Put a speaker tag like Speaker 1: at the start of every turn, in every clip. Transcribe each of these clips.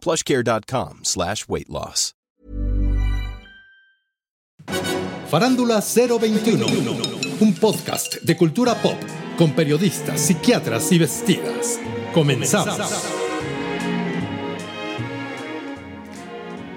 Speaker 1: plushcare.com slash weight loss.
Speaker 2: Farándula 021, un podcast de cultura pop con periodistas, psiquiatras y vestidas. Comenzamos.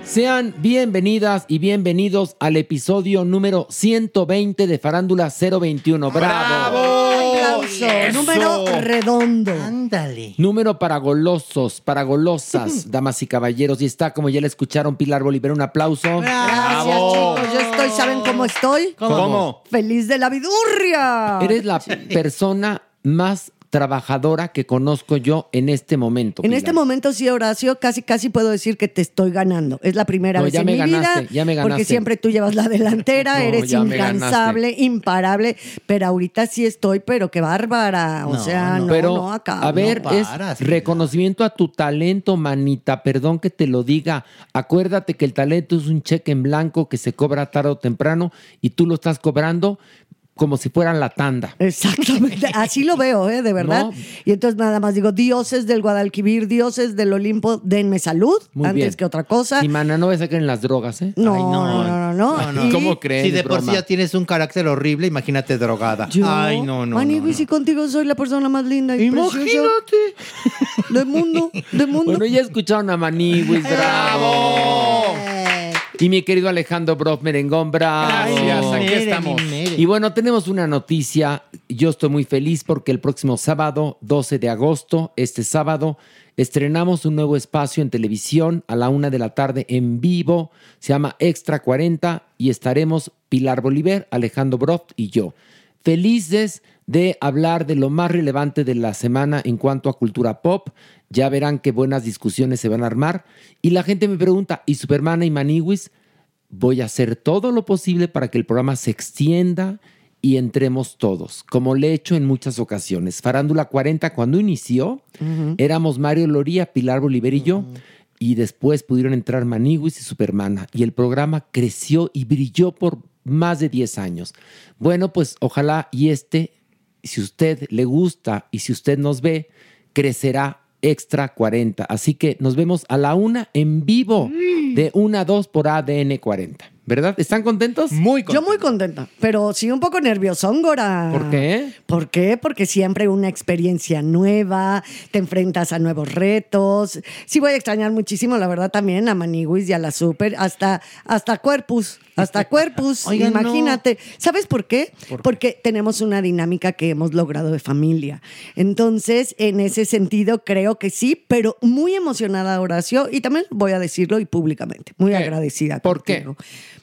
Speaker 3: Sean bienvenidas y bienvenidos al episodio número 120 de Farándula 021. ¡Bravo!
Speaker 4: Aplauso. Número redondo.
Speaker 5: Ándale.
Speaker 3: Número para golosos, para golosas, damas y caballeros. Y está, como ya le escucharon, Pilar Bolívar. Un aplauso.
Speaker 4: Gracias, chicos. Yo estoy, ¿saben cómo estoy?
Speaker 5: ¿Cómo?
Speaker 4: Feliz de la vidurria.
Speaker 3: Eres la persona más trabajadora que conozco yo en este momento.
Speaker 4: En
Speaker 3: Pilar.
Speaker 4: este momento sí, Horacio, casi casi puedo decir que te estoy ganando. Es la primera
Speaker 3: No,
Speaker 4: vez
Speaker 3: ya
Speaker 4: en
Speaker 3: me
Speaker 4: mi
Speaker 3: ganaste,
Speaker 4: vida.
Speaker 3: ya me
Speaker 4: Porque
Speaker 3: ganaste.
Speaker 4: siempre tú llevas la delantera,
Speaker 3: No,
Speaker 4: eres incansable, imparable. Pero ahorita sí estoy, pero qué bárbara. O
Speaker 5: No,
Speaker 4: sea, no,
Speaker 5: no.
Speaker 3: Pero,
Speaker 4: no acá.
Speaker 3: a ver,
Speaker 5: no
Speaker 3: es reconocimiento a tu talento, manita. Perdón que te lo diga. Acuérdate que el talento es un cheque en blanco que se cobra tarde o temprano y tú lo estás cobrando como si fueran la tanda.
Speaker 4: Exactamente, así lo veo, ¿eh? de verdad.
Speaker 3: No.
Speaker 4: Y entonces nada más digo, dioses del Guadalquivir, dioses del Olimpo, denme salud
Speaker 3: Muy
Speaker 4: antes
Speaker 3: bien.
Speaker 4: que otra cosa.
Speaker 3: Y mana, no ves a caer en las drogas, ¿eh?
Speaker 4: No,
Speaker 5: Ay,
Speaker 4: no, no, no, no. Y-
Speaker 3: ¿Cómo crees?
Speaker 5: Si de por sí ya tienes un carácter horrible, imagínate drogada.
Speaker 4: Yo,
Speaker 5: Ay, no, no.
Speaker 4: Manigui,
Speaker 5: no, no.
Speaker 4: si contigo soy la persona más linda y preciosa
Speaker 5: Imagínate.
Speaker 4: del mundo, del mundo.
Speaker 3: Bueno, ya escucharon a Maniwis, bravo. Y mi querido Alejandro Brof Merengón, bravo.
Speaker 5: Gracias, aquí
Speaker 4: Mere,
Speaker 5: estamos.
Speaker 4: mere.
Speaker 3: Y bueno, tenemos una noticia. Yo estoy muy feliz porque el próximo sábado, 12 de agosto, este sábado, estrenamos un nuevo espacio en televisión a la una de la tarde en vivo. Se llama Extra 40 y estaremos Pilar Bolívar, Alejandro Broft y yo. Felices de hablar de lo más relevante de la semana en cuanto a cultura pop. Ya verán qué buenas discusiones se van a armar. Y la gente me pregunta, ¿y Superman y Maniwis? voy a hacer todo lo posible para que el programa se extienda y entremos todos, como le he hecho en muchas ocasiones. Farándula 40, cuando inició, éramos Mario Loría, Pilar Bolívar y yo, y después pudieron entrar Maniguis y Supermana, y el programa creció y brilló por más de 10 años. Bueno, pues ojalá y este, si usted le gusta y si usted nos ve, crecerá extra 40. Así que nos vemos a la una en vivo de 1 a 2 por ADN 40. ¿Verdad? ¿Están contentos?
Speaker 5: Muy
Speaker 4: Yo muy contenta, pero sí un poco nerviosóngora.
Speaker 3: ¿Por qué?
Speaker 4: ¿Por qué? Porque siempre una experiencia nueva, te enfrentas a nuevos retos. Sí voy a extrañar muchísimo, la verdad, también a Maniguis y a la Super, hasta, hasta Cuerpus, hasta Cuerpus,
Speaker 5: Oigan, no.
Speaker 4: imagínate. ¿Sabes por qué? Porque tenemos una dinámica que hemos logrado de familia. Entonces, en ese sentido, creo que sí, pero muy emocionada, Horacio, y también voy a decirlo y públicamente, muy
Speaker 3: ¿Qué?
Speaker 4: agradecida.
Speaker 3: ¿Por qué?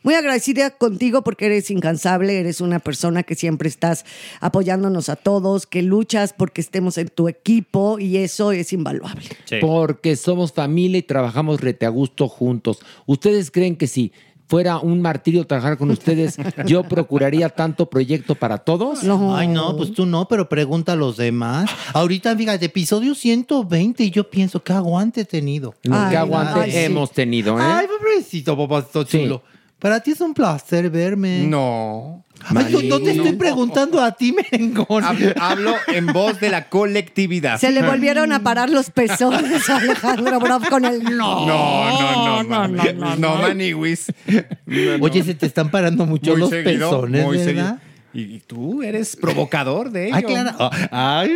Speaker 4: Muy agradecida contigo porque eres incansable, eres una persona que siempre estás apoyándonos a todos, que luchas porque estemos en tu equipo y eso es invaluable.
Speaker 3: Porque somos familia y trabajamos rete a gusto juntos. ¿Ustedes creen que si fuera un martirio trabajar con ustedes, yo procuraría tanto proyecto para todos.
Speaker 6: Ay, no, pues tú no, pero pregunta a los demás. Ahorita, fíjate, episodio 120 y yo pienso, ¿qué aguante he tenido?
Speaker 3: No, qué aguante
Speaker 6: ay, sí.
Speaker 3: hemos tenido, ¿eh?
Speaker 6: Ay, pobrecito, papacito chulo. Para ti es un placer verme.
Speaker 7: No.
Speaker 6: Ay, yo no te estoy preguntando a ti, merengón.
Speaker 7: Hab- Hablo en voz de la colectividad.
Speaker 4: Se le volvieron a parar los pezones a Alejandro Broff con el no.
Speaker 7: No, no, no, no, no, no, Maniwis. No, no.
Speaker 6: Oye, se te están parando mucho
Speaker 7: Muy
Speaker 6: los
Speaker 7: seguido,
Speaker 6: pezones,
Speaker 7: muy
Speaker 6: ¿verdad?
Speaker 7: seguido. Y, y tú eres provocador de ello.
Speaker 6: Ay, claro. Ah, Ay,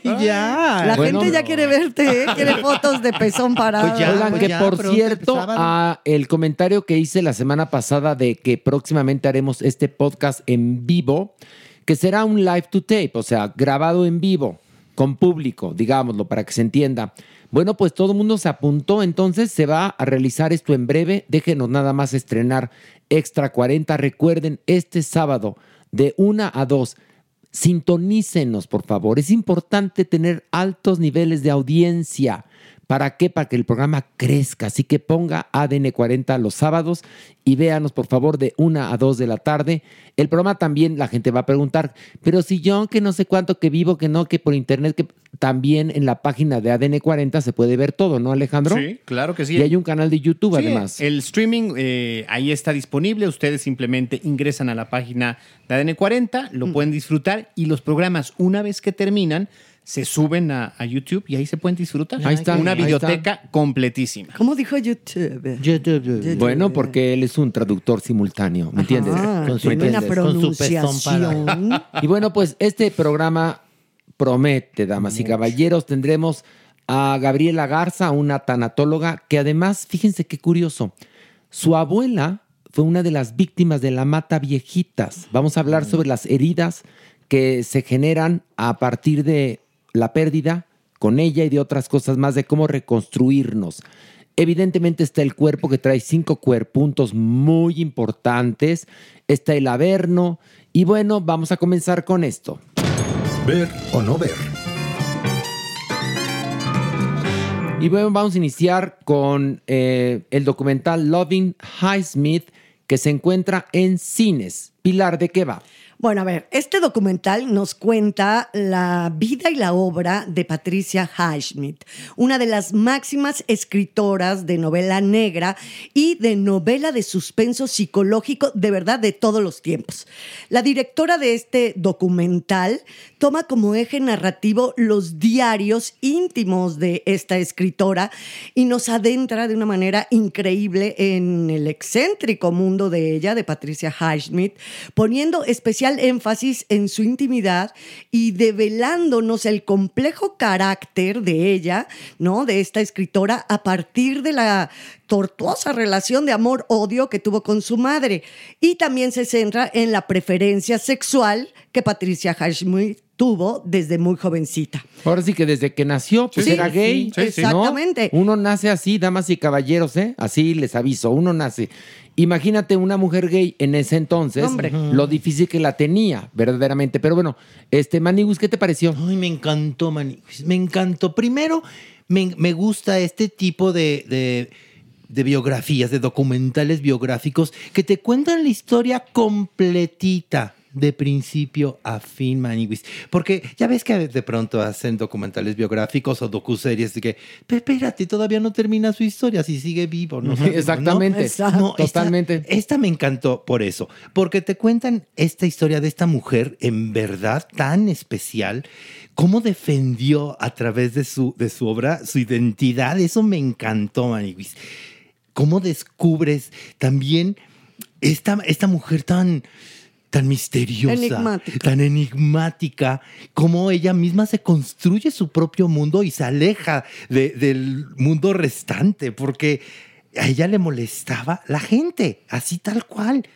Speaker 6: ya.
Speaker 4: La
Speaker 3: Bueno.
Speaker 4: gente ya quiere verte, ¿eh? quiere fotos de pezón parado.
Speaker 6: Pues ya,
Speaker 3: Oigan,
Speaker 6: pues
Speaker 3: que
Speaker 6: ya,
Speaker 3: por cierto, a el comentario que hice la semana pasada de que próximamente haremos este podcast en vivo, que será un live to tape, o sea, grabado en vivo, con público, digámoslo, para que se entienda. Bueno, pues todo el mundo se apuntó, entonces se va a realizar esto en breve. Déjenos nada más estrenar Extra 40. Recuerden, este sábado de 1 a 2 Sintonícenos, por favor. Es importante tener altos niveles de audiencia. ¿Para qué? Para que el programa crezca. Así que ponga ADN 40 los sábados y véanos, por favor, de 1 a 2 de la tarde. El programa también, la gente va a preguntar, pero si yo que no sé cuánto, que vivo, que no, que por internet, que también en la página de ADN 40 se puede ver todo, ¿no, Alejandro?
Speaker 7: Sí, claro que sí.
Speaker 3: Y hay un canal de YouTube,
Speaker 7: Sí,
Speaker 3: además.
Speaker 7: El streaming eh, ahí está disponible. Ustedes simplemente ingresan a la página de ADN40, lo pueden disfrutar y los programas, una vez que terminan, se suben a, a YouTube y ahí se pueden disfrutar.
Speaker 3: Ahí está,
Speaker 7: Una
Speaker 3: ahí
Speaker 7: videoteca completísima.
Speaker 4: ¿Cómo dijo YouTube?
Speaker 3: Bueno, porque él es un traductor simultáneo, ¿me entiendes?
Speaker 4: Ah.
Speaker 6: Con su pezón
Speaker 4: pronunciación.
Speaker 3: Y bueno, pues este programa promete, damas y caballeros. Tendremos a Gabriela Garza, una tanatóloga, que además, fíjense qué curioso, su abuela fue una de las víctimas de la mata viejitas. Vamos a hablar sobre las heridas que se generan a partir de la pérdida con ella y de otras cosas más, de cómo reconstruirnos. Evidentemente está el cuerpo que trae cinco cuerpuntos muy importantes, está el averno y bueno, vamos a comenzar con esto.
Speaker 8: Ver o no ver.
Speaker 3: Y bueno, vamos a iniciar con eh, el documental Loving Highsmith que se encuentra en cines. Pilar, ¿de qué va?
Speaker 4: Bueno, a ver, este documental nos cuenta la vida y la obra de Patricia Highsmith, una de las máximas escritoras de novela negra y de novela de suspenso psicológico de verdad de todos los tiempos. La directora de este documental toma como eje narrativo los diarios íntimos de esta escritora y nos adentra de una manera increíble en el excéntrico mundo de ella, de Patricia Highsmith, poniendo especial énfasis en su intimidad y develándonos el complejo carácter de ella, ¿no? De esta escritora a partir de la tortuosa relación de amor-odio que tuvo con su madre. Y también se centra en la preferencia sexual que Patricia Highsmith tuvo desde muy jovencita.
Speaker 3: Ahora sí que desde que nació, pues
Speaker 4: Sí,
Speaker 3: era gay.
Speaker 4: sí, sí, sí. Exactamente.
Speaker 3: Uno nace así, damas y caballeros, ¿eh? Así les aviso, uno nace. Imagínate una mujer gay en ese entonces,
Speaker 4: Hombre.
Speaker 3: lo difícil que la tenía, verdaderamente. Pero bueno, este Manigus, ¿qué te pareció?
Speaker 6: Ay, me encantó, Manny. Me encantó. Primero, me, me gusta este tipo de, de- de biografías, de documentales biográficos que te cuentan la historia completita. De principio a fin, Maniwis. Porque ya ves que de pronto hacen documentales biográficos o docuseries de que, "Pero espérate, todavía no termina su historia, si sigue vivo, ¿no?
Speaker 3: Exactamente.
Speaker 4: Exacto.
Speaker 6: No, esta-
Speaker 3: Totalmente.
Speaker 6: Esta, me encantó por eso, porque te cuentan esta historia de esta mujer en verdad tan especial, cómo defendió a través de su, de su obra su identidad. Eso me encantó, Maniwis. Cómo descubres también esta, esta mujer tan tan misteriosa,
Speaker 4: Enigmática.
Speaker 6: tan enigmática, cómo ella misma se construye su propio mundo y se aleja de- del mundo restante, porque a ella le molestaba la gente, así tal cual.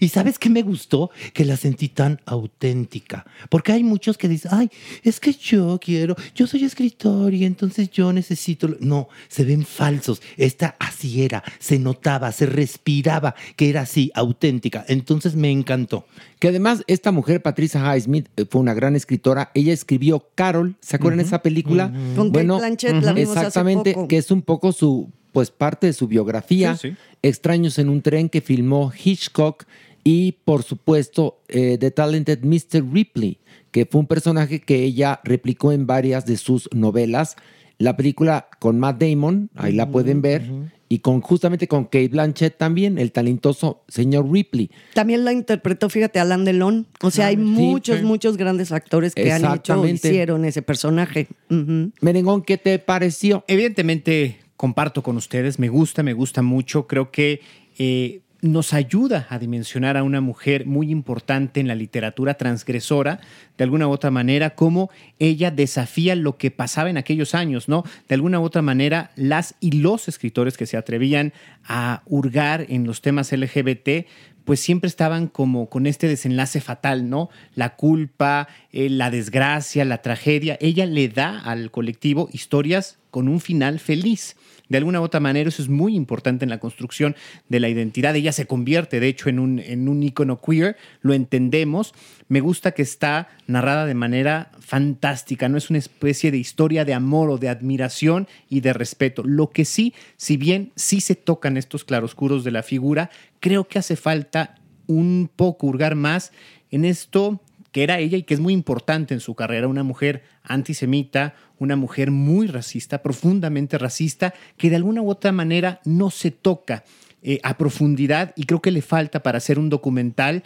Speaker 6: Y sabes qué me gustó? Que la sentí tan auténtica. Porque hay muchos que dicen, ay, es que yo quiero, yo soy escritor y entonces yo necesito. lo-". No, se ven falsos. Esta así era, se notaba, se respiraba que era así, auténtica. Entonces me encantó.
Speaker 3: Que además esta mujer, Patricia Highsmith, eh, fue una gran escritora. Ella escribió Carol, ¿se acuerdan de esa película?
Speaker 4: Con Blanchett, la vimos hace
Speaker 3: exactamente,
Speaker 4: poco.
Speaker 3: que es un poco su pues parte de su biografía.
Speaker 7: Sí, sí.
Speaker 3: Extraños en un tren que filmó Hitchcock y por supuesto eh, The Talented Mr. Ripley, que fue un personaje que ella replicó en varias de sus novelas. La película con Matt Damon, ahí la pueden ver, y con justamente con Kate Blanchett también, el talentoso señor Ripley.
Speaker 4: También la interpretó, fíjate, Alain Delon. O sea, hay muchos, muchos grandes actores que han hecho, hicieron ese personaje. Ujú.
Speaker 3: Merengón, ¿qué te pareció?
Speaker 7: Evidentemente, comparto con ustedes, me gusta, me gusta mucho. Creo que eh, nos ayuda a dimensionar a una mujer muy importante en la literatura transgresora, de alguna u otra manera, cómo ella desafía lo que pasaba en aquellos años, ¿no? De alguna u otra manera, las y los escritores que se atrevían a hurgar en los temas LGBT, pues siempre estaban como con este desenlace fatal, ¿no? La culpa, eh, la desgracia, la tragedia. Ella le da al colectivo historias con un final feliz. De alguna u otra manera, eso es muy importante en la construcción de la identidad. Ella se convierte, de hecho, en un, en un ícono queer, lo entendemos. Me gusta que está narrada de manera fantástica, no es una especie de historia de amor o de admiración y de respeto. Lo que sí, si bien sí se tocan estos claroscuros de la figura, creo que hace falta un poco hurgar más en esto que era ella y que es muy importante en su carrera, una mujer antisemita, una mujer muy racista, profundamente racista, que de alguna u otra manera no se toca eh, a profundidad y creo que le falta para hacer un documental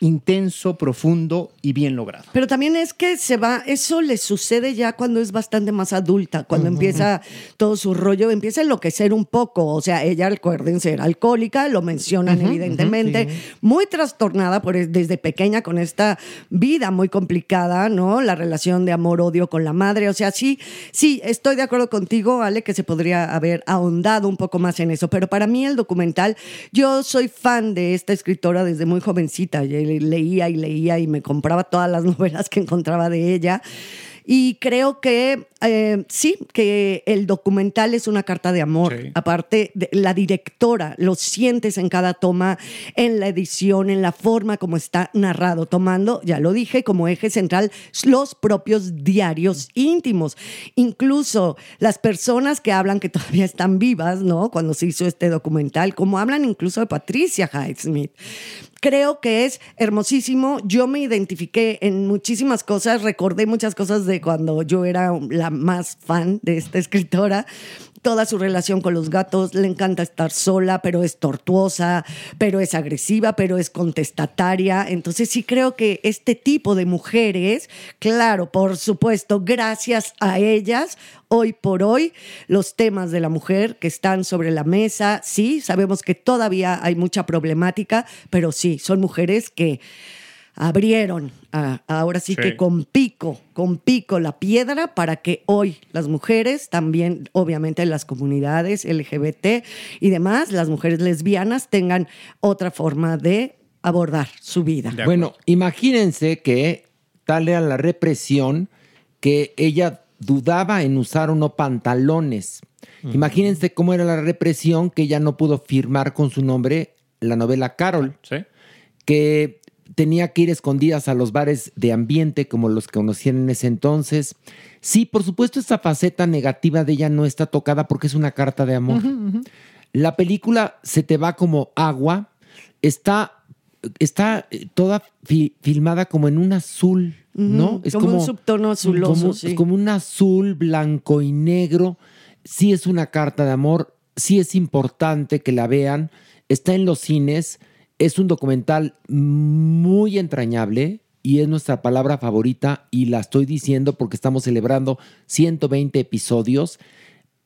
Speaker 7: intenso, profundo y bien logrado.
Speaker 4: Pero también es que se va, eso le sucede ya cuando es bastante más adulta, cuando empieza todo su rollo, empieza a enloquecer un poco. O sea, ella, acuérdense, era alcohólica, lo mencionan evidentemente,
Speaker 9: sí.
Speaker 4: muy trastornada por, desde pequeña con esta vida muy complicada, ¿no? La relación de amor-odio con la madre. O sea, sí, sí, estoy de acuerdo contigo, Ale, que se podría haber ahondado un poco más en eso. Pero para mí el documental, yo soy fan de esta escritora desde muy jovencita. Yo leía y leía y me compraba todas las novelas que encontraba de ella. Y creo que eh, sí, que el documental es una carta de amor. Aparte, de, la directora lo sientes en cada toma, en la edición, en la forma como está narrado, tomando, ya lo dije, como eje central los propios diarios íntimos. Incluso las personas que hablan que todavía están vivas, ¿no? Cuando se hizo este documental, como hablan incluso de Patricia Highsmith creo que es hermosísimo. Yo me identifiqué en muchísimas cosas, recordé muchas cosas de cuando yo era la más fan de esta escritora. Toda su relación con los gatos, le encanta estar sola, pero es tortuosa, pero es agresiva, pero es contestataria. Entonces sí creo que este tipo de mujeres, claro, por supuesto, gracias a ellas, hoy por hoy, los temas de la mujer que están sobre la mesa, sí, sabemos que todavía hay mucha problemática, pero sí, son mujeres que abrieron ah, ahora sí,
Speaker 9: Sí.
Speaker 4: que con pico, con pico la piedra para que hoy las mujeres, también obviamente las comunidades LGBT y demás, las mujeres lesbianas tengan otra forma de abordar su vida.
Speaker 3: Bueno, imagínense que tal era la represión que ella dudaba en usar o no pantalones. Imagínense cómo era la represión que ella no pudo firmar con su nombre la novela Carol. Que tenía que ir escondidas a los bares de ambiente como los que conocían en ese entonces. Sí, por supuesto, esta faceta negativa de ella no está tocada porque es una carta de amor. La película se te va como agua. Está, está eh, toda fi- filmada como en un azul, ¿no?
Speaker 4: Ujú, como un subtono azuloso,
Speaker 3: como,
Speaker 4: sí.
Speaker 3: como un azul blanco y negro. Sí es una carta de amor. Sí es importante que la vean. Está en los cines. Es un documental muy entrañable y es nuestra palabra favorita y la estoy diciendo porque estamos celebrando 120 episodios.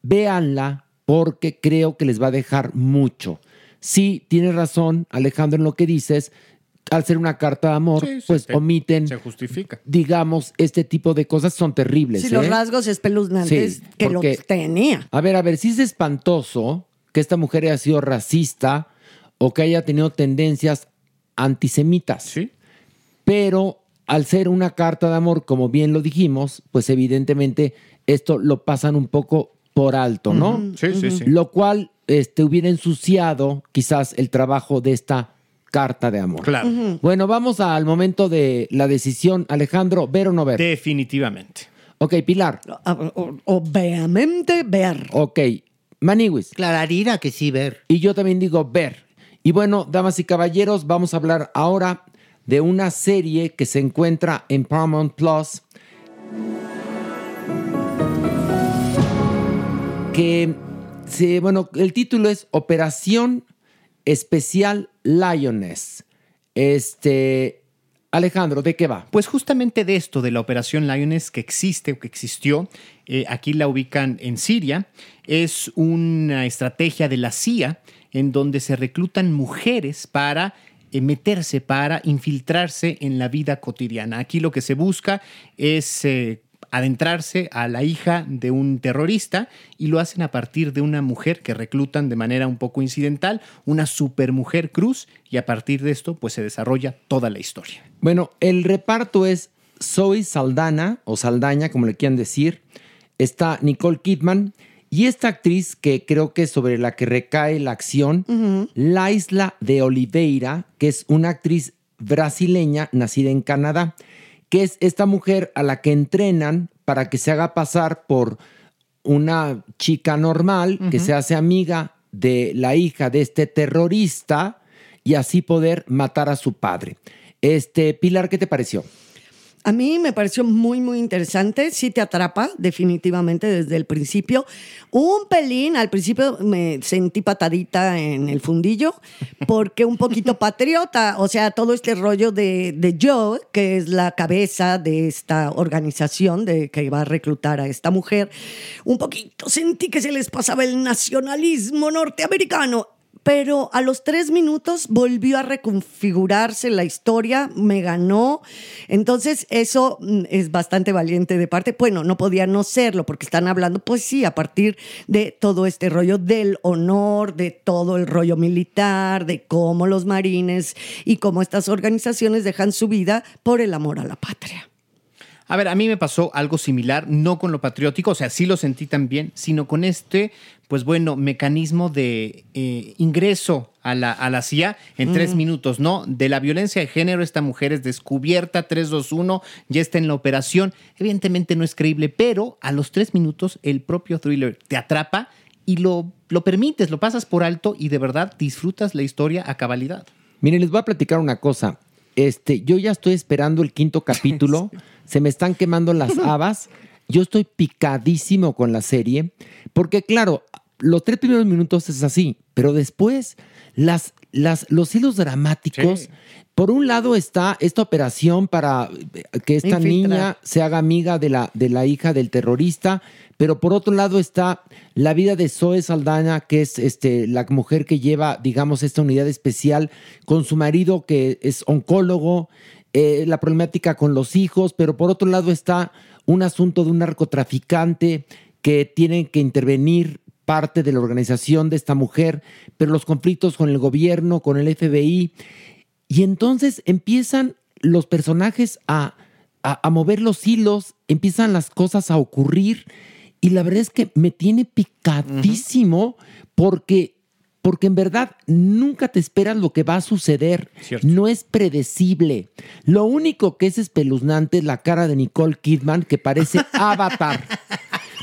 Speaker 3: Véanla porque creo que les va a dejar mucho. Sí, tienes razón, Alejandro, en lo que dices. Al ser una carta de amor,
Speaker 7: Sí, sí,
Speaker 3: pues
Speaker 7: se-
Speaker 3: omiten,
Speaker 7: Se justifica.
Speaker 3: digamos, este tipo de cosas son terribles.
Speaker 4: Sí, los
Speaker 3: ¿eh?
Speaker 4: rasgos espeluznantes
Speaker 3: Sí,
Speaker 4: que
Speaker 3: porque-
Speaker 4: los tenía.
Speaker 3: A ver, a ver, si es espantoso que esta mujer haya sido racista o que haya tenido tendencias antisemitas. Sí. Pero al ser una carta de amor, como bien lo dijimos, pues evidentemente esto lo pasan un poco por alto, ¿no?
Speaker 7: Sí, sí, sí.
Speaker 3: Lo cual este, hubiera ensuciado quizás el trabajo de esta carta de amor.
Speaker 7: Claro.
Speaker 3: Bueno, vamos al momento de la decisión. Alejandro, ¿ver o no ver?
Speaker 7: Definitivamente.
Speaker 3: Ok, Pilar.
Speaker 4: Obviamente ver.
Speaker 3: Ok. Maniwis.
Speaker 5: Clararira que sí, ver.
Speaker 3: Y yo también digo ver. Y bueno, damas y caballeros, vamos a hablar ahora de una serie que se encuentra en Paramount Plus. Que bueno, el título es Operación Especial Lioness. Este, Alejandro, ¿de qué va?
Speaker 7: Pues justamente de esto, de la operación Lioness que existe o que existió, eh, aquí la ubican en Siria, es una estrategia de la CIA en donde se reclutan mujeres para eh, meterse, para infiltrarse en la vida cotidiana. Aquí lo que se busca es... eh, adentrarse a la hija de un terrorista y lo hacen a partir de una mujer que reclutan de manera un poco incidental, una supermujer cruz, y a partir de esto pues se desarrolla toda la historia.
Speaker 3: Bueno, el reparto es Zoe Saldana, o Saldaña, como le quieran decir. Está Nicole Kidman. Y esta actriz, que creo que sobre la que recae la acción, La Isla de Oliveira, que es una actriz brasileña nacida en Canadá, que es esta mujer a la que entrenan para que se haga pasar por una chica normal, que se hace amiga de la hija de este terrorista y así poder matar a su padre. Este, Pilar, ¿qué te pareció?
Speaker 4: A mí me pareció muy, muy interesante. Sí te atrapa, definitivamente, desde el principio. Un pelín, al principio me sentí patadita en el fundillo, porque un poquito patriota. O sea, todo este rollo de, de Joe, que es la cabeza de esta organización de, que va a reclutar a esta mujer, un poquito sentí que se les pasaba el nacionalismo norteamericano. Pero a los tres minutos volvió a reconfigurarse la historia, me ganó. Entonces, eso mm, es bastante valiente de parte. Bueno, no podía no serlo, porque están hablando, pues sí, a partir de todo este rollo del honor, de todo el rollo militar, de cómo los marines y cómo estas organizaciones dejan su vida por el amor a la patria.
Speaker 7: A ver, a mí me pasó algo similar, no con lo patriótico, o sea, sí lo sentí también, sino con este, pues bueno, mecanismo de eh, ingreso a la, a la CIA en tres
Speaker 9: Mm.
Speaker 7: minutos, ¿no? De la violencia de género, esta mujer es descubierta, 321, ya está en la operación. Evidentemente no es creíble, pero a los tres minutos el propio thriller te atrapa y lo, lo permites, lo pasas por alto y de verdad disfrutas la historia a cabalidad.
Speaker 3: Miren, les voy a platicar una cosa. Este, yo ya estoy esperando el quinto capítulo. Se me están quemando las habas. Yo estoy picadísimo con la serie. Porque, claro, los tres primeros minutos es así. Pero después, las, las, los hilos dramáticos. Por un lado está esta operación para que esta
Speaker 4: Infiltrar.
Speaker 3: niña se haga amiga de la, de la hija del terrorista, pero por otro lado está la vida de Zoe Saldaña, que es este, la mujer que lleva, digamos, esta unidad especial con su marido que es oncólogo, eh, la problemática con los hijos, pero por otro lado está un asunto de un narcotraficante que tiene que intervenir parte de la organización de esta mujer, pero los conflictos con el gobierno, con el FBI. Y entonces empiezan los personajes a, a- a mover los hilos, empiezan las cosas a ocurrir. Y la verdad es que me tiene picadísimo porque, porque en verdad nunca te esperas lo que va a suceder. No es predecible. Lo único que es espeluznante es la cara de Nicole Kidman que parece Avatar.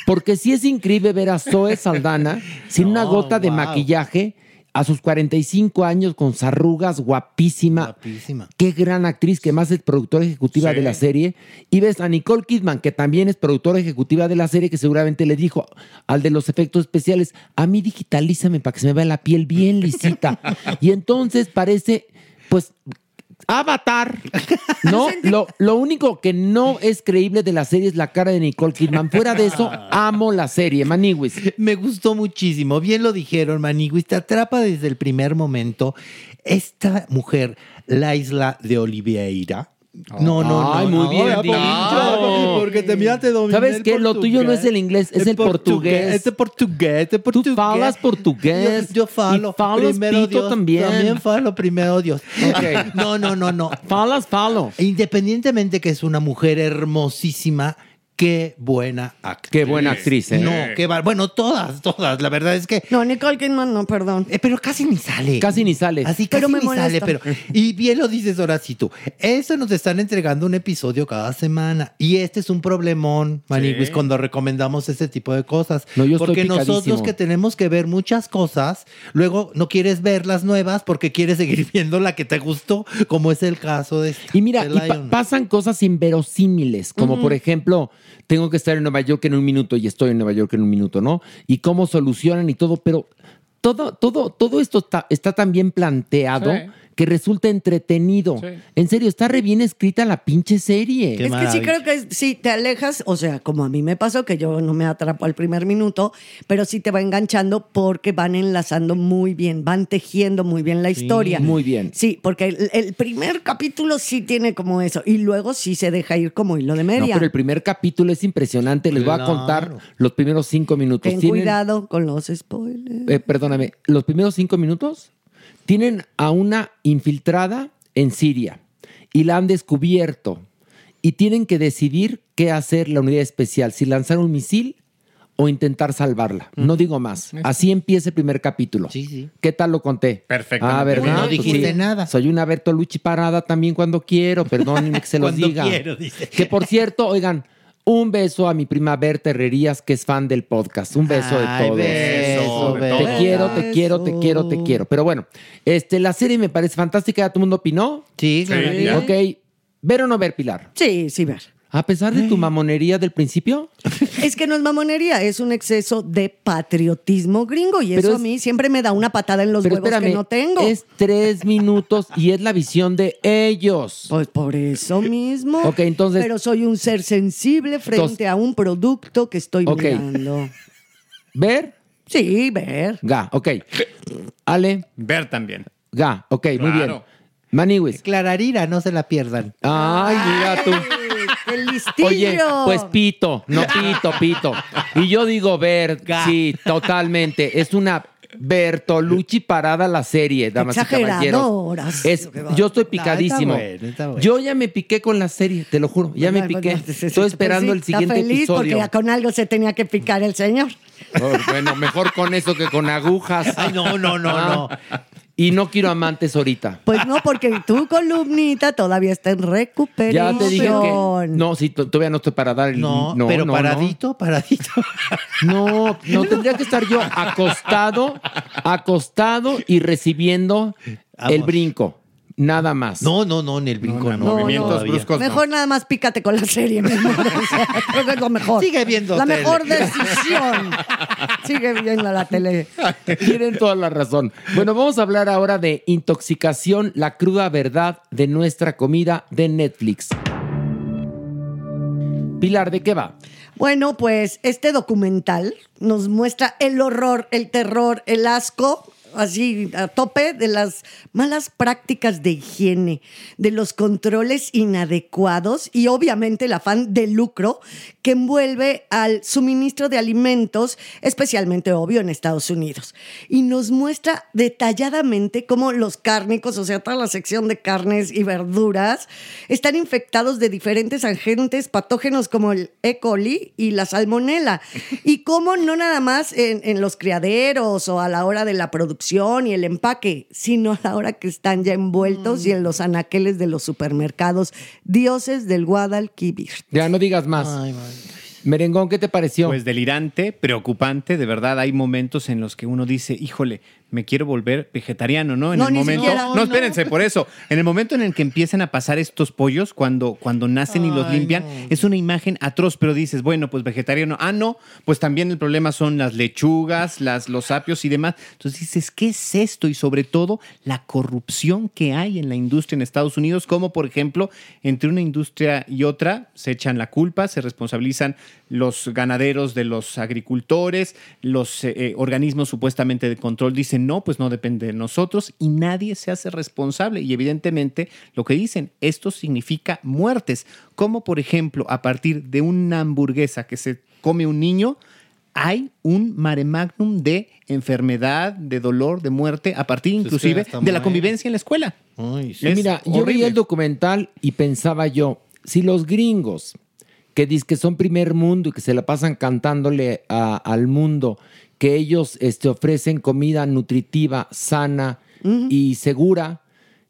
Speaker 3: Porque sí es increíble ver a Zoe Saldana sin una gota de maquillaje a sus 45 años con arrugas, guapísima.
Speaker 5: Guapísima.
Speaker 3: Qué gran actriz que más es productora ejecutiva
Speaker 5: Sí.
Speaker 3: de la serie. Y ves a Nicole Kidman, que también es productora ejecutiva de la serie, que seguramente le dijo al de los efectos especiales, a mí digitalízame para que se me vea la piel bien lisita. y entonces parece, pues, Avatar. No, lo, lo único que no es creíble de la serie es la cara de Nicole Kidman. Fuera de eso, amo la serie, Maniwis.
Speaker 5: Me gustó muchísimo. Bien lo dijeron, Maniguis. Te atrapa desde el primer momento. Esta mujer, la isla de Oliveira. No, no,
Speaker 3: Ay,
Speaker 5: no.
Speaker 3: muy bien dicho.
Speaker 5: Porque te mira, te dominé
Speaker 3: ¿Sabes
Speaker 5: el
Speaker 3: qué? Lo tuyo no es el inglés, es el portugués.
Speaker 5: Este portugués, este portugués.
Speaker 3: Tú hablas portugués.
Speaker 5: Yo, yo falo.
Speaker 3: Y falas
Speaker 5: primero
Speaker 3: pito
Speaker 5: Dios.
Speaker 3: también.
Speaker 5: También falo primero Dios. No, no, no, no.
Speaker 3: Falas, falo.
Speaker 5: Independientemente que es una mujer hermosísima, qué buena actriz.
Speaker 3: Qué buena actriz, ¿eh?
Speaker 5: No, qué va- Bueno, todas, todas. La verdad es que.
Speaker 4: No, Nicole Kidman, no, perdón.
Speaker 5: Eh, pero casi ni sale.
Speaker 3: Casi ni sale.
Speaker 5: Así
Speaker 4: Pero
Speaker 5: casi
Speaker 4: me
Speaker 5: ni sale, pero y bien lo dices ahora sí tú. Eso nos están entregando un episodio cada semana y este es un problemón, Maniguis,
Speaker 7: Sí.
Speaker 5: cuando recomendamos este tipo de cosas.
Speaker 3: No, yo estoy
Speaker 5: porque nosotros que tenemos que ver muchas cosas, luego no quieres ver las nuevas porque quieres seguir viendo la que te gustó, como es el caso de esta,
Speaker 3: Y mira,
Speaker 5: de
Speaker 3: y pa-
Speaker 5: Lion.
Speaker 3: pasan cosas inverosímiles, como por ejemplo, tengo que estar en Nueva York en un minuto y estoy en Nueva York en un minuto, ¿no? Y cómo solucionan y todo, pero todo, todo, todo esto está, tan bien planteado. Que resulta entretenido.
Speaker 7: Sí.
Speaker 3: En serio, está re bien escrita la pinche serie.
Speaker 5: Qué
Speaker 4: es que sí creo que sí te alejas, o sea, como a mí me pasó, que yo no me atrapo al primer minuto, pero sí te va enganchando porque van enlazando muy bien, van tejiendo muy bien la historia.
Speaker 3: Muy bien.
Speaker 4: Sí, porque el, el primer capítulo sí tiene como eso, y luego sí se deja ir como hilo de
Speaker 3: No,
Speaker 4: media.
Speaker 3: pero el primer capítulo es impresionante. Les voy a contar los primeros cinco minutos.
Speaker 4: Ten
Speaker 3: Tienen-
Speaker 4: cuidado con los spoilers.
Speaker 3: eh, perdóname, los primeros cinco minutos tienen a una infiltrada en Siria y la han descubierto y tienen que decidir qué hacer la unidad especial, si lanzar un misil o intentar salvarla. No digo más. Así empieza el primer capítulo.
Speaker 5: Sí, sí.
Speaker 3: ¿Qué tal lo conté?
Speaker 7: Perfectamente
Speaker 3: Ah, ¿verdad?
Speaker 5: No
Speaker 3: Pues
Speaker 5: dijiste nada.
Speaker 3: Soy una Bertolucci parada también cuando quiero, perdónenme que se los
Speaker 5: Cuando
Speaker 3: diga.
Speaker 5: quiero, dice.
Speaker 3: Que por cierto, oigan, un beso a mi prima Berta Herrerías, que es fan del podcast. Un beso
Speaker 5: Ay,
Speaker 3: de todos.
Speaker 5: beso,
Speaker 7: de
Speaker 3: Te quiero, te quiero, te quiero, te quiero. Pero bueno, este, la serie me parece fantástica. ¿Ya todo el mundo opinó?
Speaker 5: Sí,
Speaker 7: Sí,
Speaker 5: claro.
Speaker 3: Ok. ¿Ver o no ver, Pilar?
Speaker 4: Sí, sí, ver.
Speaker 3: A pesar de tu mamonería del principio,
Speaker 4: Es que no es mamonería, es un exceso de patriotismo gringo y
Speaker 3: Pero
Speaker 4: eso
Speaker 3: es-
Speaker 4: a mí siempre me da una patada en los
Speaker 3: pero
Speaker 4: huevos
Speaker 3: espérame,
Speaker 4: que no tengo.
Speaker 3: es tres minutos y es la visión de ellos.
Speaker 4: Pues por eso mismo.
Speaker 3: Ok, entonces-
Speaker 4: Pero soy un ser sensible frente
Speaker 3: Entonces-
Speaker 4: a un producto que estoy mirando.
Speaker 3: ¿Ver?
Speaker 4: Sí, ver.
Speaker 3: Ga, ok. Ale,
Speaker 7: Ver también.
Speaker 3: ga, ok, muy bien.
Speaker 7: Claro.
Speaker 3: Maniwis.
Speaker 5: Clararira, no se la pierdan.
Speaker 3: Ay, mira tú.
Speaker 4: ¡Qué listillo!
Speaker 3: Oye, pues pito, no pito, pito. Y yo digo ver, sí, totalmente. Es una Bertolucci parada la serie, damas y caballeros. Es, yo estoy picadísimo.
Speaker 5: está bueno, está bueno.
Speaker 3: Yo ya me piqué con la serie, te lo juro. Ya me piqué.
Speaker 4: bueno, pues,
Speaker 3: Estoy esperando el siguiente
Speaker 4: está feliz
Speaker 3: episodio.
Speaker 4: porque con algo se tenía que picar el señor.
Speaker 3: Oh, bueno, mejor con eso que con agujas.
Speaker 5: Ay, no, no, no, no.
Speaker 3: Y no quiero amantes ahorita.
Speaker 4: Pues no, porque tu columnita todavía está en recuperación.
Speaker 3: Ya te dije que. No, sí, to- todavía no estoy para dar el.
Speaker 5: No,
Speaker 3: no
Speaker 5: pero
Speaker 3: no,
Speaker 5: paradito, paradito.
Speaker 3: No, no, tendría que estar yo acostado, acostado y recibiendo el brinco. Nada más.
Speaker 5: No, no, no, en el brinco
Speaker 7: no,
Speaker 5: no.
Speaker 7: movimientos bruscos. no.
Speaker 4: Mejor nada más pícate con la serie, mi amor. O sea, creo que es lo mejor.
Speaker 5: Sigue viendo
Speaker 4: La
Speaker 5: tele.
Speaker 4: mejor decisión. Sigue viendo la tele.
Speaker 3: Tienen toda la razón. Bueno, vamos a hablar ahora de intoxicación, la cruda verdad de nuestra comida de Netflix. Pilar, ¿de qué va?
Speaker 4: Bueno, pues este documental nos muestra el horror, el terror, el asco, así a tope de las malas prácticas de higiene, de los controles inadecuados y obviamente el afán de lucro que envuelve al suministro de alimentos, especialmente obvio en Estados Unidos. Y nos muestra detalladamente cómo los cárnicos, o sea, toda la sección de carnes y verduras, están infectados de diferentes agentes patógenos como el E. coli y la salmonela. Y cómo no nada más en, en los criaderos o a la hora de la producción y el empaque, sino a la hora que están ya envueltos y en los anaqueles de los supermercados. Dioses del Guadalquivir.
Speaker 3: Ya no digas más.
Speaker 5: Ay.
Speaker 3: Merengón, ¿qué te pareció?
Speaker 7: Pues delirante, preocupante, de verdad hay momentos en los que uno dice, híjole, me quiero volver vegetariano, ¿no? En
Speaker 4: No,
Speaker 7: el momento.
Speaker 4: siquiera.
Speaker 7: no,
Speaker 4: No,
Speaker 7: espérense, por eso. En el momento en el que empiezan a pasar estos pollos, cuando, cuando nacen y los limpian,
Speaker 5: no.
Speaker 7: es una imagen atroz, pero dices, bueno, pues vegetariano. Ah, no, pues también el problema son las lechugas, las, los apios y demás. Entonces dices, ¿qué es esto? Y sobre todo, la corrupción que hay en la industria en Estados Unidos, como por ejemplo, entre una industria y otra se echan la culpa, se responsabilizan los ganaderos de los agricultores, los eh, eh, organismos supuestamente de control dicen, no, pues no depende de nosotros y nadie se hace responsable. Y evidentemente lo que dicen, esto significa muertes, como por ejemplo a partir de una hamburguesa que se come un niño, hay un mare magnum de enfermedad, de dolor, de muerte, a partir
Speaker 5: Pues es que
Speaker 7: inclusive de la convivencia en la escuela.
Speaker 5: Ay, sí.
Speaker 7: Es
Speaker 3: Mira, yo veía el documental y pensaba yo, si los gringos que dicen que son primer mundo y que se la pasan cantándole a- al mundo, que ellos este, ofrecen comida nutritiva, sana y segura.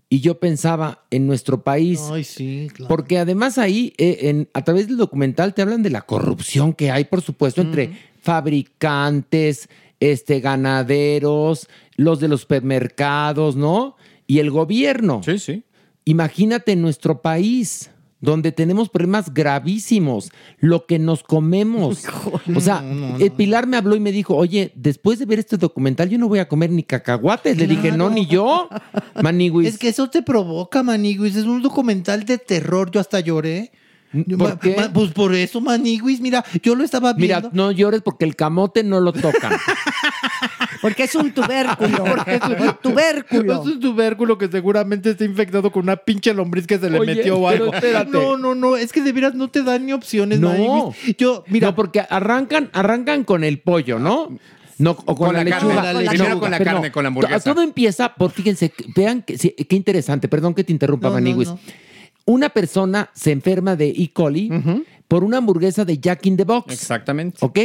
Speaker 3: Y yo pensaba en nuestro país.
Speaker 5: Ay, sí, claro.
Speaker 3: Porque además ahí, eh, en- a través del documental, te hablan de la corrupción que hay, por supuesto, entre fabricantes, este, ganaderos, los de los supermercados, ¿no? Y el gobierno.
Speaker 7: Sí, sí.
Speaker 3: Imagínate en nuestro país, donde tenemos problemas gravísimos, lo que nos comemos. O sea, el Pilar me habló y me dijo, oye, después de ver este documental, yo no voy a comer ni cacahuates. Le dije, no, ni yo. Maniguis.
Speaker 5: Es que eso te provoca, Maniguis. Es un documental de terror. Yo hasta lloré.
Speaker 3: ¿Por
Speaker 5: Ma-
Speaker 3: qué?
Speaker 5: ma- pues por eso, Maniguis. Mira, yo lo estaba
Speaker 3: Mira,
Speaker 5: viendo.
Speaker 3: no llores porque el camote no lo tocan.
Speaker 4: Porque es un tubérculo. tubérculo.
Speaker 5: Es un tubérculo que seguramente está infectado con una pinche lombriz que se le
Speaker 3: Oye,
Speaker 5: metió o algo.
Speaker 3: espérate.
Speaker 5: No, no, no. Es que de veras no te dan ni opciones,
Speaker 3: No.
Speaker 5: Maniguis. Yo, mira.
Speaker 3: No, porque arrancan, arrancan con el pollo, ¿no? No, o con,
Speaker 7: Con
Speaker 3: la,
Speaker 7: la carne,
Speaker 3: lechuga.
Speaker 7: con la
Speaker 3: No,
Speaker 7: lechuga. con la
Speaker 3: pero
Speaker 7: carne, con la hamburguesa.
Speaker 3: to- Todo empieza por, fíjense, vean que, sí, qué interesante, perdón que te interrumpa,
Speaker 5: No, no,
Speaker 3: Maniguis.
Speaker 5: no.
Speaker 3: Una persona se enferma de E. coli por una hamburguesa de Jack in the Box.
Speaker 7: Exactamente.
Speaker 3: ¿Ok?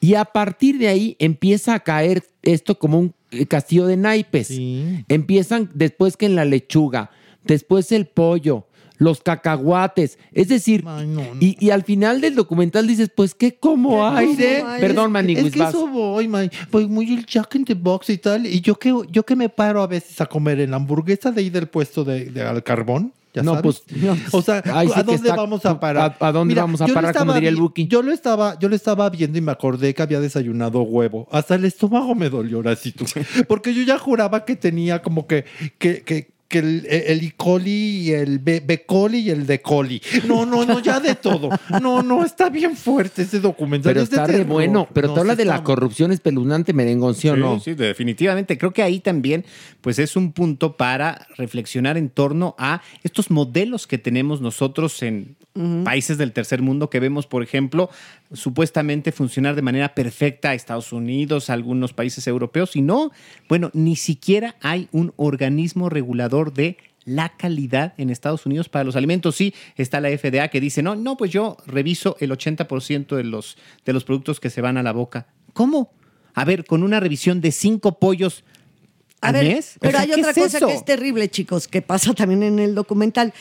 Speaker 3: Y a partir de ahí empieza a caer esto como un eh, castillo de naipes.
Speaker 5: Sí.
Speaker 3: Empiezan después que en la lechuga, después el pollo, los cacahuates. Es decir,
Speaker 5: Ay, no, no.
Speaker 3: Y, y al final del documental dices, pues, ¿qué como aire?
Speaker 4: aire?
Speaker 3: Perdón, Maniguis,
Speaker 5: Es que
Speaker 3: vas.
Speaker 5: eso voy, man. Pues muy el Jack in the Box y tal. Y yo que, yo que me paro a veces a comer en la hamburguesa de ahí del puesto de, de al carbón. Ya
Speaker 3: No,
Speaker 5: sabes.
Speaker 3: pues,
Speaker 5: o sea,
Speaker 3: Ay, sí
Speaker 5: ¿a dónde
Speaker 3: está-
Speaker 5: vamos a parar?
Speaker 3: ¿a- a dónde vamos a parar, como diría el Buki?
Speaker 5: Yo lo estaba, yo lo estaba viendo y me acordé que había desayunado huevo. Hasta el estómago me dolió, ahora sí tú. Porque yo ya juraba que tenía como que, que, que, que el, el E. coli y el B, B. coli y el D. coli. No, no, no, ya de todo. No, no, está bien fuerte ese documental.
Speaker 3: Pero
Speaker 5: es de
Speaker 3: está
Speaker 5: terror.
Speaker 3: bueno. Pero
Speaker 5: No,
Speaker 3: te habla de la corrupción espeluznante merengón, ¿sí o
Speaker 7: Sí,
Speaker 3: no?
Speaker 7: sí, definitivamente. Creo que ahí también, pues es un punto para reflexionar en torno a estos modelos que tenemos nosotros en países del tercer mundo que vemos, por ejemplo, supuestamente funcionar de manera perfecta a Estados Unidos, a algunos países europeos, y no, bueno, ni siquiera hay un organismo regulador de la calidad en Estados Unidos para los alimentos. Sí, está la FDA que dice, no, no, pues yo reviso el 80% de los, de los productos que se van a la boca. ¿Cómo? A ver, con una revisión de cinco pollos
Speaker 4: A ver,
Speaker 7: mes.
Speaker 4: pero
Speaker 7: O sea,
Speaker 4: hay
Speaker 7: ¿qué
Speaker 4: otra
Speaker 7: es
Speaker 4: cosa
Speaker 7: eso?
Speaker 4: que es terrible, chicos, que pasa también en el documental,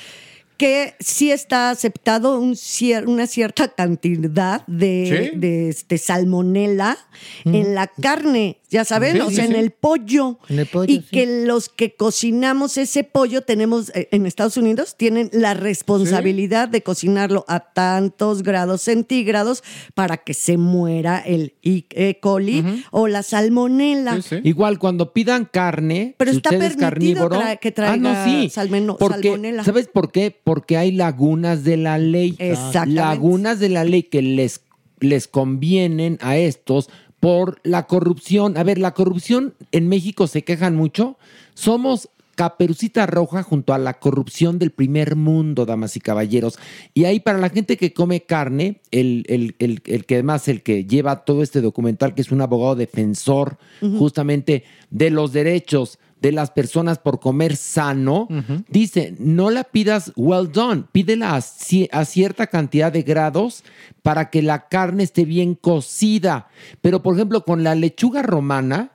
Speaker 4: que sí está aceptado un cier- una cierta cantidad de,
Speaker 7: Sí.
Speaker 4: de, este, salmonela en la carne, ya saben,
Speaker 7: Sí,
Speaker 4: o
Speaker 7: sí,
Speaker 4: sea, en el pollo.
Speaker 5: En el pollo,
Speaker 4: y
Speaker 5: sí.
Speaker 4: que los que cocinamos ese pollo tenemos, eh, en Estados Unidos, tienen la responsabilidad de cocinarlo a tantos grados centígrados para que se muera el E. Coli o la salmonela.
Speaker 7: Sí, sí.
Speaker 3: Igual cuando pidan carne,
Speaker 4: Pero
Speaker 3: si
Speaker 4: está
Speaker 3: usted es
Speaker 4: permitido
Speaker 3: carnívoro,
Speaker 4: tra- que traiga
Speaker 3: ah, no, sí,
Speaker 4: salmeno-
Speaker 3: porque,
Speaker 4: salmonela.
Speaker 3: ¿Sabes por qué? Porque hay lagunas de la ley.
Speaker 4: Exactamente.
Speaker 3: Lagunas de la ley que les, les convienen a estos por la corrupción. A ver, la corrupción en México se quejan mucho. Somos caperucita roja junto a la corrupción del primer mundo, damas y caballeros. Y ahí para la gente que come carne, el, el- el- el que además el que lleva todo este documental, que es un abogado defensor justamente de los derechos de las personas por comer sano, dice, no la pidas well done, pídela a, ci- a cierta cantidad de grados para que la carne esté bien cocida. Pero, por ejemplo, con la lechuga romana,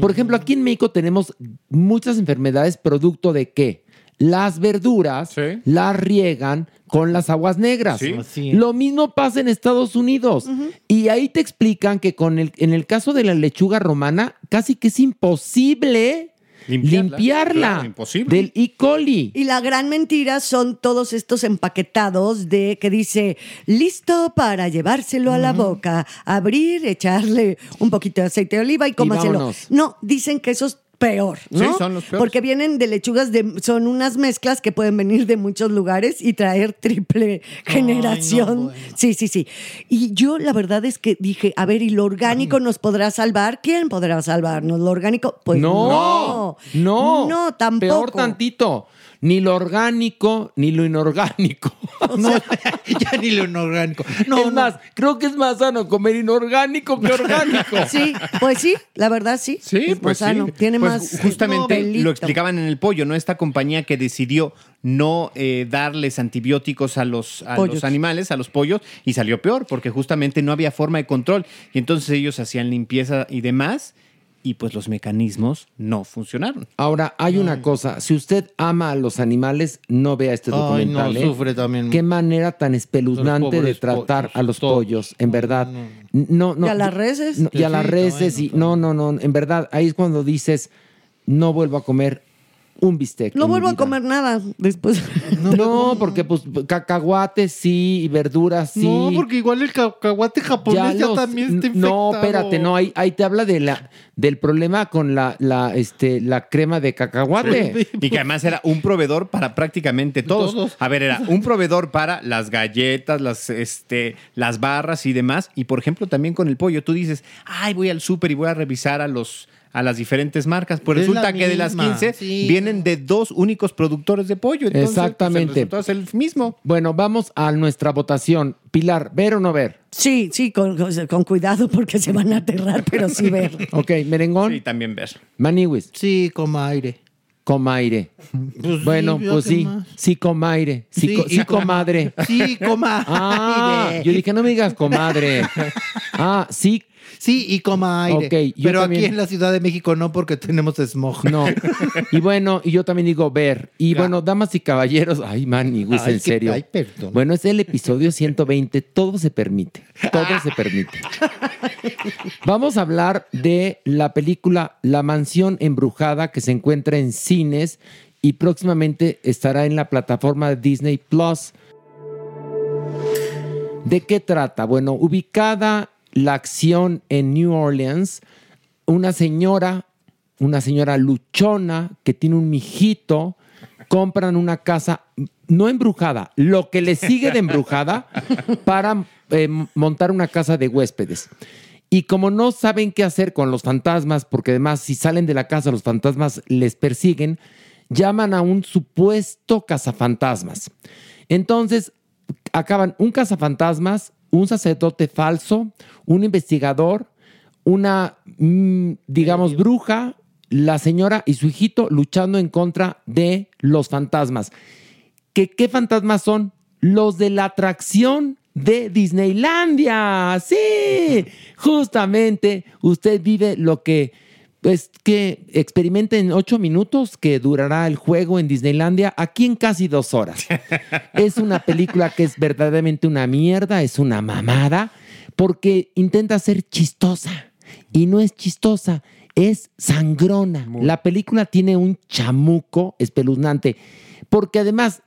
Speaker 3: por ejemplo, aquí en México tenemos muchas enfermedades producto de qué? Las verduras
Speaker 7: Sí.
Speaker 3: las riegan con las aguas negras.
Speaker 7: Sí.
Speaker 3: Lo mismo pasa en Estados Unidos. Y ahí te explican que con el, en el caso de la lechuga romana, casi que es imposible
Speaker 7: Limpiarla.
Speaker 3: limpiarla,
Speaker 7: Claro, imposible.
Speaker 3: del E. coli.
Speaker 4: Y la gran mentira son todos estos empaquetados de que dice listo para llevárselo a la boca, abrir, echarle un poquito de aceite de oliva y cómaselo.
Speaker 3: vámonos.
Speaker 4: No, dicen que eso es peor, ¿no?
Speaker 7: Sí, son los peores.
Speaker 4: Porque vienen de lechugas de son unas mezclas que pueden venir de muchos lugares y traer triple generación.
Speaker 5: bueno.
Speaker 4: Sí, sí, sí. Y yo la verdad es que dije, a ver, ¿y lo orgánico nos podrá salvar? ¿Quién podrá salvarnos? ¿Lo orgánico? Pues
Speaker 3: no,
Speaker 4: no.
Speaker 3: no,
Speaker 4: No, tampoco.
Speaker 3: Peor tantito. Ni lo orgánico ni lo inorgánico. O
Speaker 5: No,
Speaker 3: sea,
Speaker 5: ya ni lo inorgánico.
Speaker 3: es más, creo que es más sano comer inorgánico que orgánico.
Speaker 4: Sí, pues sí, la verdad sí.
Speaker 7: Sí,
Speaker 4: es más
Speaker 7: pues sí.
Speaker 4: sano. Tiene
Speaker 7: Pues
Speaker 4: más.
Speaker 7: Justamente lo explicaban en el pollo, ¿no? Esta compañía que decidió no eh, darles antibióticos a los, a los animales, a los pollos, y salió peor, porque justamente no había forma de control. Y entonces ellos hacían limpieza y demás, y pues los mecanismos no funcionaron.
Speaker 3: Ahora, hay una cosa, si usted ama a los animales, no vea este
Speaker 5: Ay, no,
Speaker 3: documental. ¿eh?
Speaker 5: sufre también.
Speaker 3: Qué manera tan espeluznante de tratar
Speaker 5: pollos,
Speaker 3: a los
Speaker 5: todos.
Speaker 3: pollos, en verdad. No, no,
Speaker 4: Y a las reses.
Speaker 3: no, y a las reses, y no, no, no, en verdad, ahí es cuando dices, no vuelvo a comer un bistec.
Speaker 4: No vuelvo a comer nada después.
Speaker 3: No, porque pues cacahuates sí, y verduras sí.
Speaker 5: No, porque igual el cacahuate japonés ya,
Speaker 3: los-
Speaker 5: también está infectado.
Speaker 3: No, espérate, no, ahí, ahí te habla de la, del problema con la, la, este, la crema de cacahuate.
Speaker 7: Y que además era un proveedor para prácticamente todos.
Speaker 5: Todos.
Speaker 7: A ver, era un proveedor para las galletas, las, este, las barras y demás. Y por ejemplo, también con el pollo, tú dices, ay, voy al súper y voy a revisar a los a las diferentes marcas. Pues
Speaker 5: Es
Speaker 7: resulta que de las
Speaker 5: misma,
Speaker 7: 15
Speaker 5: sí.
Speaker 7: vienen de dos únicos productores de pollo. Entonces, pues,
Speaker 3: Exactamente.
Speaker 7: el resultado es el mismo.
Speaker 3: Bueno, vamos a nuestra votación. Pilar, ¿ver o no ver?
Speaker 4: Sí, sí, con, cuidado porque se van a aterrar, pero sí ver.
Speaker 3: Ok, merengón,
Speaker 7: Sí, también ver.
Speaker 3: maniwis,
Speaker 5: Sí, coma aire.
Speaker 3: comaire.
Speaker 5: Pues sí,
Speaker 3: bueno,
Speaker 5: ¿ya
Speaker 3: pues sí,
Speaker 5: más?
Speaker 3: sí, comaire, sí,
Speaker 5: Sí,
Speaker 3: co- sí, comadre.
Speaker 5: Sí, coma
Speaker 3: Ah,
Speaker 5: aire.
Speaker 3: yo dije, no me digas comadre. Ah, sí,
Speaker 5: Sí, y coma aire. Pero
Speaker 3: también.
Speaker 5: aquí en la Ciudad de México no, porque tenemos smog.
Speaker 3: no. Y bueno, y yo también digo ver. Y bueno, damas y caballeros, ay, maniwis,
Speaker 5: Ay,
Speaker 3: en
Speaker 5: qué-
Speaker 3: serio.
Speaker 5: ay, perdón.
Speaker 3: Bueno, es el episodio 120, todo se permite, todo se permite. Vamos a hablar de la película La Mansión Embrujada que se encuentra en cines y próximamente estará en la plataforma de Disney Plus. ¿De qué trata? Bueno, ubicada la acción en New Orleans, una señora, una señora luchona que tiene un mijito, compran una casa no embrujada, lo que le sigue de embrujada para eh, montar una casa de huéspedes. Y como no saben qué hacer con los fantasmas, porque además si salen de la casa los fantasmas les persiguen, llaman a un supuesto cazafantasmas. Entonces acaban un cazafantasmas, un sacerdote falso, un investigador, una, mm, digamos, bruja, la señora y su hijito luchando en contra de los fantasmas. ¿Qué, ¿Qué fantasmas son? Los de la atracción de Disneylandia. Sí, justamente usted vive lo que, pues, que experimente en ocho minutos que durará el juego en Disneylandia, aquí en casi dos horas. Es una película que es verdaderamente una mierda, es una mamada, porque intenta ser chistosa y no es chistosa, es sangrona. La película tiene un chamuco espeluznante, porque además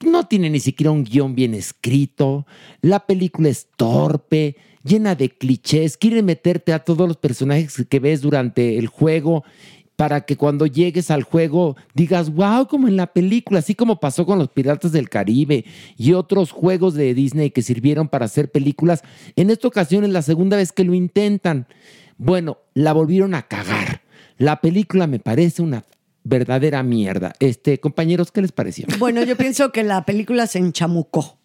Speaker 3: no tiene ni siquiera un guion bien escrito, la película es torpe, llena de clichés, quiere meterte a todos los personajes que ves durante el juego para que cuando llegues al juego digas, wow, como en la película, así como pasó con los Piratas del Caribe y otros juegos de Disney que sirvieron para hacer películas. En esta ocasión es la segunda vez que lo intentan. Bueno, la volvieron a cagar. La película me parece una verdadera mierda. Este, compañeros, ¿qué les pareció?
Speaker 4: Bueno, yo pienso que la película se enchamucó.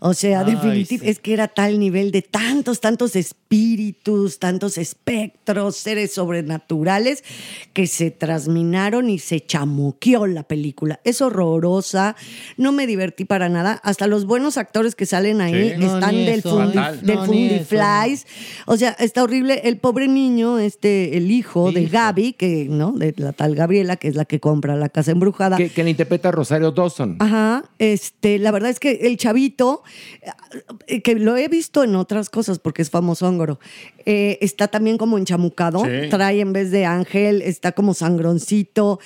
Speaker 4: O sea, definitivamente es que era tal nivel de tantos, tantos espíritus, tantos espectros, seres sobrenaturales que se trasminaron y se chamuqueó la película. Es horrorosa, no me divertí para nada. Hasta los buenos actores que salen ahí
Speaker 5: Sí.
Speaker 4: Están del,
Speaker 5: eso,
Speaker 4: fundi-
Speaker 7: fatal.
Speaker 4: del
Speaker 5: No, ni eso,
Speaker 4: Fundiflies. O sea, está horrible. El pobre niño, este, el hijo de
Speaker 5: Hijo.
Speaker 4: Gaby, que, ¿no? De la tal Gabriela, que es la que compra la casa embrujada.
Speaker 3: Que, que la interpreta Rosario Dawson.
Speaker 4: Ajá, este, la verdad es que el chavito, eh, que lo he visto en otras cosas porque es famoso hongro, eh, está también como enchamucado,
Speaker 7: Sí.
Speaker 4: trae en vez de ángel, está como sangroncito,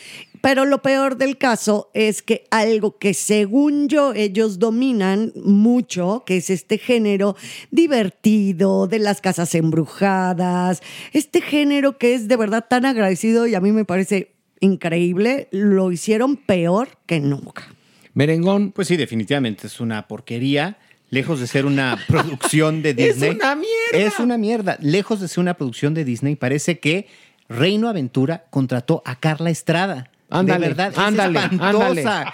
Speaker 4: pero lo peor del caso es que algo que según yo ellos dominan mucho, que es este género divertido de las casas embrujadas, este género que es de verdad tan agradecido y a mí me parece increíble, lo hicieron peor que nunca.
Speaker 3: Merengón,
Speaker 7: Pues sí, definitivamente es una porquería. Lejos de ser una producción de
Speaker 3: Es
Speaker 7: Disney.
Speaker 3: una mierda.
Speaker 7: Es una mierda. Lejos de ser una producción de Disney, parece que Reino Aventura contrató a Carla Estrada.
Speaker 3: Ándale,
Speaker 7: de verdad, es
Speaker 3: ándale,
Speaker 7: espantosa.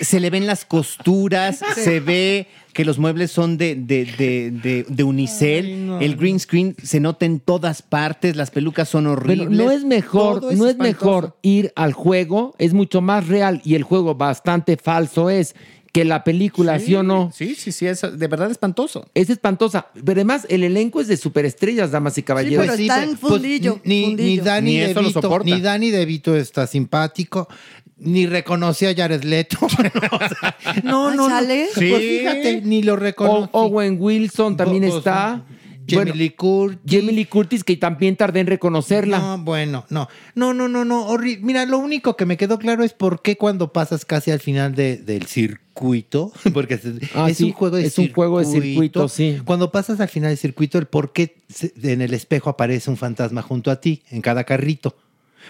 Speaker 7: Se le ven las costuras, se ve que los muebles son de, de, de, de- de unicel, el green screen se nota en todas partes, las pelucas son horribles.
Speaker 3: Pero no es mejor,
Speaker 7: Todo
Speaker 3: no es mejor ir al juego, es mucho más real y el juego bastante falso es que la película, ¿sí, o no?
Speaker 7: Sí, sí, sí, es de verdad espantoso.
Speaker 3: Es espantosa. Pero además, el elenco es de superestrellas, damas y caballeros.
Speaker 4: pero está en fundillo,
Speaker 6: ni, ni
Speaker 4: fundillo.
Speaker 6: Dani
Speaker 7: Ni eso lo
Speaker 6: DeVito,
Speaker 7: soporta.
Speaker 6: ni Dani DeVito está simpático, ni reconocí a Jared Leto. O sea, no,
Speaker 4: Ah,
Speaker 6: no, no.
Speaker 4: ¿sale?
Speaker 6: Pues fíjate, ni lo
Speaker 3: O-
Speaker 6: reconocí.
Speaker 3: Owen Wilson también
Speaker 6: Pues,
Speaker 3: está.
Speaker 6: Jamie
Speaker 3: Bueno,
Speaker 6: Lee Curtis.
Speaker 3: Jamie Lee Curtis, que también tardé en reconocerla.
Speaker 6: No, bueno, no. No, no, no, no. Mira, lo único que me quedó claro es por qué cuando pasas casi al final de- del circuito, porque es,
Speaker 3: Ah,
Speaker 6: es
Speaker 3: sí,
Speaker 6: un juego de
Speaker 3: es un juego de circuito, sí.
Speaker 6: Cuando pasas al final del circuito, el por qué en el espejo aparece un fantasma junto a ti, en cada carrito.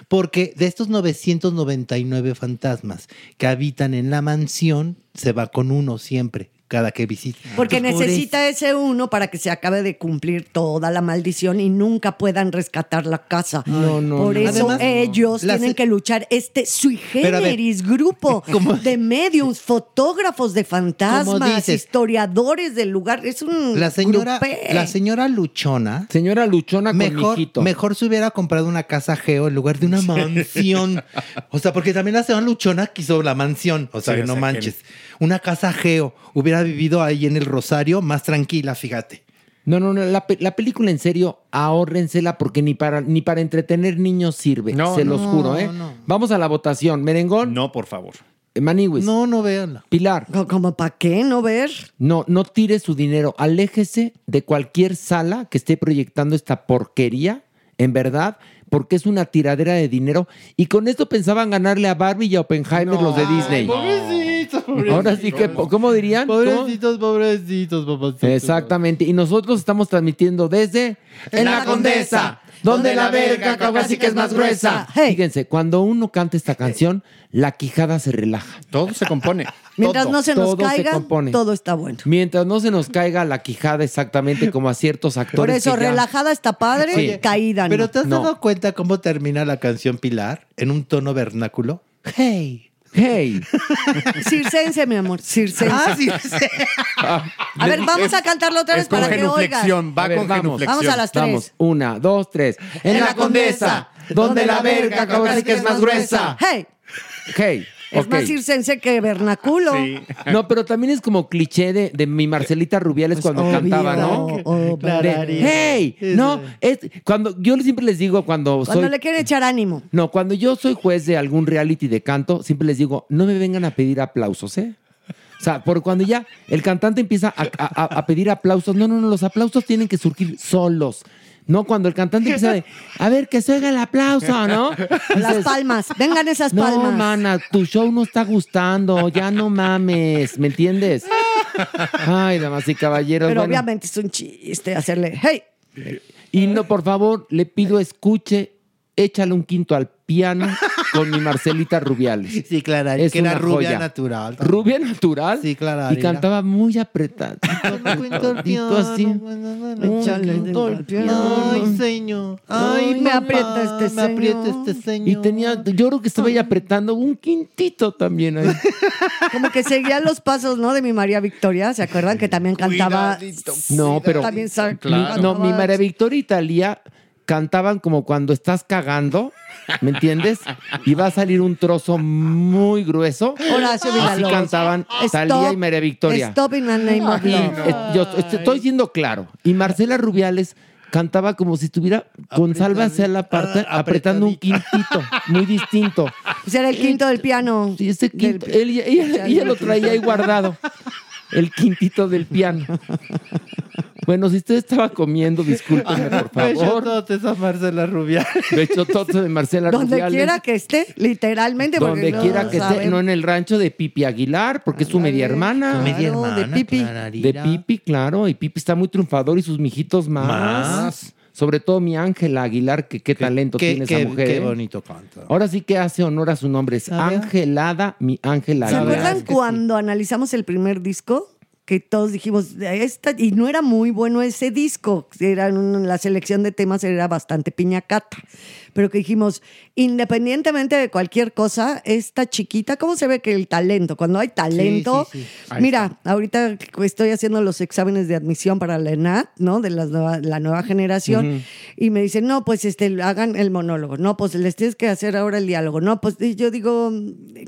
Speaker 6: Porque de estos 999 fantasmas que habitan en la mansión, se va con uno siempre, cada que visita.
Speaker 4: Porque
Speaker 6: por
Speaker 4: necesita ese uno para que se acabe de cumplir toda la maldición y nunca puedan rescatar la casa.
Speaker 3: No, no,
Speaker 4: Por
Speaker 3: no.
Speaker 4: eso
Speaker 6: Además,
Speaker 4: ellos tienen que luchar este sui
Speaker 6: ver,
Speaker 4: generis grupo
Speaker 6: ¿cómo?
Speaker 4: de mediums, fotógrafos de fantasmas,
Speaker 6: dices?
Speaker 4: historiadores del lugar. Es un
Speaker 6: La señora,
Speaker 4: grupé.
Speaker 6: la señora Luchona
Speaker 3: Señora Luchona con
Speaker 6: mejor,
Speaker 3: mijito.
Speaker 6: mejor se hubiera comprado una casa geo en lugar de una mansión. o sea, porque también la señora Luchona quiso la mansión. O sea,
Speaker 7: Sí,
Speaker 6: que no
Speaker 7: o sea,
Speaker 6: manches. Una casa geo. Hubiera vivido ahí en el Rosario más tranquila, fíjate.
Speaker 3: No, no, no. La, pe- la película, en serio, ahórrensela porque ni para, ni para entretener niños sirve.
Speaker 7: No,
Speaker 3: se
Speaker 7: no,
Speaker 3: los juro, ¿eh? Vamos a la votación. Merengón,
Speaker 7: No, por favor.
Speaker 3: Maniwis,
Speaker 6: No, no véanla.
Speaker 3: Pilar.
Speaker 4: ¿Como para qué no ver?
Speaker 3: No, no tire su dinero. Aléjese de cualquier sala que esté proyectando esta porquería, en verdad, porque es una tiradera de dinero. Y con esto pensaban ganarle a Barbie y a Oppenheimer los de Disney.
Speaker 6: Pobrecitos,
Speaker 3: Ahora sí que, ¿cómo dirían?
Speaker 6: Pobrecitos, pobrecitos, papacitos.
Speaker 3: Exactamente. Y nosotros estamos transmitiendo desde
Speaker 4: En la Condesa,
Speaker 3: donde la verga casi que es más gruesa.
Speaker 4: Hey.
Speaker 3: Fíjense, cuando uno canta esta canción, la quijada se relaja.
Speaker 7: Todo se compone.
Speaker 4: Mientras
Speaker 7: Todo.
Speaker 4: no se nos
Speaker 3: todo se
Speaker 4: caiga,
Speaker 3: compone.
Speaker 4: todo está bueno.
Speaker 3: Mientras no se nos caiga la quijada exactamente como a ciertos actores.
Speaker 4: Por eso,
Speaker 3: ya-
Speaker 4: relajada está padre,
Speaker 3: Sí.
Speaker 4: caída no.
Speaker 6: Pero ¿te has
Speaker 3: No.
Speaker 6: dado cuenta cómo termina la canción Pilar? En un tono vernáculo. Hey.
Speaker 3: Hey.
Speaker 4: Circense, mi amor, circense.
Speaker 6: Ah, sí.
Speaker 4: A ver, vamos a cantarlo otra vez
Speaker 7: Es
Speaker 4: para que oigan.
Speaker 7: va
Speaker 3: A ver,
Speaker 7: con
Speaker 3: vamos.
Speaker 7: genuflexión.
Speaker 4: Vamos a las tres.
Speaker 3: Vamos, una, dos, tres. En, la condesa, donde la verga casi que es más gruesa.
Speaker 4: Hey,
Speaker 3: Hey.
Speaker 4: Es más circense que vernaculo.
Speaker 7: Sí.
Speaker 3: No, pero también es como cliché de, de mi Marcelita Rubiales cuando
Speaker 4: obvio,
Speaker 3: cantaba, ¿no?
Speaker 4: obvio.
Speaker 3: De, hey, no, es, cuando yo siempre les digo cuando,
Speaker 4: Cuando
Speaker 3: soy
Speaker 4: le quieren echar ánimo.
Speaker 3: no, cuando yo soy juez de algún reality de canto, siempre les digo, no me vengan a pedir aplausos, ¿eh? O sea, por cuando ya el cantante empieza a- a pedir aplausos, no, no, no, los aplausos tienen que surgir solos. No, cuando el cantante empieza de, a ver, que se oiga el aplauso, ¿no?
Speaker 4: Las palmas, vengan esas
Speaker 3: no,
Speaker 4: palmas.
Speaker 3: mana, tu show no está gustando, ya no mames, ¿me entiendes? Ay, damas y caballeros.
Speaker 4: Pero
Speaker 3: bueno.
Speaker 4: obviamente es un chiste hacerle, hey,
Speaker 3: Y no, por favor, le pido escuche, échale un quinto al piano con mi Marcelita Rubiales.
Speaker 6: Sí, Clara,
Speaker 3: Es
Speaker 6: que era
Speaker 3: una
Speaker 6: rubia
Speaker 3: joya.
Speaker 6: natural.
Speaker 3: Rubia natural.
Speaker 6: Sí, Clara,
Speaker 3: Y
Speaker 6: era.
Speaker 3: cantaba muy apretado. apretadito así.
Speaker 4: Échale
Speaker 3: Un quinto al
Speaker 4: piano.
Speaker 6: Ay, señor. Ay,
Speaker 4: me
Speaker 6: mamá,
Speaker 4: aprieta este
Speaker 6: Me aprieta este señor.
Speaker 3: Y tenía, yo creo que estaba ahí apretando un quintito también ahí.
Speaker 4: como que seguía los pasos, ¿no? De mi María Victoria, ¿se acuerdan? Que también cantaba.
Speaker 7: Cuidadito.
Speaker 3: No, pero.
Speaker 4: También sa-
Speaker 7: Claro.
Speaker 3: no, mi María Victoria y Talía cantaban como cuando estás cagando, ¿me entiendes? Y va a salir un trozo muy grueso.
Speaker 4: Horacio
Speaker 3: Así
Speaker 4: Villalobos.
Speaker 3: cantaban
Speaker 4: Stop-
Speaker 3: Talía y María Victoria.
Speaker 4: Stop in the name of love.
Speaker 3: eh, yo est- estoy siendo claro. Y Marcela Rubiales cantaba como si estuviera con salva hacia la parte,
Speaker 6: Ah,
Speaker 3: apretando un quintito, muy distinto.
Speaker 4: Pues era el quinto del piano.
Speaker 3: Y ese
Speaker 4: Del-
Speaker 3: quinto, él- ella, ella lo traía ahí guardado. El quintito del piano. Bueno, si usted estaba comiendo, discúlpeme, por favor.
Speaker 6: Besototes a Marcela Rubial.
Speaker 3: Becho todo de Marcela
Speaker 4: Donde
Speaker 3: Rubiales.
Speaker 4: quiera que esté, literalmente.
Speaker 3: Donde
Speaker 4: no
Speaker 3: quiera que esté, no en el rancho de Pipi Aguilar, porque es su media hermana.
Speaker 4: Su media Claro, de hermana, Pipi.
Speaker 3: De Pipi, claro. Y Pipi está muy triunfador y sus mijitos más.
Speaker 6: Más.
Speaker 3: Sobre todo mi Ángela Aguilar, que qué talento
Speaker 6: qué-
Speaker 3: tiene
Speaker 6: qué-
Speaker 3: esa mujer.
Speaker 6: qué
Speaker 3: ¿eh?
Speaker 6: bonito canta.
Speaker 3: Ahora sí que hace honor a su nombre. Es
Speaker 6: A ver.
Speaker 3: Angelada, mi Ángela
Speaker 4: ¿Se
Speaker 3: Aguilar.
Speaker 4: acuerdan cuando analizamos el primer disco? Que todos dijimos, esta, y no era muy bueno ese disco, era un- la selección de temas era bastante piñacata, pero que dijimos, independientemente de cualquier cosa, esta chiquita, ¿cómo se ve que el talento? Cuando hay talento,
Speaker 5: sí, sí. Ahí
Speaker 4: mira, ahorita estoy haciendo los exámenes de admisión para la ENAT, ¿no? De las nueva- la nueva generación, y me dicen, no, pues este, hagan el monólogo, no, pues les tienes que hacer ahora el diálogo, no, pues y yo digo,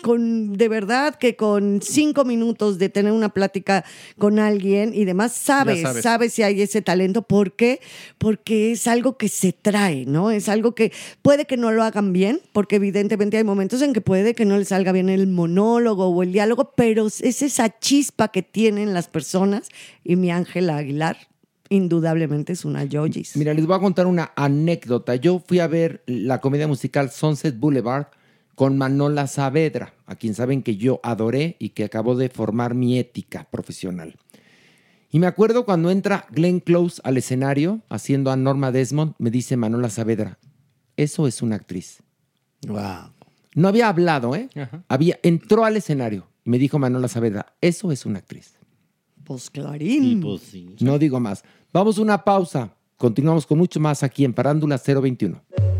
Speaker 4: con, de verdad que con cinco minutos de tener una plática con alguien y demás, sabes,
Speaker 7: sabes.
Speaker 4: sabes si hay ese talento, ¿por qué? Porque es algo que se trae, ¿no? Es algo que puede que no lo hagan bien, porque evidentemente hay momentos en que puede que no les salga bien el monólogo o el diálogo, pero es esa chispa que tienen las personas y mi Ángela Aguilar indudablemente es una Yogis.
Speaker 3: Mira, les voy a contar una anécdota. Yo fui a ver la comedia musical Sunset Boulevard con Manola Saavedra, a quien saben que yo adoré y que acabó de formar mi ética profesional. Y me acuerdo cuando entra Glenn Close al escenario haciendo a Norma Desmond, me dice Manola Saavedra, eso es una actriz.
Speaker 5: Wow.
Speaker 3: No había hablado, ¿eh?
Speaker 7: Ajá.
Speaker 3: Había, entró al escenario y me dijo Manola Saavedra, eso es una actriz.
Speaker 4: Pues clarín.
Speaker 5: Y pues sí.
Speaker 3: No digo más. Vamos a una pausa. Continuamos con mucho más aquí en Parándula 021.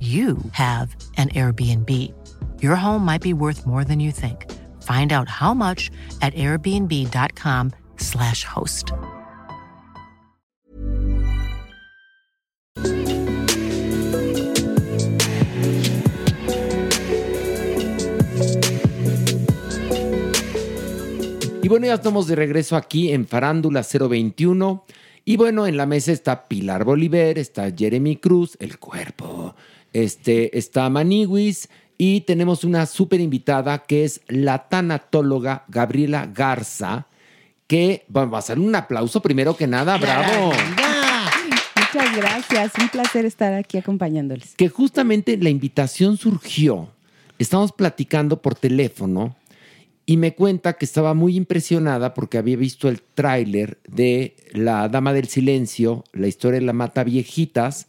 Speaker 10: you have an Airbnb. Your home might be worth more than you think. Find out how much at airbnb.com/slash host.
Speaker 3: Y bueno, ya estamos de regreso aquí en Farándula 021. Y bueno, en la mesa está Pilar Bolívar, está Jeremy Cruz, el cuerpo, este, está Maniwis y tenemos una súper invitada que es la tanatóloga Gabriela Garza, que vamos a hacer un aplauso primero que nada, bravo.
Speaker 11: Muchas gracias, un placer estar aquí acompañándoles.
Speaker 3: Que justamente la invitación surgió, estamos platicando por teléfono y me cuenta que estaba muy impresionada porque había visto el tráiler de La Dama del Silencio, la historia de la Mata Viejitas,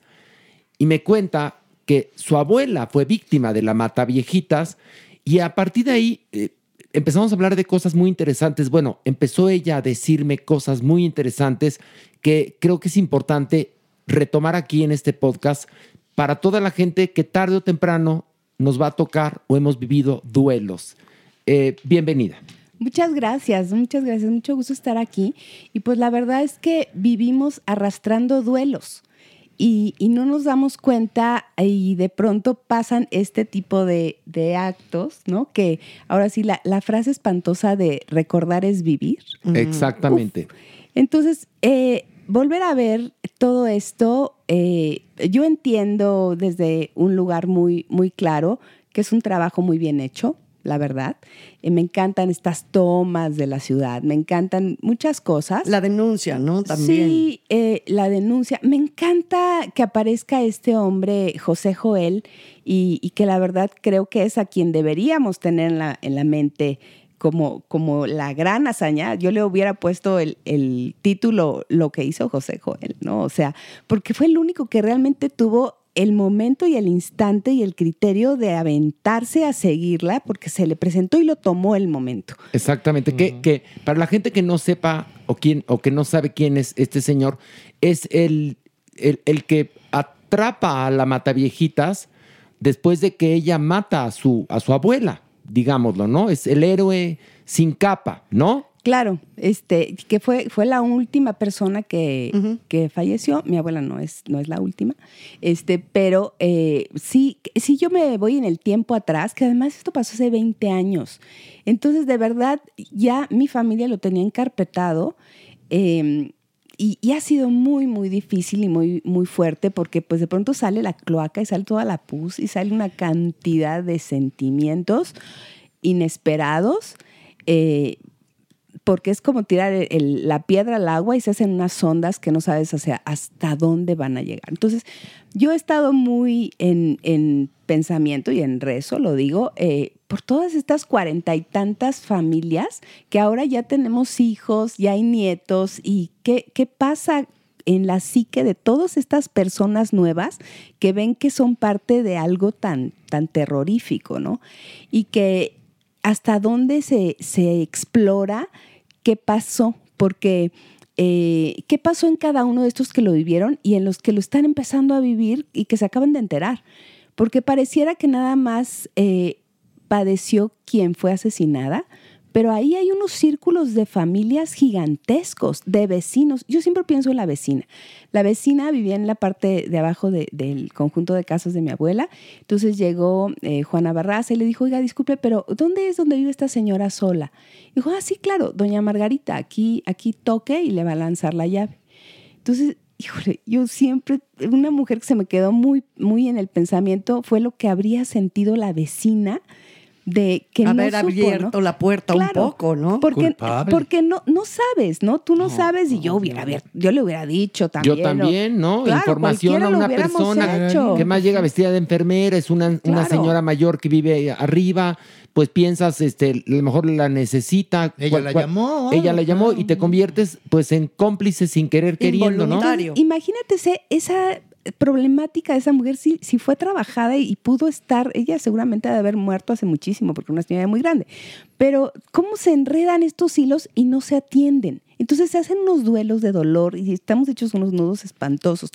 Speaker 3: y me cuenta que su abuela fue víctima de la Mata Viejitas y a partir de ahí eh, empezamos a hablar de cosas muy interesantes. Bueno, empezó ella a decirme cosas muy interesantes que creo que es importante retomar aquí en este podcast para toda la gente que tarde o temprano nos va a tocar o hemos vivido duelos. Eh, bienvenida.
Speaker 11: Muchas gracias, muchas gracias, mucho gusto estar aquí. Y pues la verdad es que vivimos arrastrando duelos y, y no nos damos cuenta y de pronto pasan este tipo de, de actos, ¿no? Que ahora sí, la, la frase espantosa de recordar es vivir.
Speaker 3: Exactamente.
Speaker 11: Entonces, eh, volver a ver todo esto, eh, yo entiendo desde un lugar muy, muy claro que es un trabajo muy bien hecho. La verdad. Eh, me encantan estas tomas de la ciudad, me encantan muchas cosas.
Speaker 4: La denuncia, ¿no? También.
Speaker 11: Sí, eh, la denuncia. Me encanta que aparezca este hombre, José Joel, y, y que la verdad creo que es a quien deberíamos tener en la, en la mente como, como la gran hazaña, yo le hubiera puesto el, el, título Lo que hizo José Joel, ¿no? O sea, porque fue el único que realmente tuvo el momento y el instante y el criterio de aventarse a seguirla porque se le presentó y lo tomó el momento.
Speaker 3: Exactamente, que, que para la gente que no sepa o, quién, o que no sabe quién es este señor, es el, el, el que atrapa a la mataviejitas después de que ella mata a su, a su abuela digámoslo, ¿no? Es el héroe sin capa, ¿no?
Speaker 11: Claro, este, que fue, fue la última persona que, uh -huh. que falleció. Mi abuela no es, no es la última. Este, pero eh, sí, sí, yo me voy en el tiempo atrás, que además esto pasó hace 20 años. Entonces, de verdad, ya mi familia lo tenía encarpetado. Eh, y, y, ha sido muy, muy difícil y muy, muy fuerte porque pues de pronto sale la cloaca y sale toda la pus y sale una cantidad de sentimientos inesperados. Eh, porque es como tirar la piedra al agua y se hacen unas ondas que no sabes hacia, hasta dónde van a llegar. Entonces, yo he estado muy en, en pensamiento y en rezo, lo digo, eh, por todas estas cuarenta y tantas familias que ahora ya tenemos hijos, ya hay nietos, y qué, qué pasa en la psique de todas estas personas nuevas que ven que son parte de algo tan, tan terrorífico, ¿no? Y que hasta dónde se, se explora qué pasó, porque eh, qué pasó en cada uno de estos que lo vivieron y en los que lo están empezando a vivir y que se acaban de enterar, porque pareciera que nada más eh, padeció quien fue asesinada, pero ahí hay unos círculos de familias gigantescos, de vecinos. Yo siempre pienso en la vecina. La vecina vivía en la parte de abajo de, del conjunto de casas de mi abuela. Entonces llegó eh, Juana Barraza y le dijo, oiga, disculpe, pero ¿dónde es donde vive esta señora sola? Y dijo, ah, sí, claro, doña Margarita, aquí, aquí toque y le va a lanzar la llave. Entonces, híjole, yo siempre, una mujer que se me quedó muy, muy en el pensamiento fue lo que habría sentido la vecina de que
Speaker 4: haber
Speaker 11: no supo,
Speaker 4: abierto
Speaker 11: ¿no?
Speaker 4: la puerta
Speaker 11: Claro,
Speaker 4: un poco, ¿no?
Speaker 11: Porque,
Speaker 5: Culpable.
Speaker 11: porque no, no sabes, ¿no? Tú no, sabes y yo hubiera abierto, yo le hubiera dicho también.
Speaker 3: Yo también, ¿no?
Speaker 11: Claro,
Speaker 3: Información a una persona
Speaker 11: hecho.
Speaker 3: que más llega vestida de enfermera, es una, una señora mayor que vive arriba, pues piensas, este, a lo mejor la necesita.
Speaker 5: Ella
Speaker 3: cual-
Speaker 5: la
Speaker 3: cual-
Speaker 5: llamó.
Speaker 3: Ella la llamó y te conviertes, pues, en cómplice sin querer queriendo, ¿no?
Speaker 11: Imagínate ese- esa problemática de esa mujer si, si fue trabajada y pudo estar, ella seguramente ha de haber muerto hace muchísimo porque una señora muy grande, pero cómo se enredan estos hilos y no se atienden. Entonces se hacen unos duelos de dolor y estamos hechos unos nudos espantosos.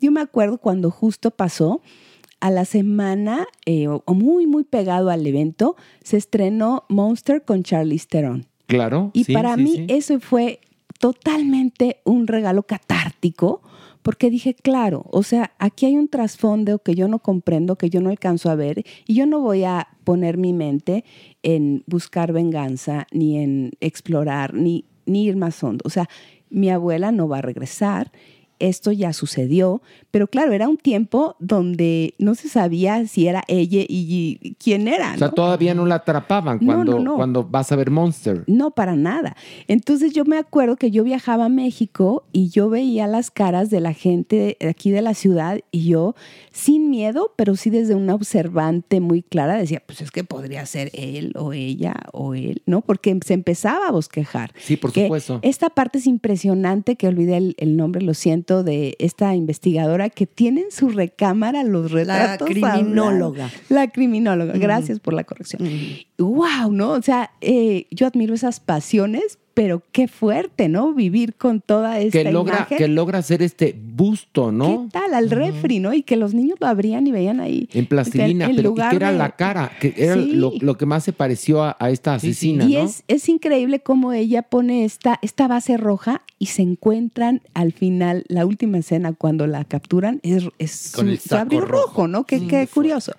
Speaker 11: Yo me acuerdo cuando justo pasó, a la semana, eh, o, o muy, muy pegado al evento, se estrenó Monster con Charlize Theron.
Speaker 3: Claro.
Speaker 11: Y
Speaker 3: sí,
Speaker 11: para
Speaker 3: sí,
Speaker 11: mí
Speaker 3: sí.
Speaker 11: eso fue totalmente un regalo catártico, porque dije, claro, o sea, aquí hay un trasfondo que yo no comprendo, que yo no alcanzo a ver, y yo no voy a poner mi mente en buscar venganza, ni en explorar, ni, ni ir más hondo. O sea, mi abuela no va a regresar, esto ya sucedió, pero claro, era un tiempo donde no se sabía si era ella y, quién era.
Speaker 3: O sea, todavía no la atrapaban cuando,
Speaker 11: no, no.
Speaker 3: cuando vas a ver Monster.
Speaker 11: No, para nada. Entonces yo me acuerdo que yo viajaba a México y yo veía las caras de la gente aquí de la ciudad y yo, sin miedo, pero sí desde una observante muy clara, decía, pues es que podría ser él o ella o él, ¿no? Porque se empezaba a bosquejar.
Speaker 3: Sí, por
Speaker 11: Que
Speaker 3: supuesto.
Speaker 11: Esta parte es impresionante, que olvidé el, el nombre, lo siento, de esta investigadora que tiene en su recámara los retratos.
Speaker 4: criminóloga.
Speaker 11: hablados. La criminóloga, gracias por la corrección. Wow, ¿no? O sea, eh, yo admiro esas pasiones, pero qué fuerte, ¿no? Vivir con toda esta
Speaker 3: Que logra,
Speaker 11: imagen.
Speaker 3: que logra hacer este busto, ¿no?
Speaker 11: ¿Qué tal? Al refri, ¿no? Y que los niños lo abrían y veían ahí.
Speaker 3: En plastilina,
Speaker 11: En
Speaker 3: pero
Speaker 11: lugar
Speaker 3: que era
Speaker 11: de-
Speaker 3: la cara, que era
Speaker 11: Sí.
Speaker 3: lo, lo que más se pareció a, a esta asesina,
Speaker 11: Y
Speaker 3: ¿no?
Speaker 11: es, es increíble cómo ella pone esta, esta base roja y se encuentran al final, la última escena cuando la capturan, es, es
Speaker 5: Con
Speaker 11: su,
Speaker 5: el
Speaker 11: su
Speaker 5: saco
Speaker 11: abrigo rojo,
Speaker 5: rojo.
Speaker 11: ¿no? Qué, qué curioso.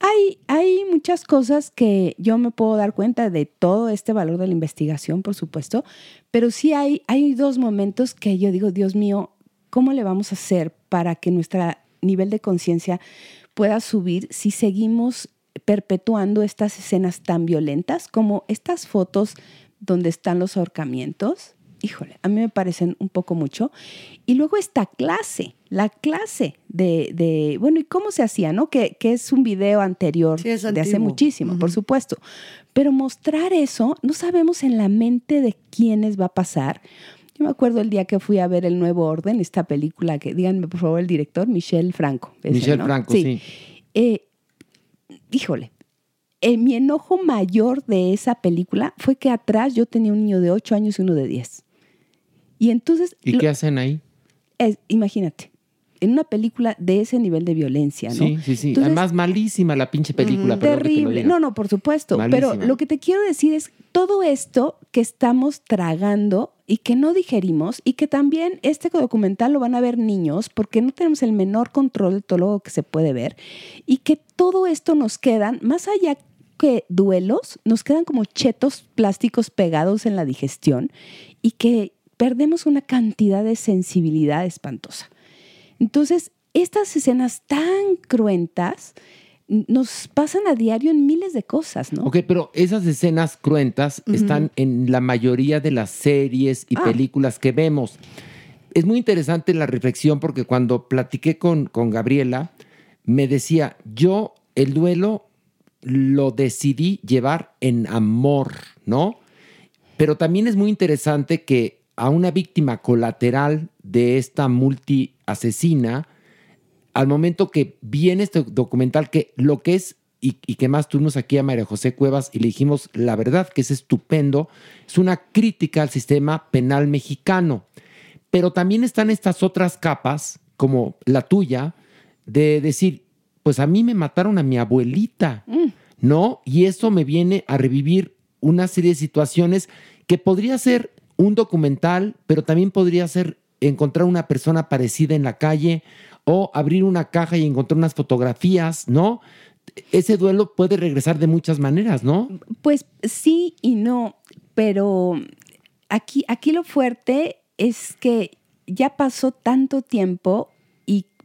Speaker 11: Hay, muchas cosas que yo me puedo dar cuenta de todo este valor de la investigación, por supuesto, pero sí hay, hay dos momentos que yo digo, Dios mío, ¿cómo le vamos a hacer para que nuestro nivel de conciencia pueda subir si seguimos perpetuando estas escenas tan violentas como estas fotos donde están los ahorcamientos. Híjole, a mí me parecen un poco mucho. Y luego esta clase, la clase de, de bueno, ¿y cómo se hacía, no? Que, que es un video anterior de hace muchísimo, por supuesto. Pero mostrar eso, no sabemos en la mente de quiénes va a pasar. Yo me acuerdo el día que fui a ver El Nuevo Orden, esta película que, díganme por favor el director, Michel Franco. ¿es él,
Speaker 3: Michel
Speaker 11: no?
Speaker 3: Franco, sí.
Speaker 11: Eh, híjole, eh, mi enojo mayor de esa película fue que atrás yo tenía un niño de 8 años y uno de 10. Y entonces,
Speaker 3: ¿Y
Speaker 11: lo-
Speaker 3: qué hacen ahí?
Speaker 11: es- imagínate, en una película de ese nivel de violencia, ¿no?
Speaker 3: Sí, sí, sí.
Speaker 11: Entonces,
Speaker 3: Además, malísima la pinche película. lo
Speaker 11: Terrible. No, no, por supuesto.
Speaker 3: Malísima.
Speaker 11: Pero lo que te quiero decir es todo esto que estamos tragando y que no digerimos y que también este documental lo van a ver niños porque no tenemos el menor control de todo lo que se puede ver y que todo esto nos quedan, más allá que duelos, nos quedan como chetos plásticos pegados en la digestión y que perdemos una cantidad de sensibilidad espantosa. Entonces, estas escenas tan cruentas nos pasan a diario en miles de cosas, ¿no?
Speaker 3: Ok, pero esas escenas cruentas están en la mayoría de las series y
Speaker 11: Ah.
Speaker 3: películas que vemos. Es muy interesante la reflexión porque cuando platiqué con, con Gabriela, me decía, yo el duelo lo decidí llevar en amor, ¿no? Pero también es muy interesante que a una víctima colateral de esta multi-asesina, al momento que viene este documental, que lo que es, y, y que más tuvimos aquí a María José Cuevas y le dijimos la verdad, que es estupendo, es una crítica al sistema penal mexicano. Pero también están estas otras capas, como la tuya, de decir, pues a mí me mataron a mi abuelita, ¿no? Y eso me viene a revivir una serie de situaciones que podría ser un documental, pero también podría ser encontrar una persona parecida en la calle o abrir una caja y encontrar unas fotografías, ¿no? Ese duelo puede regresar de muchas maneras, ¿no?
Speaker 11: Pues sí y no, pero aquí, aquí lo fuerte es que ya pasó tanto tiempo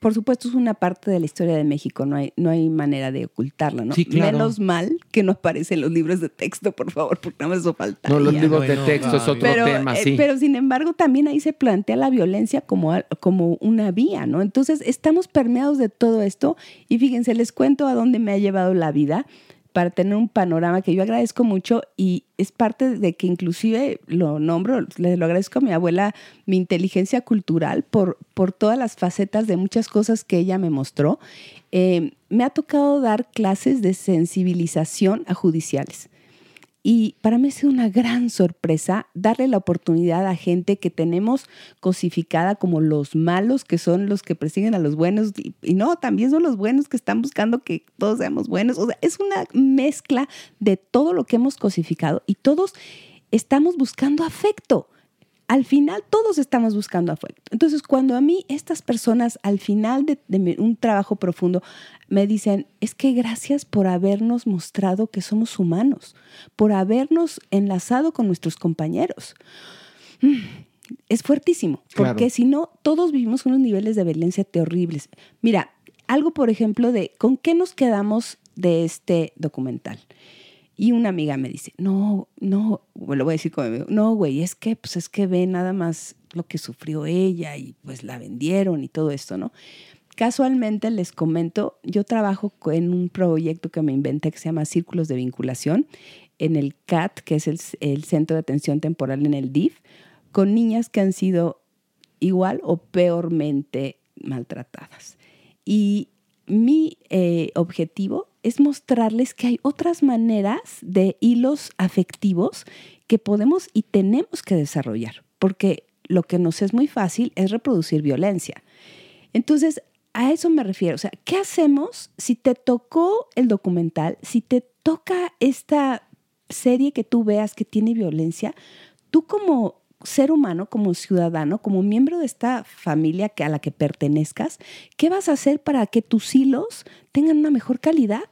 Speaker 11: por supuesto es una parte de la historia de México, no hay, no hay manera de ocultarla, ¿no?
Speaker 3: Sí, claro.
Speaker 11: Menos mal que no aparecen los libros de texto, por favor, porque nada más eso falta.
Speaker 3: No, los libros de texto es otro
Speaker 11: pero,
Speaker 3: tema,
Speaker 11: eh,
Speaker 3: sí.
Speaker 11: pero sin embargo, también ahí se plantea la violencia como, como una vía, ¿no? Entonces, estamos permeados de todo esto y fíjense, les cuento a dónde me ha llevado la vida para tener un panorama que yo agradezco mucho y es parte de que inclusive lo nombro, le lo agradezco a mi abuela, mi inteligencia cultural por, por todas las facetas de muchas cosas que ella me mostró. Eh, me ha tocado dar clases de sensibilización a judiciales. Y para mí ha sido una gran sorpresa darle la oportunidad a gente que tenemos cosificada como los malos, que son los que persiguen a los buenos, y, y no, también son los buenos que están buscando que todos seamos buenos. O sea, es una mezcla de todo lo que hemos cosificado y todos estamos buscando afecto. Al final todos estamos buscando afecto. Entonces, cuando a mí estas personas al final de, un trabajo profundo me dicen, es que gracias por habernos mostrado que somos humanos, por habernos enlazado con nuestros compañeros. Mm, Es fuertísimo,
Speaker 12: Claro.
Speaker 11: porque si no, todos vivimos unos niveles de violencia terribles. Mira, algo, por ejemplo, de con qué nos quedamos de este documental. Y una amiga me dice, no, no, lo voy a decir como no, güey, es que, pues es que ve nada más lo que sufrió ella y pues la vendieron y todo esto, ¿no? Casualmente les comento, yo trabajo en un proyecto que me inventé que se llama Círculos de Vinculación en el CAT, que es el, el Centro de Atención Temporal en el DIF, con niñas que han sido igual o peormente maltratadas. Y mi eh, objetivo es mostrarles que hay otras maneras de hilos afectivos que podemos y tenemos que desarrollar, porque lo que nos es muy fácil es reproducir violencia. Entonces, a eso me refiero. O sea, ¿qué hacemos si te tocó el documental, si te toca esta serie que tú veas que tiene violencia? Tú como ser humano, como ciudadano, como miembro de esta familia que, a la que pertenezcas, ¿qué vas a hacer para que tus hilos tengan una mejor calidad?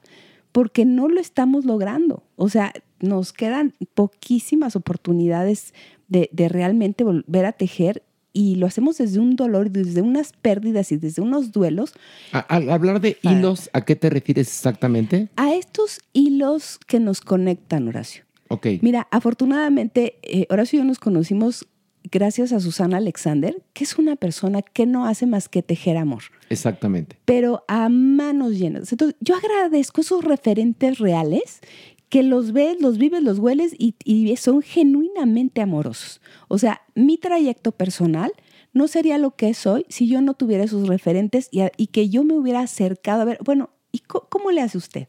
Speaker 11: Porque no lo estamos logrando. O sea, nos quedan poquísimas oportunidades de, de realmente volver a tejer y lo hacemos desde un dolor, desde unas pérdidas y desde unos duelos,
Speaker 3: Al hablar de hilos, ¿a qué te refieres exactamente?
Speaker 11: a estos hilos que nos conectan, Horacio.
Speaker 3: Ok.
Speaker 11: Mira, afortunadamente, eh, Horacio y yo nos conocimos gracias a Susana Alexander, que es una persona que no hace más que tejer amor,
Speaker 3: Exactamente.
Speaker 11: pero a manos llenas. Entonces, yo agradezco esos referentes reales que los ves, los vives, los hueles y, y son genuinamente amorosos. O sea, mi trayecto personal no sería lo que es hoy si yo no tuviera esos referentes y, a- y que yo me hubiera acercado a ver, bueno, ¿y co- cómo le hace usted?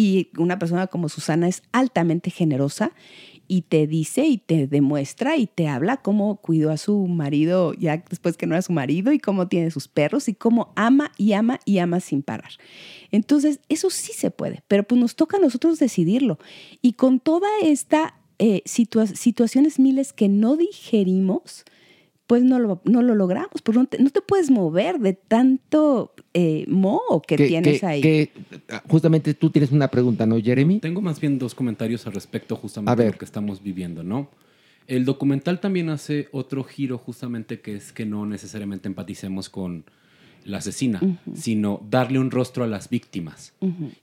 Speaker 11: Y una persona como Susana es altamente generosa y te dice y te demuestra y te habla cómo cuidó a su marido ya después que no era su marido y cómo tiene sus perros y cómo ama y ama y ama sin parar. Entonces, eso sí se puede, pero pues nos toca a nosotros decidirlo. Y con toda esta eh, situa- situaciones miles que no digerimos, pues no lo, no lo logramos, porque no te, no te puedes mover de tanto eh, moho que, tienes
Speaker 3: que-
Speaker 11: ahí.
Speaker 3: que, ah, justamente tú tienes una pregunta, ¿no, Jeremy?
Speaker 12: Tengo más bien dos comentarios al respecto justamente
Speaker 3: A
Speaker 12: de lo que estamos viviendo, ¿no? El documental también hace otro giro justamente que es que no necesariamente empaticemos con la asesina, sino darle un rostro a las víctimas.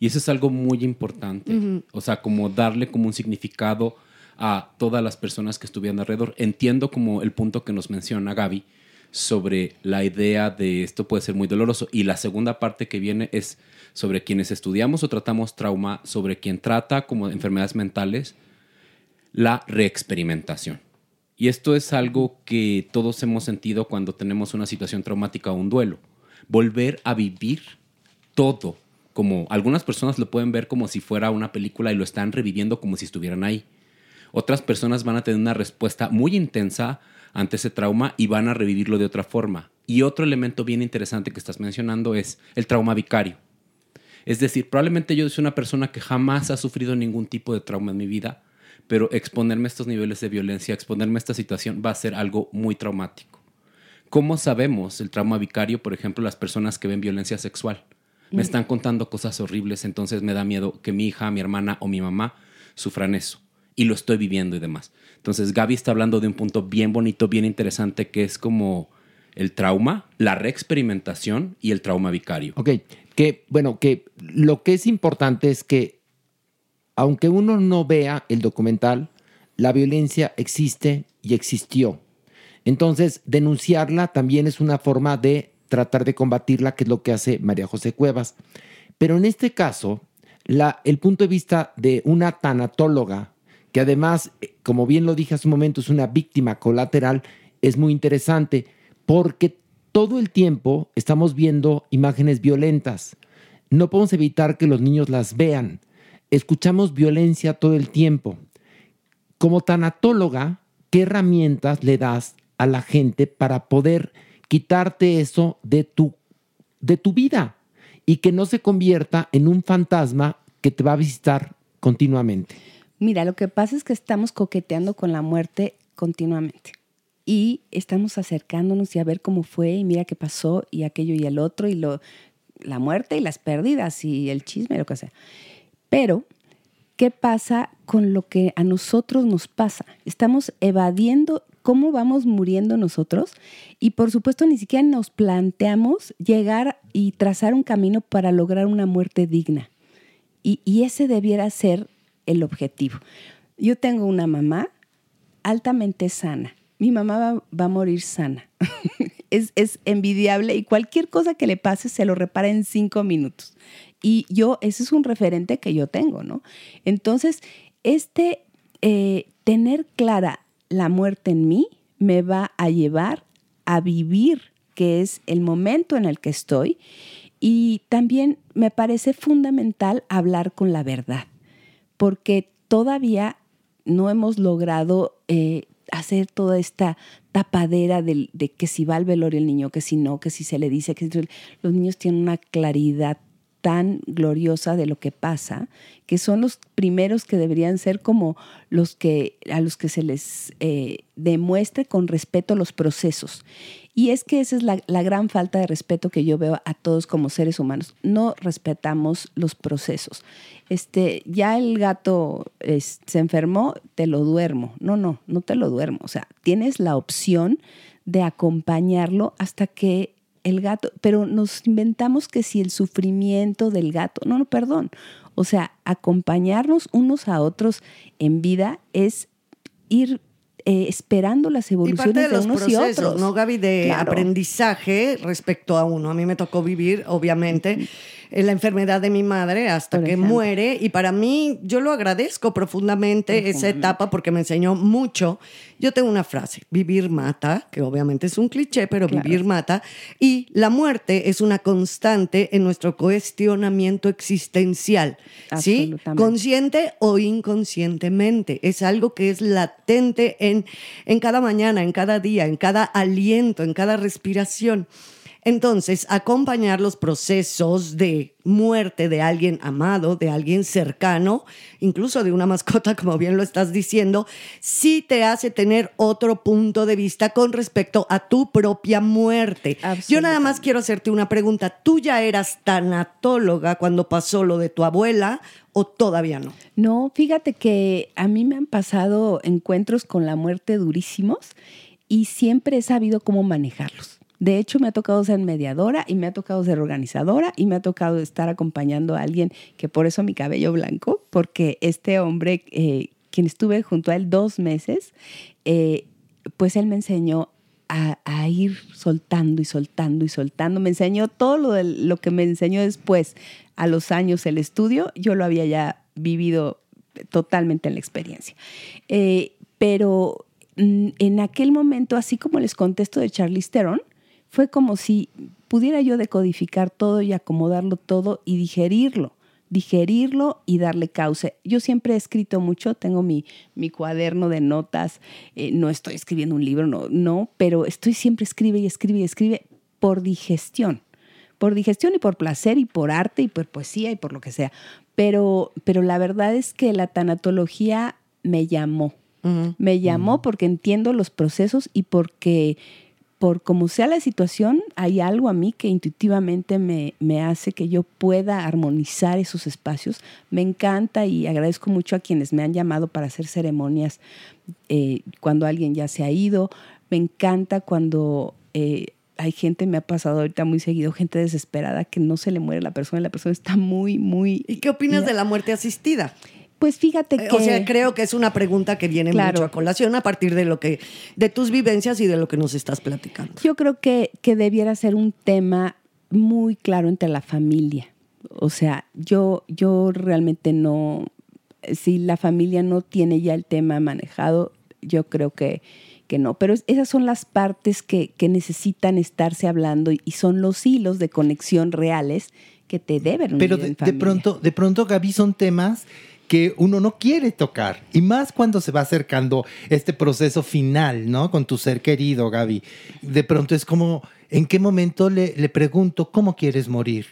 Speaker 12: Y eso es algo muy importante. O sea, como darle como un significado a todas las personas que estuvieran alrededor. Entiendo como el punto que nos menciona Gaby sobre la idea de esto puede ser muy doloroso. Y la segunda parte que viene es sobre quienes estudiamos o tratamos trauma, sobre quien trata como enfermedades mentales, la reexperimentación. Y esto es algo que todos hemos sentido cuando tenemos una situación traumática o un duelo. Volver a vivir todo, como algunas personas lo pueden ver como si fuera una película y lo están reviviendo como si estuvieran ahí. Otras personas van a tener una respuesta muy intensa ante ese trauma y van a revivirlo de otra forma. Y otro elemento bien interesante que estás mencionando es el trauma vicario. Es decir, probablemente yo soy una persona que jamás ha sufrido ningún tipo de trauma en mi vida, pero exponerme a estos niveles de violencia, exponerme a esta situación va a ser algo muy traumático. ¿Cómo sabemos el trauma vicario, por ejemplo, las personas que ven violencia sexual? Me
Speaker 13: Mm.
Speaker 12: están contando cosas horribles, entonces me da miedo que mi hija, mi hermana o mi mamá sufran eso. Y lo estoy viviendo y demás. Entonces Gaby está hablando de un punto bien bonito, bien interesante, que es como el trauma, la reexperimentación y el trauma vicario.
Speaker 3: Ok, que bueno, que lo que es importante es que aunque uno no vea el documental, la violencia existe y existió. Entonces, denunciarla también es una forma de tratar de combatirla, que es lo que hace María José Cuevas. Pero en este caso, la- el punto de vista de una tanatóloga, que además, eh, como bien lo dije hace un momento, es una víctima colateral, es muy interesante, porque todo el tiempo estamos viendo imágenes violentas. No podemos evitar que los niños las vean. Escuchamos violencia todo el tiempo. Como tanatóloga, ¿qué herramientas le das a la gente para poder quitarte eso de tu, de tu vida y que no se convierta en un fantasma que te va a visitar continuamente?
Speaker 11: Mira, lo que pasa es que estamos coqueteando con la muerte continuamente. Y estamos acercándonos y a ver cómo fue y mira qué pasó y aquello y el otro y lo, la muerte y las pérdidas y el chisme, lo que sea. Pero, ¿qué pasa con lo que a nosotros nos pasa? Estamos evadiendo cómo vamos muriendo nosotros y por supuesto ni siquiera nos planteamos llegar y trazar un camino para lograr una muerte digna. Y, y ese debiera ser el objetivo. Yo tengo una mamá altamente sana. Mi mamá va, a morir sana. es, es envidiable y cualquier cosa que le pase se lo repara en cinco minutos. Y yo, ese es un referente que yo tengo, ¿no? Entonces, este eh, tener clara la muerte en mí me va a llevar a vivir, que es el momento en el que estoy. Y también me parece fundamental hablar con la verdad, porque todavía no hemos logrado eh, hacer toda esta tapadera del- de, que si va al velorio el niño, que si no, que si se le dice que los niños tienen una claridad tan gloriosa de lo que pasa, que son los primeros que deberían ser como los que a los que se les eh, demuestre con respeto los procesos. Y es que esa es la, la gran falta de respeto que yo veo a todos como seres humanos. No respetamos los procesos. Este, ya el gato se enfermó, te lo duermo. No, no, no te lo duermo. O sea, tienes la opción de acompañarlo hasta que el gato, pero nos inventamos que si el sufrimiento del gato, no, no, perdón, o sea, acompañarnos unos a otros en vida es ir eh, esperando las
Speaker 4: Y
Speaker 11: evoluciones
Speaker 4: parte de
Speaker 11: de,
Speaker 4: los
Speaker 11: unos y
Speaker 4: procesos,
Speaker 11: otros.
Speaker 4: ¿no, Gaby? De
Speaker 11: Claro.
Speaker 4: aprendizaje respecto a uno. A mí me tocó vivir, obviamente, en la enfermedad de mi madre hasta
Speaker 11: Por
Speaker 4: que
Speaker 11: ejemplo.
Speaker 4: muere. Y para mí, yo lo agradezco profundamente esa etapa porque me enseñó mucho. Yo tengo una frase, vivir mata, que obviamente es un cliché, pero
Speaker 11: Claro.
Speaker 4: vivir mata. Y la muerte es una constante en nuestro cuestionamiento existencial. ¿Sí? Consciente o inconscientemente. Es algo que es latente en, en cada mañana, en cada día, en cada aliento, en cada respiración. Entonces, acompañar los procesos de muerte de alguien amado, de alguien cercano, incluso de una mascota, como bien lo estás diciendo, sí te hace tener otro punto de vista con respecto a tu propia muerte. Yo nada más quiero hacerte una pregunta. ¿Tú ya eras tanatóloga cuando pasó lo de tu abuela o todavía no?
Speaker 11: No, fíjate que a mí me han pasado encuentros con la muerte durísimos y siempre he sabido cómo manejarlos. De hecho, me ha tocado ser mediadora y me ha tocado ser organizadora y me ha tocado estar acompañando a alguien que por eso mi cabello blanco, porque este hombre, eh, quien estuve junto a él dos meses, eh, pues él me enseñó a, ir soltando y soltando y soltando. Me enseñó todo lo, de, lo que me enseñó después, a los años el estudio, yo lo había ya vivido totalmente en la experiencia. Eh, pero mm, en aquel momento, así como les contesto de Charlize Theron, fue como si pudiera yo decodificar todo y acomodarlo todo y digerirlo, digerirlo y darle cauce. Yo siempre he escrito mucho, tengo mi, mi cuaderno de notas, eh, no estoy escribiendo un libro, no, no, pero estoy siempre escribe y escribe y escribe por digestión, por digestión y por placer y por arte y por poesía y por lo que sea. Pero, pero la verdad es que la tanatología me llamó, me llamó porque entiendo los procesos y porque por como sea la situación, hay algo a mí que intuitivamente me, me hace que yo pueda armonizar esos espacios. Me encanta y agradezco mucho a quienes me han llamado para hacer ceremonias eh, cuando alguien ya se ha ido. Me encanta cuando eh, hay gente, me ha pasado ahorita muy seguido, gente desesperada que no se le muere la persona y la persona está muy, muy...
Speaker 4: ¿Y qué opinas de la muerte asistida?
Speaker 11: Pues fíjate
Speaker 4: Eh,
Speaker 11: que...
Speaker 4: O sea, creo que es una pregunta que viene
Speaker 11: Claro.
Speaker 4: mucho a colación a partir de lo que, de tus vivencias y de lo que nos estás platicando.
Speaker 11: Yo creo que, que debiera ser un tema muy claro entre la familia. O sea, yo, yo realmente no, si la familia no tiene ya el tema manejado, yo creo que, que no. Pero es- esas son las partes que, que necesitan estarse hablando y, son los hilos de conexión reales que te deben unir
Speaker 6: Pero
Speaker 11: en
Speaker 6: de, de pronto, de pronto, Gaby, son temas que uno no quiere tocar. Y más cuando se va acercando este proceso final, ¿no? Con tu ser querido, Gaby. De pronto es como, ¿en qué momento le, le pregunto cómo quieres morir?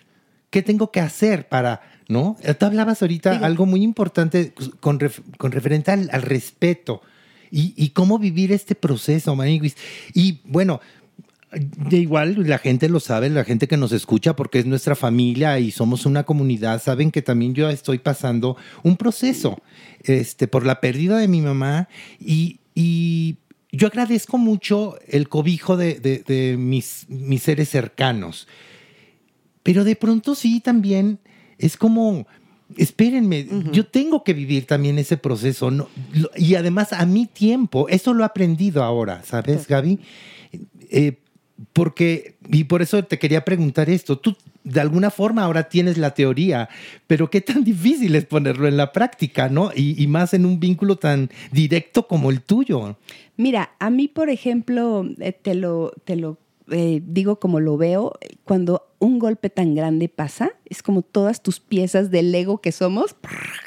Speaker 6: ¿Qué tengo que hacer para, no? Tú hablabas ahorita algo muy importante con, ref- con referente al, al respeto y, y cómo vivir este proceso, Maniguis. Y bueno, de igual la gente lo sabe, la gente que nos escucha porque es nuestra familia y somos una comunidad, saben que también yo estoy pasando un proceso este, por la pérdida de mi mamá y, y yo agradezco mucho el cobijo de, de- de mis, mis seres cercanos. Pero de pronto sí también es como, espérenme, yo tengo que vivir también ese proceso. ¿no? Lo- y además a mi tiempo, eso lo he aprendido ahora, ¿sabes, Gaby? Eh, porque, y por eso te quería preguntar esto, tú de alguna forma ahora tienes la teoría, pero qué tan difícil es ponerlo en la práctica, ¿no? Y, y más en un vínculo tan directo como el tuyo.
Speaker 11: Mira, a mí, por ejemplo, eh, te lo, te lo eh, digo como lo veo, cuando un golpe tan grande pasa, es como todas tus piezas del Lego que somos,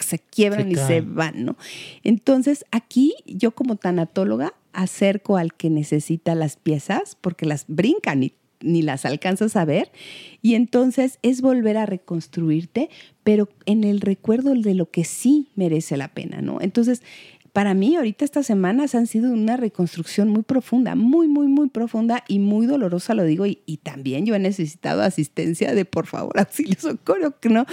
Speaker 11: se quiebran
Speaker 14: Se
Speaker 11: y se van, ¿no? Entonces, aquí yo como tanatóloga acerco al que necesita las piezas porque las brincan y ni las alcanzas a ver. Y entonces es volver a reconstruirte, pero en el recuerdo de lo que sí merece la pena, ¿no? Entonces, para mí ahorita estas semanas han sido una reconstrucción muy profunda, muy, muy, muy profunda y muy dolorosa, lo digo, y, y también yo he necesitado asistencia de, por favor, auxilio, socorro, ¿no?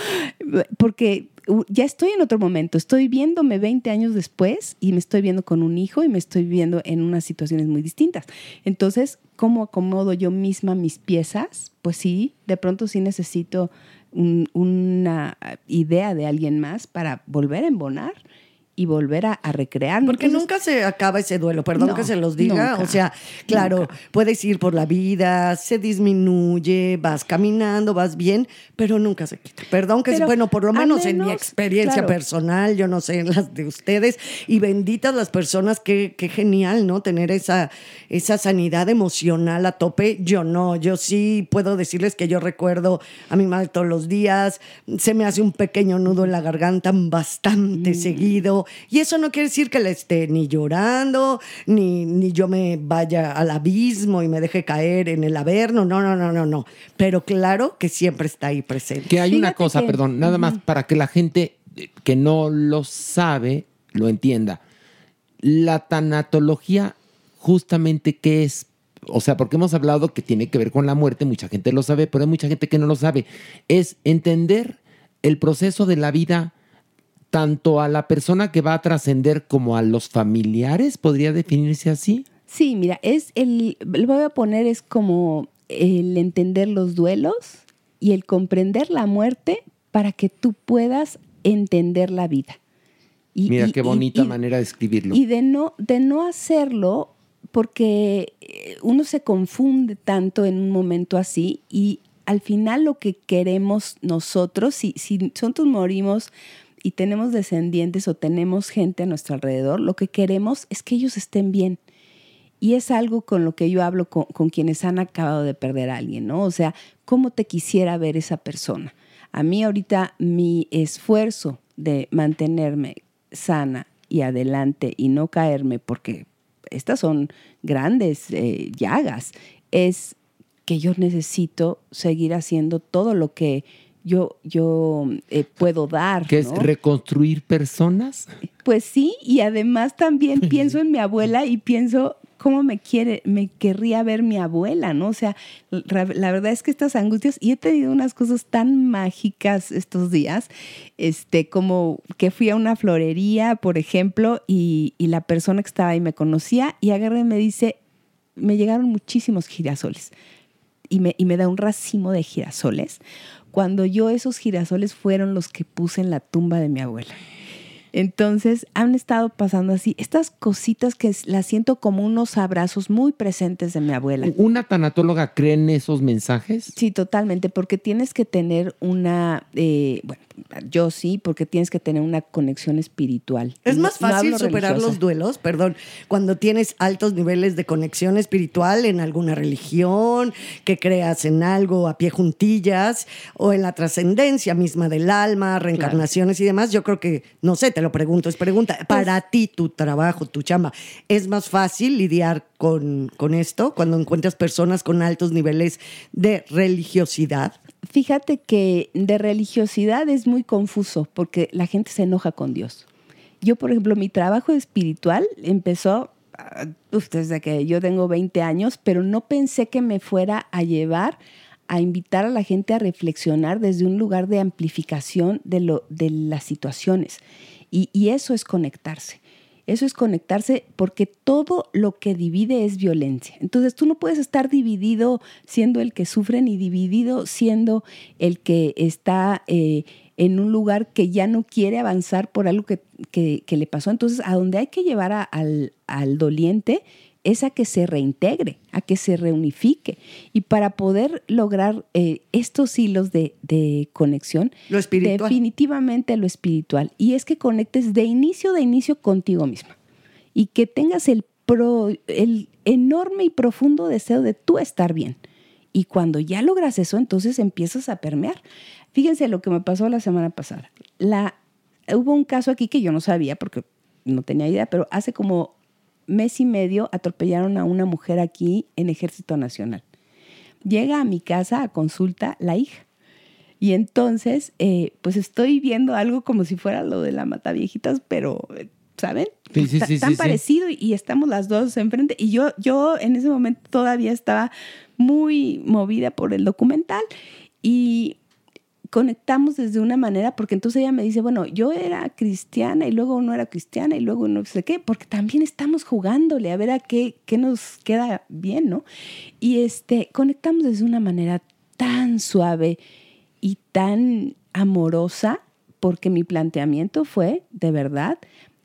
Speaker 11: Porque ya estoy en otro momento, estoy viéndome 20 años después y me estoy viendo con un hijo y me estoy viendo en unas situaciones muy distintas. Entonces, ¿cómo acomodo yo misma mis piezas? Pues sí, de pronto sí necesito un- una idea de alguien más para volver a embonar y volver a, a recrear.
Speaker 4: Porque nunca se acaba ese duelo, perdón
Speaker 11: No,
Speaker 4: que se los diga.
Speaker 11: nunca,
Speaker 4: o sea, claro,
Speaker 11: nunca.
Speaker 4: puedes ir por la vida, se disminuye, vas caminando, vas bien, pero nunca se quita. Perdón que,
Speaker 11: Pero
Speaker 4: bueno, por lo menos, en mi experiencia
Speaker 11: claro.
Speaker 4: personal, yo no sé en las de ustedes, y benditas las personas, qué, qué genial, ¿no? Tener esa, esa sanidad emocional a tope. Yo no, yo sí puedo decirles que yo recuerdo a mi madre todos los días, se me hace un pequeño nudo en la garganta bastante
Speaker 11: Mm.
Speaker 4: seguido, y eso no quiere decir que le esté ni llorando, ni, ni yo me vaya al abismo y me deje caer en el averno, no, no, no, no, no, pero claro que siempre está ahí presente.
Speaker 3: Que hay una cosa, perdón, nada más para que la gente eh, que no lo sabe lo entienda. La tanatología, justamente, ¿qué es? O sea, porque hemos hablado que tiene que ver con la muerte, mucha gente lo sabe, pero hay mucha gente que no lo sabe. Es entender el proceso de la vida tanto a la persona que va a trascender como a los familiares, podría definirse así.
Speaker 11: Sí, mira, es el, lo voy a poner es como el entender los duelos y el comprender la muerte para que tú puedas entender la vida. Y-
Speaker 3: Mira
Speaker 11: y-
Speaker 3: qué bonita
Speaker 11: y-
Speaker 3: manera de escribirlo.
Speaker 11: Y de no, de no hacerlo porque eh, uno se confunde tanto en un momento así y al final lo que queremos nosotros, si, si nosotros morimos y tenemos descendientes o tenemos gente a nuestro alrededor, lo que queremos es que ellos estén bien. Y es algo con lo que yo hablo con, quienes han acabado de perder a alguien, ¿no? O sea, ¿cómo te quisiera ver esa persona? A mí ahorita mi esfuerzo de mantenerme sana y adelante y no caerme, porque estas son grandes eh, llagas, es que yo necesito seguir haciendo todo lo que yo, yo eh, puedo dar.
Speaker 3: ¿Qué es reconstruir personas?
Speaker 11: Pues sí, y además también pienso en mi abuela y pienso cómo me quiere, me querría ver mi abuela, ¿no? O sea, la, verdad es que estas angustias, y he tenido unas cosas tan mágicas estos días, este, como que fui a una florería, por ejemplo, y, y la persona que estaba ahí me conocía y agarra y me dice, me llegaron muchísimos girasoles y me, y me da un racimo de girasoles, cuando yo esos girasoles fueron los que puse en la tumba de mi abuela. Entonces han estado pasando así, estas cositas que las siento como unos abrazos muy presentes de mi abuela.
Speaker 3: ¿Una tanatóloga cree en esos mensajes?
Speaker 11: Sí, totalmente, porque tienes que tener una, eh, bueno, yo sí, porque tienes que tener una conexión espiritual.
Speaker 4: Es más fácil superar
Speaker 11: religiosa.
Speaker 4: los duelos, perdón, cuando tienes altos niveles de conexión espiritual en alguna religión, que creas en algo a pie juntillas o en la trascendencia misma del alma, reencarnaciones y demás. Yo creo que, no sé, te lo pregunto, es pregunta.
Speaker 11: Pues
Speaker 4: Para ti, tu trabajo, tu chamba, ¿es más fácil lidiar con, con esto cuando encuentras personas con altos niveles de religiosidad?
Speaker 11: Fíjate que de religiosidad es muy confuso porque la gente se enoja con Dios. Yo, por ejemplo, mi trabajo espiritual empezó uf, desde que yo tengo 20 años, pero no pensé que me fuera a llevar a invitar a la gente a reflexionar desde un lugar de amplificación de, lo, de las situaciones. Y eso es conectarse. Eso es conectarse porque todo lo que divide es violencia. Entonces tú no puedes estar dividido siendo el que sufre ni dividido siendo el que está eh, en un lugar que ya no quiere avanzar por algo que, que- le pasó. Entonces a donde hay que llevar a- al, al doliente es a que se reintegre, a que se reunifique. Y para poder lograr eh, estos hilos de, de conexión,
Speaker 4: Lo espiritual.
Speaker 11: definitivamente lo espiritual. Y es que conectes de inicio, de inicio contigo misma. Y que tengas el, pro- el enorme y profundo deseo de tú estar bien. Y cuando ya logras eso, entonces empiezas a permear. Fíjense lo que me pasó la semana pasada. La, hubo un caso aquí que yo no sabía porque no tenía idea, pero hace como mes y medio atropellaron a una mujer aquí en Ejército Nacional. Llega a mi casa a consulta la hija. Y entonces, eh, pues estoy viendo algo como si fuera lo de la mata viejitas, pero, ¿saben?
Speaker 3: Sí, sí, sí,
Speaker 11: Tan parecido y, y estamos las dos enfrente. Y yo, yo en ese momento todavía estaba muy movida por el documental y conectamos desde una manera, porque entonces ella me dice, bueno, yo era cristiana y luego no era cristiana y luego no sé qué, porque también estamos jugándole a ver a qué, qué nos queda bien, ¿no? Y este, conectamos desde una manera tan suave y tan amorosa, porque mi planteamiento fue, de verdad,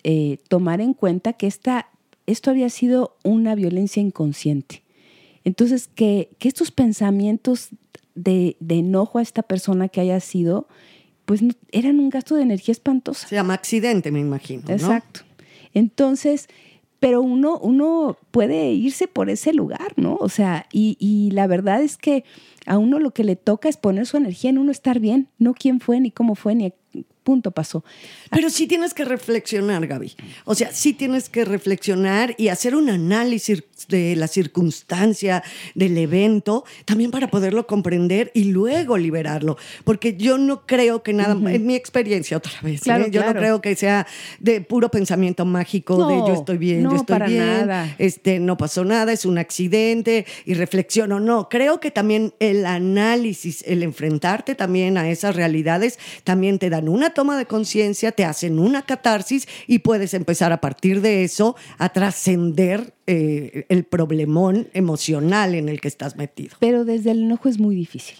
Speaker 11: eh, tomar en cuenta que esta, esto había sido una violencia inconsciente. Entonces, que, que estos pensamientos de, de enojo a esta persona que haya sido, pues no- eran un gasto de energía espantosa.
Speaker 4: Se llama accidente, me imagino. ¿no?
Speaker 11: Exacto. Entonces, pero uno, uno puede irse por ese lugar, ¿no? O sea, y, y la verdad es que a uno lo que le toca es poner su energía en uno estar bien, no quién fue, ni cómo fue, ni a punto pasó.
Speaker 4: Pero sí tienes que reflexionar, Gaby. O sea, sí tienes que reflexionar y hacer un análisis de la circunstancia, del evento, también para poderlo comprender y luego liberarlo. Porque yo no creo que nada, en mi experiencia otra vez,
Speaker 11: Claro,
Speaker 4: ¿eh? yo
Speaker 11: claro.
Speaker 4: no creo que sea de puro pensamiento mágico de yo estoy bien,
Speaker 11: no,
Speaker 4: yo estoy
Speaker 11: para
Speaker 4: bien,
Speaker 11: nada.
Speaker 4: este, no pasó nada, es un accidente y reflexiono. No, creo que también el análisis, el enfrentarte también a esas realidades, también te dan una toma de conciencia, te hacen una catarsis y puedes empezar a partir de eso a trascender eh, el problemón emocional en el que estás metido.
Speaker 11: Pero desde el enojo es muy difícil,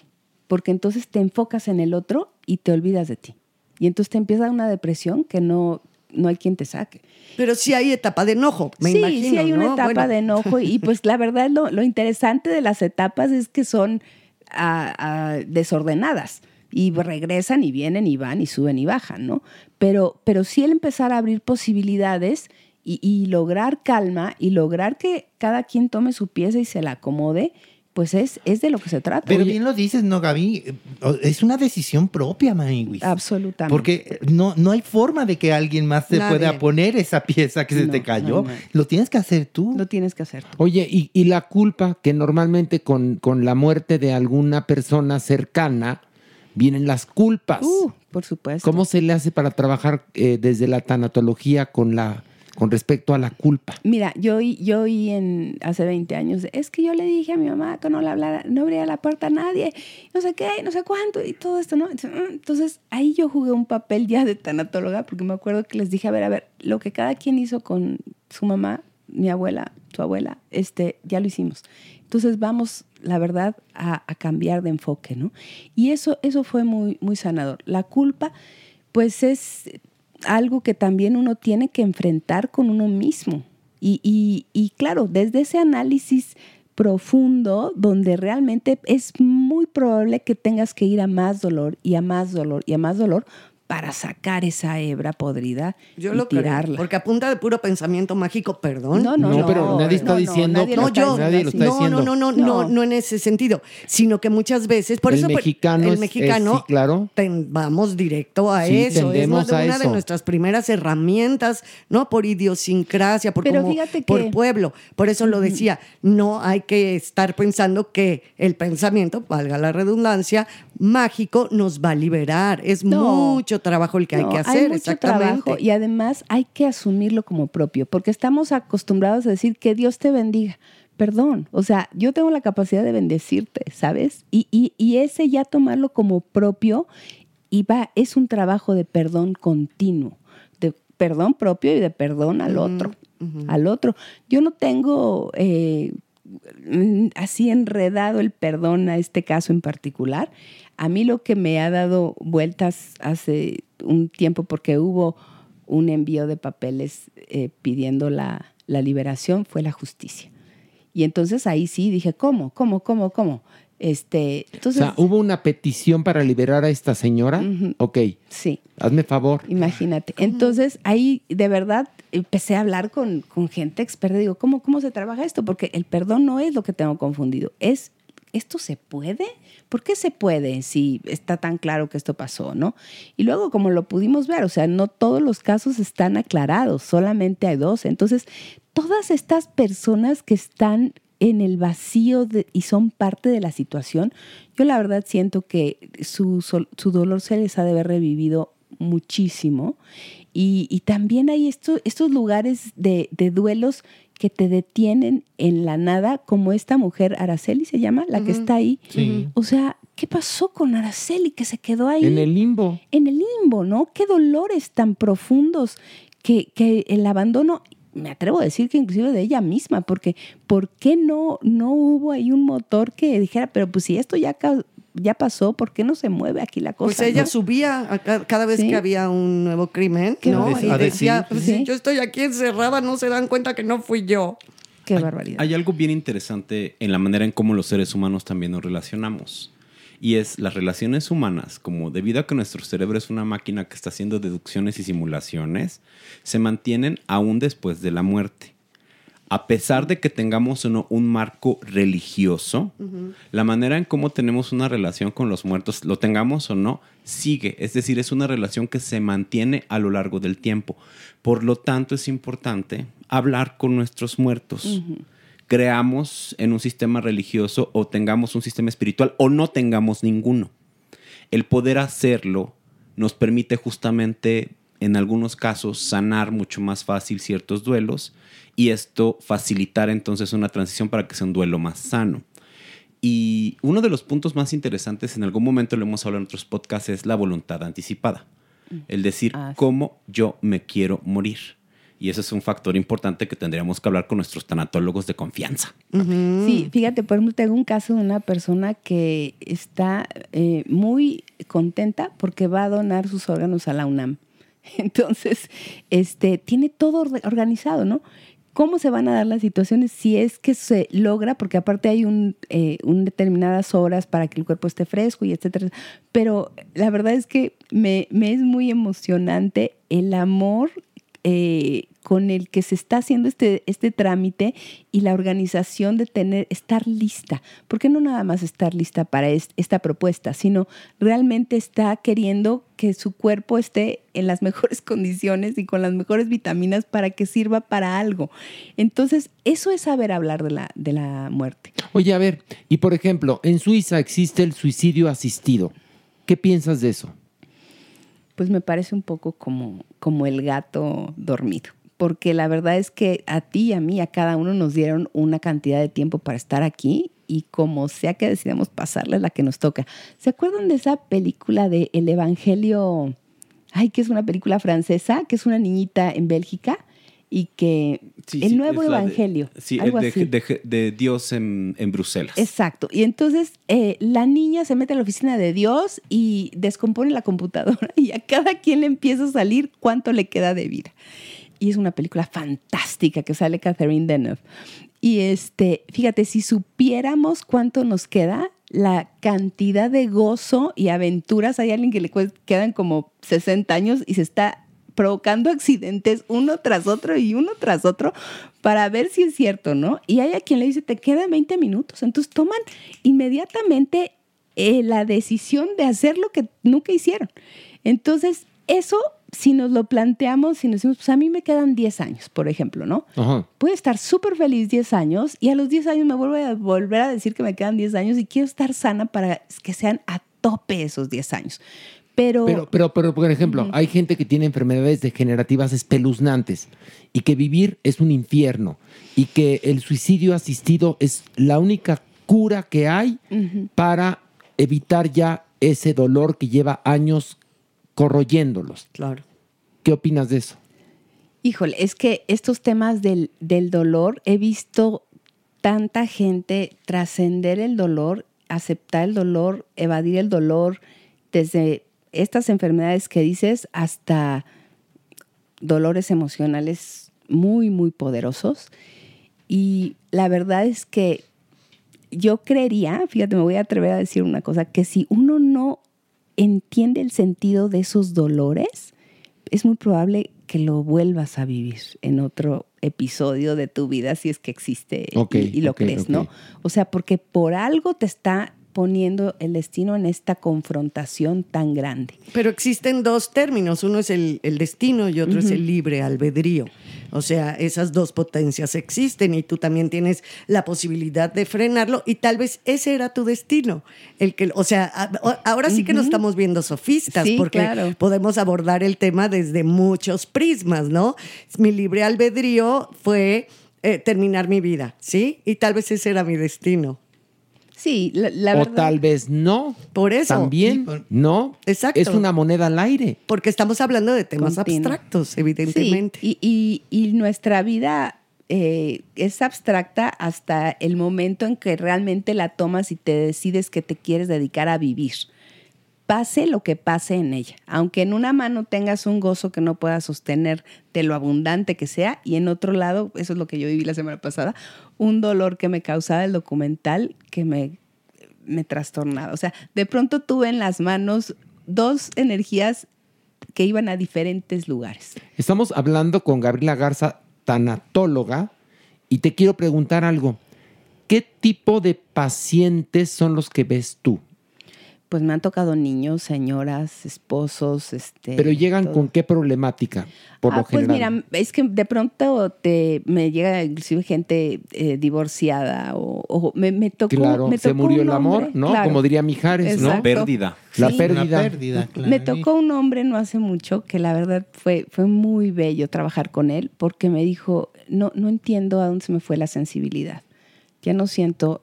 Speaker 11: porque entonces te enfocas en el otro y te olvidas de ti. Y entonces te empieza una depresión que no, no hay quien te saque.
Speaker 4: Pero sí hay etapa de enojo, me
Speaker 11: sí,
Speaker 4: imagino.
Speaker 11: sí hay una
Speaker 4: ¿no?
Speaker 11: etapa
Speaker 4: Bueno.
Speaker 11: de enojo y pues la verdad lo, lo interesante de las etapas es que son ah, ah, desordenadas y regresan y vienen y van y suben y bajan, ¿no? Pero, pero sí el empezar a abrir posibilidades y, y lograr calma y lograr que cada quien tome su pieza y se la acomode, pues es, es de lo que se trata.
Speaker 5: Pero
Speaker 11: Oye,
Speaker 5: bien lo dices, ¿no, Gaby? Eh, Es una decisión propia, Maniwis.
Speaker 11: Absolutamente.
Speaker 5: Porque no, no hay forma de que alguien más te
Speaker 3: Nadie.
Speaker 5: pueda poner esa pieza que se
Speaker 3: No,
Speaker 5: te cayó.
Speaker 3: no, no.
Speaker 5: Lo tienes que hacer tú.
Speaker 11: Lo tienes que hacer tú.
Speaker 3: Oye, y, y la culpa que normalmente con, con la muerte de alguna persona cercana vienen las culpas.
Speaker 11: Uh, por supuesto.
Speaker 3: ¿Cómo se le hace para trabajar eh, desde la tanatología con la con respecto a la culpa?
Speaker 11: Mira, yo oí, yo en, hace 20 años, es que yo le dije a mi mamá que no le hablara, no abriera la puerta a nadie, no sé qué, no sé cuánto, y todo esto, ¿no? Entonces, ahí yo jugué un papel ya de tanatóloga, porque me acuerdo que les dije, a ver, a ver, lo que cada quien hizo con su mamá, mi abuela, su abuela, este, ya lo hicimos. Entonces vamos, la verdad, a, cambiar de enfoque, ¿no? Y eso, eso fue muy, muy sanador. La culpa, pues es algo que también uno tiene que enfrentar con uno mismo. Y, y- y claro, desde ese análisis profundo, donde realmente es muy probable que tengas que ir a más dolor y a más dolor y a más dolor para sacar esa hebra podrida
Speaker 4: Yo
Speaker 11: y
Speaker 4: lo creo,
Speaker 11: tirarla.
Speaker 4: porque a punta de puro pensamiento mágico, perdón.
Speaker 11: No, no, No, no, pero nadie está
Speaker 4: no,
Speaker 3: diciendo que-
Speaker 4: no, yo, no, no, no, no, no, no. en ese sentido, sino que muchas veces, por
Speaker 3: El
Speaker 4: eso
Speaker 3: mexicano
Speaker 4: el
Speaker 3: es-
Speaker 4: mexicano,
Speaker 3: es- sí, claro.
Speaker 4: ten- vamos directo a
Speaker 3: Sí,
Speaker 4: eso, es una,
Speaker 3: a
Speaker 4: una de nuestras primeras herramientas, no por idiosincrasia, por,
Speaker 11: Pero
Speaker 4: como-
Speaker 11: fíjate
Speaker 4: por
Speaker 11: que-
Speaker 4: pueblo, por eso lo decía, no hay que estar pensando que el pensamiento, valga la redundancia, mágico nos va a liberar, es
Speaker 11: No.
Speaker 4: mucho trabajo el que hay que hacer,
Speaker 11: mucho
Speaker 4: exactamente.
Speaker 11: trabajo y además hay que asumirlo como propio, porque estamos acostumbrados a decir que Dios te bendiga. Perdón, o sea, yo tengo la capacidad de bendecirte, ¿sabes? Y, y- y ese ya tomarlo como propio y va, es un trabajo de perdón continuo, de perdón propio y de perdón al otro, al otro. Yo no tengo eh, mm, así enredado el perdón a este caso en particular. A mí lo que me ha dado vueltas hace un tiempo, porque hubo un envío de papeles eh, pidiendo la, la liberación, fue la justicia. Y entonces ahí sí dije, ¿cómo? ¿Cómo? ¿Cómo? ¿Cómo? Este,
Speaker 3: O
Speaker 11: entonces,
Speaker 3: sea, ¿hubo una petición para liberar a esta señora? Ok.
Speaker 11: Sí.
Speaker 3: Hazme favor.
Speaker 11: Imagínate. Entonces ahí de verdad empecé a hablar con, con gente experta. Digo, ¿cómo, ¿cómo se trabaja esto? Porque el perdón no es lo que tengo confundido. Es, ¿esto se puede? ¿Por qué se puede si está tan claro que esto pasó, no? Y luego, como lo pudimos ver, o sea, no todos los casos están aclarados, solamente hay dos. Entonces, todas estas personas que están en el vacío y son parte de la situación, yo la verdad siento que su, su dolor se les ha de haber revivido muchísimo. Y, también hay esto- estos lugares de, de duelos que te detienen en la nada, como esta mujer, Araceli se llama, la que está ahí.
Speaker 3: Sí.
Speaker 11: O sea, ¿qué pasó con Araceli que se quedó ahí?
Speaker 3: En el limbo.
Speaker 11: En el limbo, ¿no? Qué dolores tan profundos que, que el abandono, me atrevo a decir que inclusive de ella misma, porque ¿por qué no, no hubo ahí un motor que dijera, pero pues si esto ya, ca- ya pasó, ¿por qué no se mueve aquí la cosa?
Speaker 4: Pues ella
Speaker 11: no?
Speaker 4: subía a cada vez
Speaker 11: Sí.
Speaker 4: que había un nuevo crimen,
Speaker 11: Qué
Speaker 4: ¿no? Y decía, pues,
Speaker 11: Sí.
Speaker 4: si yo estoy aquí encerrada, no se dan cuenta que no fui yo.
Speaker 11: Qué barbaridad.
Speaker 12: Hay algo bien interesante en la manera en cómo los seres humanos también nos relacionamos. Y es las relaciones humanas, como debido a que nuestro cerebro es una máquina que está haciendo deducciones y simulaciones, se mantienen aún después de la muerte. A pesar de que tengamos o no un marco religioso, la manera en cómo tenemos una relación con los muertos, lo tengamos o no, sigue. Es decir, es una relación que se mantiene a lo largo del tiempo. Por lo tanto, es importante hablar con nuestros muertos. Creamos en un sistema religioso o tengamos un sistema espiritual o no tengamos ninguno. El poder hacerlo nos permite justamente, en algunos casos, sanar mucho más fácil ciertos duelos y esto facilitar entonces una transición para que sea un duelo más sano. Y uno de los puntos más interesantes, en algún momento lo hemos hablado en otros podcasts, es la voluntad anticipada. El decir cómo yo me quiero morir. Y eso es un factor importante que tendríamos que hablar con nuestros tanatólogos de confianza.
Speaker 11: Sí, fíjate, por ejemplo, tengo un caso de una persona que está eh, muy contenta porque va a donar sus órganos a la UNAM. Entonces, este, tiene todo or- organizado, ¿no? ¿Cómo se van a dar las situaciones si es que se logra? Porque aparte hay un, eh, un determinadas horas para que el cuerpo esté fresco y etcétera. Pero la verdad es que me es muy emocionante el amor eh, con el que se está haciendo este, este trámite y la organización de tener, estar lista. Porque no nada más estar lista para es- esta propuesta, sino realmente está queriendo que su cuerpo esté en las mejores condiciones y con las mejores vitaminas para que sirva para algo. Entonces, eso es saber hablar de la, de la muerte.
Speaker 3: Oye, a ver, y por ejemplo, en Suiza existe el suicidio asistido. ¿Qué piensas de eso?
Speaker 11: Pues me parece un poco como, como el gato dormido. Porque la verdad es que a ti y a mí, a cada uno nos dieron una cantidad de tiempo para estar aquí y como sea que decidamos pasarla es la que nos toca. ¿Se acuerdan de esa película de El Evangelio? Ay, que es una película francesa, que es una niñita en Bélgica y que
Speaker 12: Sí,
Speaker 11: el nuevo
Speaker 12: la de-
Speaker 11: Evangelio.
Speaker 12: sí,
Speaker 11: algo
Speaker 12: de,
Speaker 11: así.
Speaker 12: de- de Dios en, en Bruselas.
Speaker 11: Exacto. Y entonces eh, la niña se mete a la oficina de Dios y descompone la computadora y a cada quien le empieza a salir cuánto le queda de vida. Y es una película fantástica que sale Catherine Deneuve. Y este, fíjate, si supiéramos cuánto nos queda, la cantidad de gozo y aventuras, hay alguien que le quedan como 60 años y se está provocando accidentes uno tras otro y uno tras otro para ver si es cierto, ¿no? Y hay a quien le dice, te quedan 20 minutos. Entonces toman inmediatamente eh, la decisión de hacer lo que nunca hicieron. Entonces, eso, si nos lo planteamos, si nos decimos, pues a mí me quedan 10 años, por ejemplo, ¿no?
Speaker 3: Ajá.
Speaker 11: Puedo estar súper feliz 10 años y a los 10 años me vuelvo a volver a decir que me quedan 10 años y quiero estar sana para que sean a tope esos 10 años. Pero,
Speaker 3: Pero, pero, pero, por ejemplo, hay gente que tiene enfermedades degenerativas espeluznantes y que vivir es un infierno y que el suicidio asistido es la única cura que hay para evitar ya ese dolor que lleva años corroyéndolos.
Speaker 4: Claro.
Speaker 3: ¿Qué opinas de eso?
Speaker 11: Híjole, es que estos temas del, del dolor, he visto tanta gente trascender el dolor, aceptar el dolor, evadir el dolor, desde estas enfermedades que dices hasta dolores emocionales muy, muy poderosos. Y la verdad es que yo creería, fíjate, me voy a atrever a decir una cosa, que si uno no entiende el sentido de esos dolores, es muy probable que lo vuelvas a vivir en otro episodio de tu vida, si es que existe y- lo crees. ¿no? O sea, porque por algo te está poniendo el destino en esta confrontación tan grande.
Speaker 4: Pero existen dos términos, uno es el, el destino y otro es
Speaker 11: Ujú.
Speaker 4: el libre albedrío. O sea, esas dos potencias existen y tú también tienes la posibilidad de frenarlo y tal vez ese era tu destino. El que, o sea, ahora sí que nos
Speaker 11: Ujú.
Speaker 4: estamos viendo sofistas
Speaker 11: Sí,
Speaker 4: porque
Speaker 11: claro.
Speaker 4: podemos abordar el tema desde muchos prismas, ¿no? Mi libre albedrío fue eh, terminar mi vida, ¿sí? Y tal vez ese era mi destino.
Speaker 11: Sí, la, la
Speaker 3: o
Speaker 11: verdad.
Speaker 3: tal vez no.
Speaker 4: Por eso.
Speaker 3: También, no.
Speaker 4: Exacto.
Speaker 3: Es una moneda al aire.
Speaker 4: Porque estamos hablando de temas
Speaker 11: Continua.
Speaker 4: abstractos, evidentemente.
Speaker 11: Sí, y, y- y nuestra vida eh, es abstracta hasta el momento en que realmente la tomas y te decides que te quieres dedicar a vivir. Pase lo que pase en ella. Aunque en una mano tengas un gozo que no puedas sostener de lo abundante que sea, y en otro lado, eso es lo que yo viví la semana pasada, un dolor que me causaba el documental que me, me trastornaba. O sea, de pronto tuve en las manos dos energías que iban a diferentes lugares.
Speaker 3: Estamos hablando con Gabriela Garza, tanatóloga, y te quiero preguntar algo. ¿Qué tipo de pacientes son los que ves tú?
Speaker 11: Pues me han tocado niños, señoras, esposos, este.
Speaker 3: Pero llegan
Speaker 11: todo.
Speaker 3: con qué problemática, por
Speaker 11: Ah,
Speaker 3: lo
Speaker 11: pues
Speaker 3: general.
Speaker 11: mira, es que de pronto te me llega inclusive gente eh, divorciada o, o me, me tocó.
Speaker 3: claro,
Speaker 11: me
Speaker 3: se murió
Speaker 11: un
Speaker 3: el amor, ¿no?
Speaker 11: claro.
Speaker 3: Como diría Mijares, ¿no?
Speaker 11: Exacto.
Speaker 12: Pérdida.
Speaker 3: La
Speaker 11: Sí.
Speaker 3: pérdida.
Speaker 5: Una pérdida, claro.
Speaker 11: Me tocó un hombre no hace mucho que la verdad fue, fue muy bello trabajar con él porque me dijo, no, no entiendo a dónde se me fue la sensibilidad. Ya no siento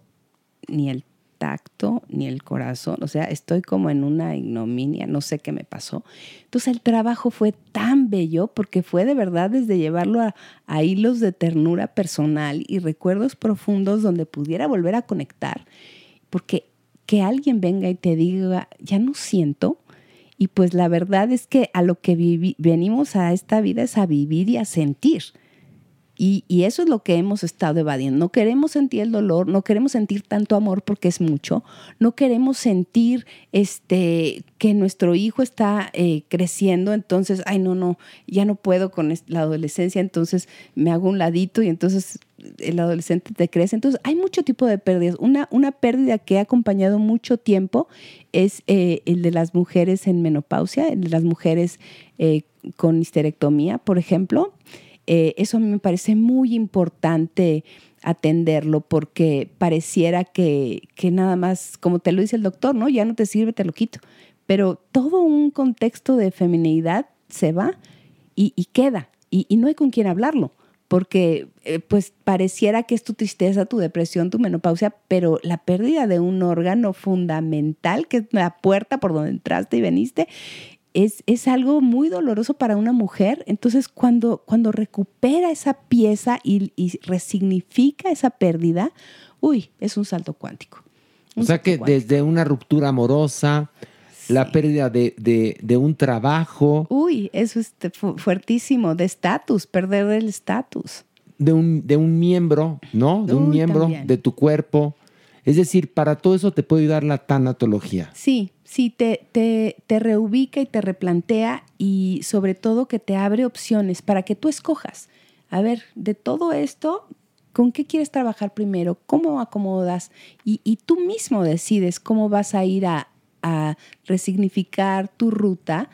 Speaker 11: ni el tacto ni el corazón, o sea, estoy como en una ignominia, no sé qué me pasó. Entonces el trabajo fue tan bello porque fue de verdad desde llevarlo a, a hilos de ternura personal y recuerdos profundos donde pudiera volver a conectar, porque que alguien venga y te diga, ya no siento, y pues la verdad es que a lo que venimos a esta vida es a vivir y a sentir. Y, eso es lo que hemos estado evadiendo. No queremos sentir el dolor, no queremos sentir tanto amor porque es mucho, no queremos sentir este, que nuestro hijo está eh, creciendo, entonces, ay, no, no, ya no puedo con la adolescencia, entonces me hago un ladito y entonces el adolescente te crece. Entonces, hay mucho tipo de pérdidas. Una, una pérdida que ha acompañado mucho tiempo es eh, el de las mujeres en menopausia, el de las mujeres eh, con histerectomía, por ejemplo. Eh, eso a mí me parece muy importante atenderlo porque pareciera que, que nada más, como te lo dice el doctor, ¿no? Ya no te sirve, te lo quito. Pero todo un contexto de feminidad se va y, queda y, y no hay con quién hablarlo porque eh, pues pareciera que es tu tristeza, tu depresión, tu menopausia, pero la pérdida de un órgano fundamental, que es la puerta por donde entraste y veniste, es, es algo muy doloroso para una mujer. Entonces, cuando, cuando recupera esa pieza y, y resignifica esa pérdida, uy, es un salto cuántico.
Speaker 3: O sea que desde una ruptura amorosa, la pérdida de, de- de un trabajo,
Speaker 11: Uy, eso es fu- fuertísimo, de estatus, perder el estatus.
Speaker 3: de un, de un miembro, ¿no? De un
Speaker 11: Uy,
Speaker 3: miembro
Speaker 11: también.
Speaker 3: de tu cuerpo. Es decir, para todo eso te puede ayudar la tanatología.
Speaker 11: Sí, sí, te, te, te reubica y te replantea y sobre todo que te abre opciones para que tú escojas. A ver, de todo esto, ¿con qué quieres trabajar primero? ¿Cómo acomodas? Y, y tú mismo decides cómo vas a ir a, a resignificar tu ruta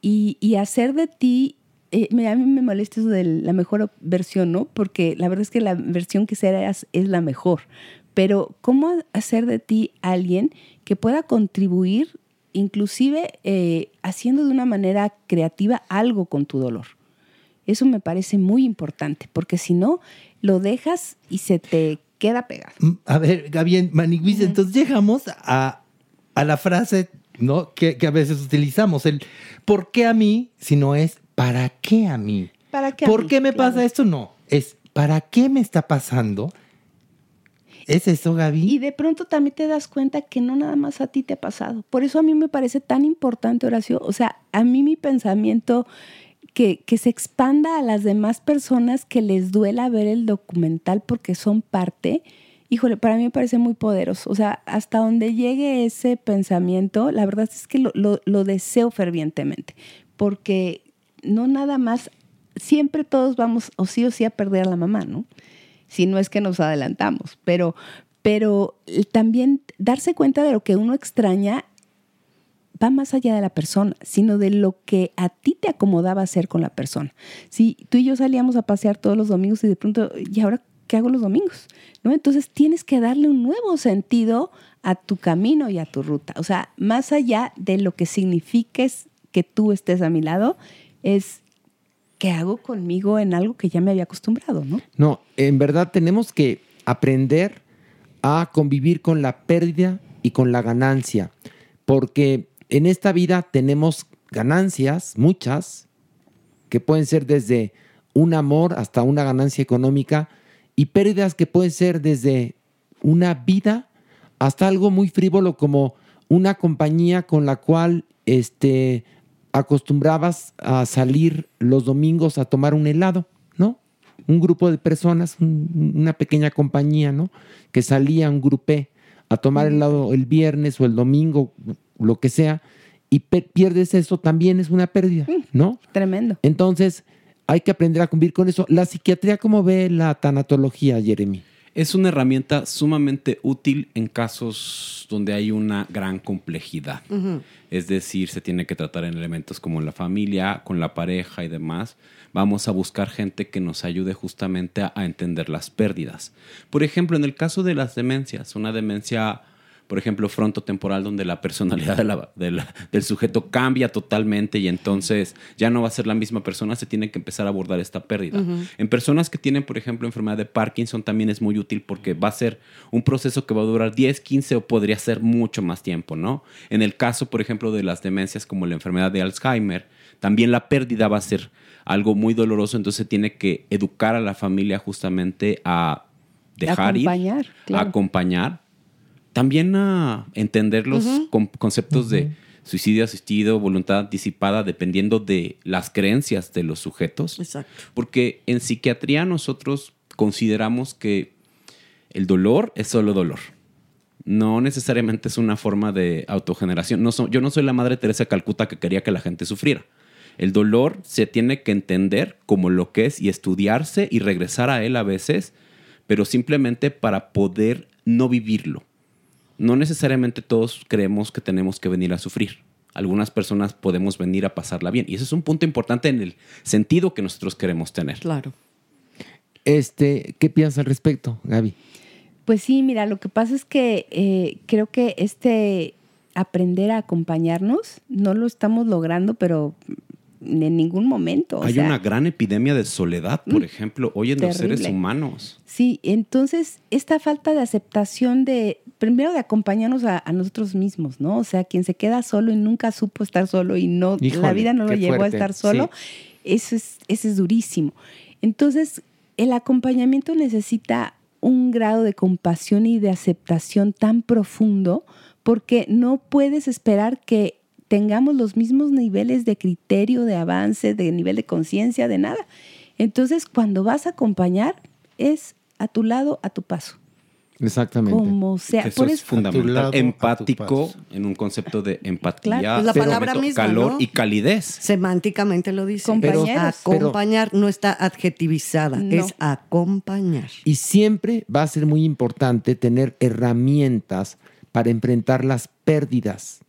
Speaker 11: y, y hacer de ti eh, a mí me molesta eso de la mejor versión, ¿no? Porque la verdad es que la versión que serás es la mejor. Pero ¿cómo hacer de ti alguien que pueda contribuir, inclusive eh, haciendo de una manera creativa algo con tu dolor? Eso me parece muy importante, porque si no, lo dejas y se te queda pegado.
Speaker 5: Mm, A ver, Gaby, Maniguis, entonces llegamos a, a la frase ¿no? que, que a veces utilizamos, el ¿por qué a mí? Si no es ¿para qué a mí?
Speaker 11: ¿Para qué a
Speaker 5: ¿Por
Speaker 11: mí?
Speaker 5: qué me
Speaker 11: Claro.
Speaker 5: pasa esto? No, es ¿para qué me está pasando? ¿Es eso, Gaby?
Speaker 11: Y de pronto también te das cuenta que no nada más a ti te ha pasado. Por eso a mí me parece tan importante, Horacio. O sea, a mí mi pensamiento que, que se expanda a las demás personas que les duela ver el documental porque son parte, híjole, para mí me parece muy poderoso. O sea, hasta donde llegue ese pensamiento, la verdad es que lo, lo- lo deseo fervientemente, porque no nada más, siempre todos vamos o sí o sí a perder a la mamá, ¿no? Si no es que nos adelantamos, pero, pero también darse cuenta de lo que uno extraña va más allá de la persona, sino de lo que a ti te acomodaba hacer con la persona. Si tú y yo salíamos a pasear todos los domingos y de pronto, ¿y ahora qué hago los domingos? ¿No? Entonces tienes que darle un nuevo sentido a tu camino y a tu ruta. O sea, más allá de lo que signifiques que tú estés a mi lado, es ¿qué hago conmigo en algo que ya me había acostumbrado, no?
Speaker 3: No, en verdad tenemos que aprender a convivir con la pérdida y con la ganancia, porque en esta vida tenemos ganancias, muchas, que pueden ser desde un amor hasta una ganancia económica, y pérdidas que pueden ser desde una vida hasta algo muy frívolo como una compañía con la cual este, acostumbrabas a salir los domingos a tomar un helado, ¿no? Un grupo de personas, un- una pequeña compañía, ¿no? Que salía un grupé a tomar helado el viernes o el domingo, lo que sea, y pierdes eso, también es una pérdida, ¿no?
Speaker 11: Tremendo.
Speaker 3: Entonces, hay que aprender a convivir con eso. La psiquiatría, ¿cómo ve la tanatología, Jeremy?
Speaker 12: Es una herramienta sumamente útil en casos donde hay una gran complejidad. Es decir, se tiene que tratar en elementos como la familia, con la pareja y demás. Vamos a buscar gente que nos ayude justamente a, a entender las pérdidas. Por ejemplo, en el caso de las demencias, una demencia, por ejemplo, frontotemporal, donde la personalidad de la- de la- del sujeto cambia totalmente y entonces ya no va a ser la misma persona, se tiene que empezar a abordar esta pérdida.
Speaker 13: Ujú.
Speaker 12: En personas que tienen, por ejemplo, enfermedad de Parkinson también es muy útil porque va a ser un proceso que va a durar 10, 15 o podría ser mucho más tiempo, ¿no? En el caso, por ejemplo, de las demencias como la enfermedad de Alzheimer, también la pérdida va a ser algo muy doloroso, entonces se tiene que educar a la familia justamente a dejar
Speaker 11: Acompañar,
Speaker 12: ir,
Speaker 11: claro.
Speaker 12: a acompañar, también a entender los conceptos de suicidio asistido, voluntad anticipada, dependiendo de las creencias de los sujetos.
Speaker 4: Exacto.
Speaker 12: Porque en psiquiatría nosotros consideramos que el dolor es solo dolor. No necesariamente es una forma de autogeneración. No so- yo no soy la madre Teresa de Calcuta que quería que la gente sufriera. El dolor se tiene que entender como lo que es y estudiarse y regresar a él a veces, pero simplemente para poder no vivirlo. No necesariamente todos creemos que tenemos que venir a sufrir. Algunas personas podemos venir a pasarla bien. Y ese es un punto importante en el sentido que nosotros queremos tener.
Speaker 4: Claro.
Speaker 3: Este, ¿Qué piensas al respecto, Gaby?
Speaker 11: Pues sí, mira, lo que pasa es que eh, creo que este aprender a acompañarnos no lo estamos logrando, pero en ningún momento. o
Speaker 12: Hay
Speaker 11: sea,
Speaker 12: una gran epidemia de soledad, por
Speaker 11: Mm,
Speaker 12: ejemplo, hoy en los seres humanos.
Speaker 11: Sí, entonces esta falta de aceptación de, primero de acompañarnos a, a nosotros mismos, ¿no? O sea, quien se queda solo y nunca supo estar solo y no, la vida no lo llevó
Speaker 3: fuerte,
Speaker 11: a estar solo, eso es, eso es durísimo. Entonces, el acompañamiento necesita un grado de compasión y de aceptación tan profundo porque no puedes esperar que tengamos los mismos niveles de criterio, de avance, de nivel de conciencia, de nada. Entonces, cuando vas a acompañar, es a tu lado, a tu paso.
Speaker 3: Exactamente.
Speaker 11: Como sea.
Speaker 12: Que Eso
Speaker 11: Por
Speaker 12: es
Speaker 11: eso-
Speaker 12: fundamental. Empático en un concepto de empatía,
Speaker 4: Claro, es la palabra misma,
Speaker 12: calor
Speaker 4: ¿no?
Speaker 12: y calidez.
Speaker 4: Semánticamente lo dice. Pero
Speaker 3: Pero-
Speaker 4: acompañar no está adjetivizada,
Speaker 3: No.
Speaker 4: es acompañar.
Speaker 3: Y siempre va a ser muy importante tener herramientas para enfrentar las pérdidas.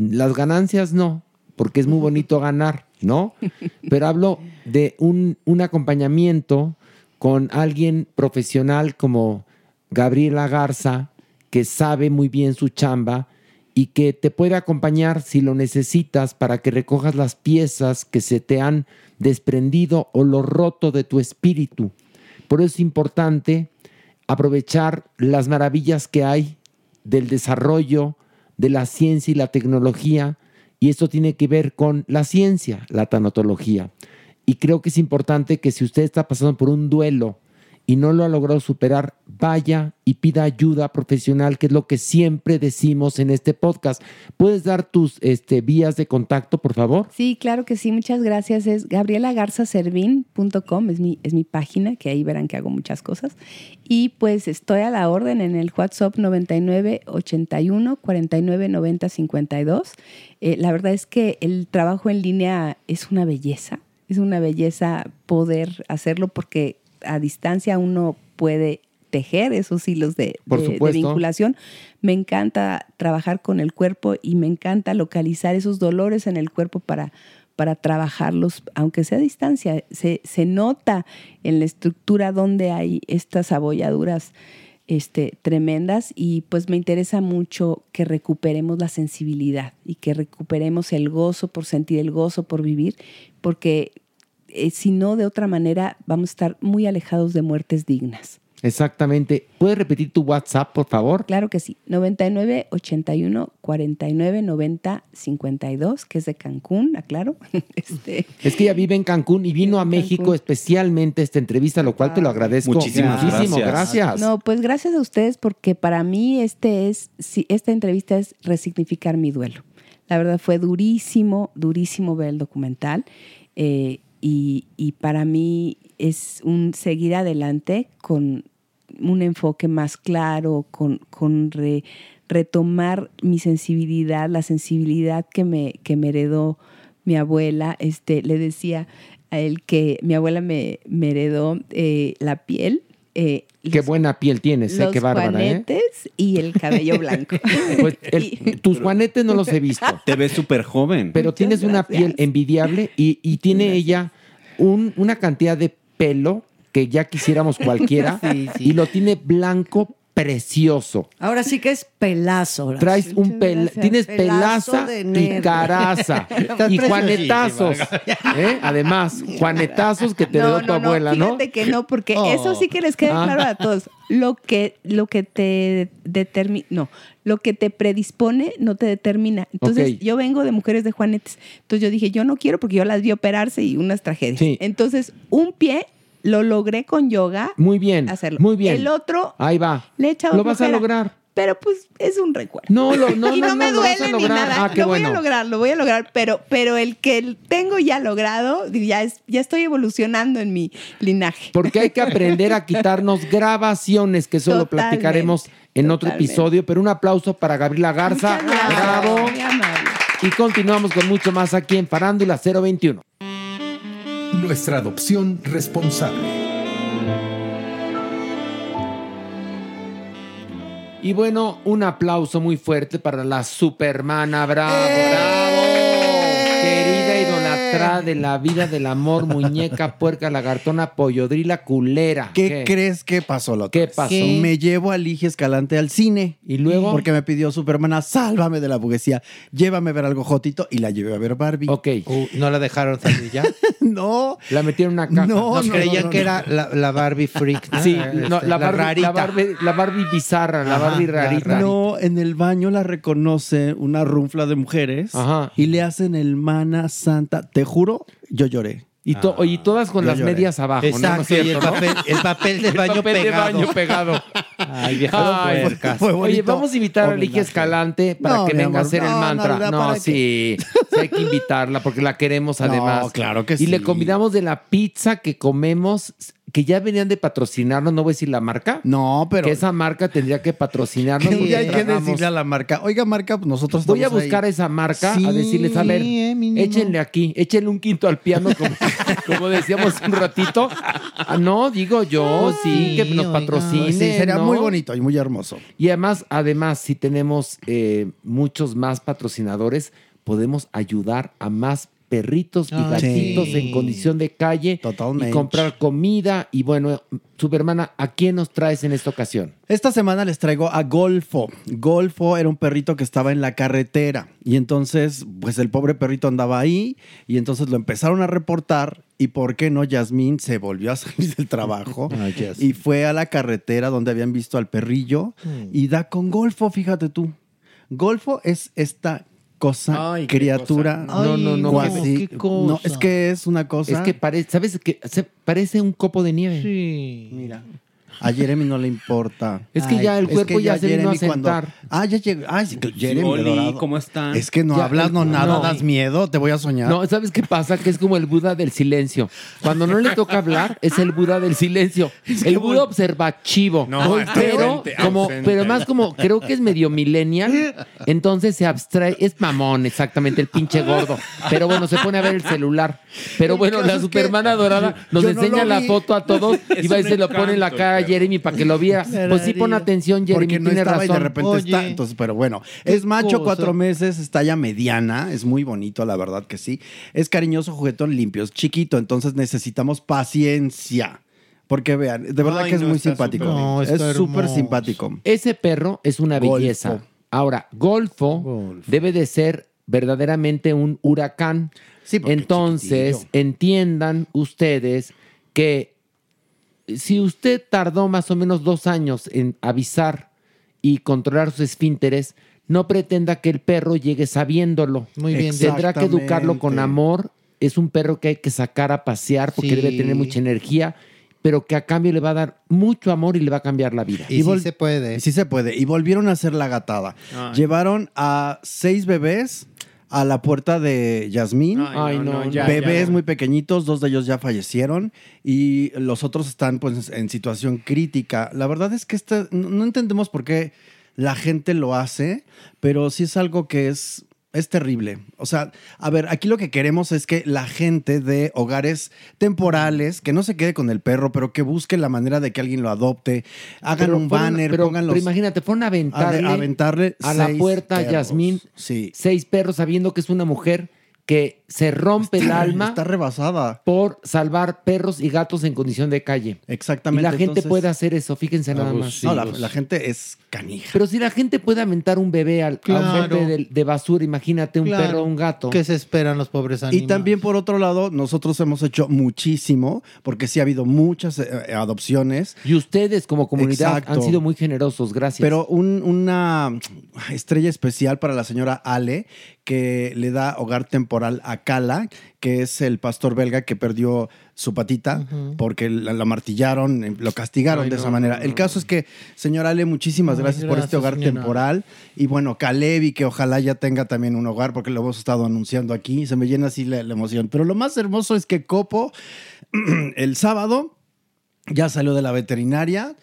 Speaker 3: Las ganancias no, porque es muy bonito ganar, ¿no? Pero hablo de un, un acompañamiento con alguien profesional como Gabriela Garza, que sabe muy bien su chamba y que te puede acompañar si lo necesitas para que recojas las piezas que se te han desprendido o lo roto de tu espíritu. Por eso es importante aprovechar las maravillas que hay del desarrollo de la ciencia y la tecnología, y esto tiene que ver con la ciencia, la tanatología. Y creo que es importante que si usted está pasando por un duelo y no lo ha logrado superar, vaya y pida ayuda profesional, que es lo que siempre decimos en este podcast. ¿Puedes dar tus este, vías de contacto, por favor?
Speaker 11: Sí, claro que sí, muchas gracias. Es gabrielagarzaservin.com, es mi, es mi página, que ahí verán que hago muchas cosas. Y pues estoy a la orden en el WhatsApp 99 81 49 90 52. Eh, la verdad es que el trabajo en línea es una belleza, es una belleza poder hacerlo porque a distancia uno puede tejer esos hilos de, vinculación. Me encanta trabajar con el cuerpo y me encanta localizar esos dolores en el cuerpo para, para trabajarlos, aunque sea a distancia. Se, se nota en la estructura donde hay estas abolladuras este, tremendas y pues me interesa mucho que recuperemos la sensibilidad y que recuperemos el gozo por sentir el gozo por vivir, porque eh, si no, de otra manera, vamos a estar muy alejados de muertes dignas.
Speaker 3: Exactamente. ¿Puedes repetir tu WhatsApp, por favor?
Speaker 11: Claro que sí. 99 81 49 90 52, que es de Cancún, aclaro. Este,
Speaker 3: Es que ella vive en Cancún y vino a México especialmente esta entrevista, lo cual te lo agradezco
Speaker 12: Muchísimas
Speaker 3: muchísimo.
Speaker 12: gracias.
Speaker 3: Gracias.
Speaker 11: No, pues gracias a ustedes porque para mí este es, sí, esta entrevista es resignificar mi duelo. La verdad fue durísimo, durísimo ver el documental eh, y, y para mí es un seguir adelante con un enfoque más claro, con, con re- retomar mi sensibilidad, la sensibilidad que me, que me heredó mi abuela. Este, le decía a él que mi abuela me, me heredó eh, la piel. eh,
Speaker 3: Qué buena piel tienes, ¿eh?
Speaker 11: los
Speaker 3: Qué bárbara, ¿eh?
Speaker 11: juanetes y el cabello blanco.
Speaker 3: Pues el- tus juanetes no los he visto.
Speaker 12: Te ves súper joven.
Speaker 3: Pero tienes una piel envidiable y, y tiene ella un- una cantidad de pelo que ya quisiéramos cualquiera
Speaker 4: Sí, sí.
Speaker 3: y lo tiene blanco precioso.
Speaker 4: Ahora sí que es pelazo.
Speaker 3: Traes un pel, tienes
Speaker 4: Pelazo
Speaker 3: pelaza y caraza y juanetazos. ¿eh? Además, juanetazos que te heredó tu abuela, ¿no?
Speaker 11: Fíjate que no, porque
Speaker 3: Oh.
Speaker 11: eso sí que les queda
Speaker 3: Ah.
Speaker 11: claro a todos. Lo que, lo que te determina, no, lo que te predispone no te determina. Entonces, yo vengo de mujeres de Juanetes. Entonces yo dije, yo no quiero porque yo las vi operarse y unas tragedias. Entonces, un pie lo logré con yoga.
Speaker 3: Muy bien.
Speaker 11: Hacerlo.
Speaker 3: Muy bien.
Speaker 11: El otro
Speaker 3: Ahí va.
Speaker 11: le he echado
Speaker 3: Lo vas a lograr.
Speaker 11: Pero pues es un recuerdo.
Speaker 3: No, lo- no,
Speaker 11: y no,
Speaker 3: no,
Speaker 11: me
Speaker 3: no,
Speaker 11: duele ni nada.
Speaker 3: Ah,
Speaker 11: lo voy a lograr, lo voy a lograr, pero, pero el que tengo ya logrado, ya, es, ya estoy evolucionando en mi linaje.
Speaker 3: Porque hay que aprender a quitarnos grabaciones, que eso lo platicaremos en otro episodio. Pero un aplauso para Gabriela Garza. Bravo. Y continuamos con mucho más aquí en Farándula 021.
Speaker 2: Nuestra adopción responsable.
Speaker 3: Y bueno, un aplauso muy fuerte para la supermana. Bravo,
Speaker 4: ¡Eh!
Speaker 3: bravo. Idolatrada de la vida del amor, muñeca, puerca, lagartona, pollodrila, culera.
Speaker 13: ¿Qué, crees que pasó, Loto?
Speaker 3: ¿Qué pasó?
Speaker 13: Me llevo a Ligia Escalante al cine.
Speaker 3: ¿Y luego?
Speaker 13: Porque me pidió Supermana, sálvame de la burguesía. Llévame a ver algo jotito y la llevé a ver Barbie.
Speaker 3: Ok.
Speaker 5: ¿No la dejaron salir ya?
Speaker 13: no.
Speaker 3: La metieron en una caja.
Speaker 13: No,
Speaker 5: No,
Speaker 13: no,
Speaker 5: creían
Speaker 13: no, no,
Speaker 5: que
Speaker 13: no.
Speaker 5: era la, la Barbie freak. ¿no?
Speaker 3: Sí,
Speaker 5: Este,
Speaker 3: no, la, Barbie,
Speaker 5: rarita.
Speaker 3: la, Barbie, la Barbie bizarra, la
Speaker 13: Ajá,
Speaker 3: Barbie
Speaker 13: la
Speaker 3: rarita.
Speaker 13: rarita. No, en el baño la reconoce una runfla de mujeres
Speaker 3: Ajá.
Speaker 13: y le hacen el mana santa. Te juro, yo lloré.
Speaker 3: Y, to- y todas con las
Speaker 13: lloré.
Speaker 3: medias abajo, ¿no?
Speaker 5: Exacto, y el
Speaker 3: cierto, no?
Speaker 5: papel, el papel de
Speaker 3: El
Speaker 5: baño
Speaker 3: papel de
Speaker 5: pegado.
Speaker 3: baño pegado.
Speaker 5: Ay, vieja
Speaker 3: Ay,
Speaker 5: puercas.
Speaker 13: fue
Speaker 3: Oye, vamos a invitar a Ligia. Escalante para
Speaker 13: No,
Speaker 3: que venga a hacer el mantra.
Speaker 13: no,
Speaker 3: No,
Speaker 13: ¿para
Speaker 3: sí, sí, hay que invitarla porque la queremos
Speaker 13: No,
Speaker 3: además.
Speaker 13: claro que
Speaker 3: Y le
Speaker 13: sí.
Speaker 3: convidamos de la pizza que comemos, que ya venían de patrocinarnos, no voy a decir la marca.
Speaker 13: No, pero
Speaker 3: Que esa marca tendría que patrocinarnos.
Speaker 13: que hay que decirle a la marca. Oiga, marca, pues nosotros
Speaker 3: Voy a buscar
Speaker 13: ahí.
Speaker 3: esa marca a decirles, a ver,
Speaker 13: eh,
Speaker 3: échenle aquí, échenle un quinto al piano, como, como decíamos un ratito. Ah, no, digo yo, sí, que nos patrocine.
Speaker 13: Sí, sería
Speaker 3: ¿no?
Speaker 13: muy bonito y muy hermoso.
Speaker 3: Y además, además, si tenemos eh, muchos más patrocinadores, podemos ayudar a más perritos y
Speaker 5: Ay,
Speaker 3: gatitos
Speaker 5: sí.
Speaker 3: en condición de calle
Speaker 13: Totalmente.
Speaker 3: y comprar comida. Y bueno, Supermana, ¿a quién nos traes en esta ocasión?
Speaker 13: Esta semana les traigo a Golfo. Golfo era un perrito que estaba en la carretera y entonces, pues el pobre perrito andaba ahí y entonces lo empezaron a reportar y por qué no, Yasmín se volvió a salir del trabajo y fue a la carretera donde habían visto al perrillo y da con Golfo, fíjate tú. Golfo es esta cosa,
Speaker 7: Ay, qué
Speaker 13: criatura.
Speaker 3: cosa. No, no, no,
Speaker 13: cuasi-
Speaker 5: qué cosa.
Speaker 13: no, es que es una cosa.
Speaker 3: Es que parece, ¿sabes qué? Se- parece un copo de nieve.
Speaker 5: Sí.
Speaker 13: Mira. A Jeremy no le importa.
Speaker 3: Es que ya el
Speaker 13: es
Speaker 3: cuerpo
Speaker 13: que
Speaker 3: ya se vino a
Speaker 13: cuando-
Speaker 3: sentar.
Speaker 13: Ah, ya llegó. Ay, sí, que Jeremy
Speaker 12: Oli,
Speaker 13: dorado.
Speaker 12: ¿cómo están?
Speaker 13: Es que no
Speaker 3: Ya,
Speaker 13: hablas, no
Speaker 3: el-
Speaker 13: nada,
Speaker 3: no.
Speaker 13: das miedo, te voy a soñar.
Speaker 3: No, ¿sabes qué pasa? Que es como el Buda del silencio. Cuando no le toca hablar, es el Buda del silencio. El Buda observativo.
Speaker 7: No,
Speaker 3: pero,
Speaker 7: ausente,
Speaker 3: como,
Speaker 7: ausente.
Speaker 3: pero más como, creo que es medio millennial. Entonces se abstrae. Es mamón, exactamente, el pinche gordo. Pero bueno, se pone a ver el celular. Pero bueno, la supermana dorada nos enseña la foto a todos y va y se lo pone en la cara a Jeremy para que lo viera. Pues sí, pon atención, Jeremy,
Speaker 13: Porque no
Speaker 3: tiene
Speaker 13: estaba y de
Speaker 3: razón.
Speaker 13: repente
Speaker 5: Oye,
Speaker 13: está. Entonces, pero bueno, es macho,
Speaker 5: cosa.
Speaker 13: cuatro meses, está ya mediana, es muy bonito, la verdad que sí. Es cariñoso, juguetón, limpio, es chiquito, entonces necesitamos paciencia. Porque vean, de verdad
Speaker 7: Ay,
Speaker 13: que es
Speaker 7: no,
Speaker 13: muy simpático.
Speaker 5: No,
Speaker 13: es súper simpático.
Speaker 3: Ese perro es una
Speaker 13: Golfo.
Speaker 3: belleza. Ahora, Golfo,
Speaker 5: Golfo.
Speaker 3: debe de ser verdaderamente un huracán. Entonces,
Speaker 5: chiquitillo.
Speaker 3: entiendan ustedes que si usted tardó más o menos dos años en avisar y controlar sus esfínteres, no pretenda que el perro llegue sabiéndolo.
Speaker 6: Muy bien.
Speaker 3: Tendrá que educarlo con amor. Es un perro que hay que sacar a pasear porque
Speaker 6: Sí.
Speaker 3: debe tener mucha energía, pero que a cambio le va a dar mucho amor y le va a cambiar la vida.
Speaker 13: Y vol-
Speaker 6: se puede.
Speaker 13: Y sí se puede. Y volvieron a hacer la gatada.
Speaker 3: Ay.
Speaker 13: Llevaron a seis bebés a la puerta de Yasmín.
Speaker 3: Ay, no, no, no, ya,
Speaker 13: bebés
Speaker 3: ya.
Speaker 13: muy pequeñitos, dos de ellos ya fallecieron y los otros están pues en situación crítica. La verdad es que este, no no entendemos por qué la gente lo hace, pero sí es algo que es es terrible. O sea, a ver, aquí lo que queremos es que la gente de hogares temporales, que no se quede con el perro, pero que busque la manera de que alguien lo adopte, hagan
Speaker 3: Pero
Speaker 13: un
Speaker 3: fueron-
Speaker 13: banner,
Speaker 3: pero,
Speaker 13: pongan los...
Speaker 3: pero imagínate, fueron a aventarle,
Speaker 13: A aventarle
Speaker 3: a la puerta a. Yasmín
Speaker 13: Sí.
Speaker 3: seis perros sabiendo que es una mujer que se rompe el alma
Speaker 13: Está rebasada.
Speaker 3: por salvar perros y gatos en condición de calle.
Speaker 13: Exactamente.
Speaker 3: Y la gente
Speaker 13: entonces-
Speaker 3: puede hacer eso, fíjense nada más.
Speaker 13: No, la, la gente es canija.
Speaker 3: Pero si la gente puede aventar un bebé al, a un
Speaker 6: Claro.
Speaker 3: bote de, de basura, imagínate un
Speaker 6: Claro.
Speaker 3: perro o un gato.
Speaker 6: ¿Qué se esperan los pobres animales?
Speaker 13: Y también por otro lado, nosotros hemos hecho muchísimo, porque sí ha habido muchas eh, adopciones.
Speaker 3: Y ustedes como comunidad
Speaker 13: Exacto.
Speaker 3: han sido muy generosos, gracias.
Speaker 13: Pero un- una estrella especial para la señora Ale, que le da hogar temporal a Kala, que es el pastor belga que perdió su patita porque la, la martillaron, eh, lo castigaron
Speaker 6: Ay,
Speaker 13: de
Speaker 6: no,
Speaker 13: esa manera.
Speaker 6: no,
Speaker 13: El caso es que, señora Ale, muchísimas
Speaker 6: Ay,
Speaker 13: gracias, por este hogar
Speaker 6: señora.
Speaker 13: temporal. Y bueno, Calevi, que ojalá ya tenga también un hogar, porque lo hemos estado anunciando aquí. Se me llena así la, la emoción. Pero lo más hermoso es que Copo, el sábado, ya salió de la veterinaria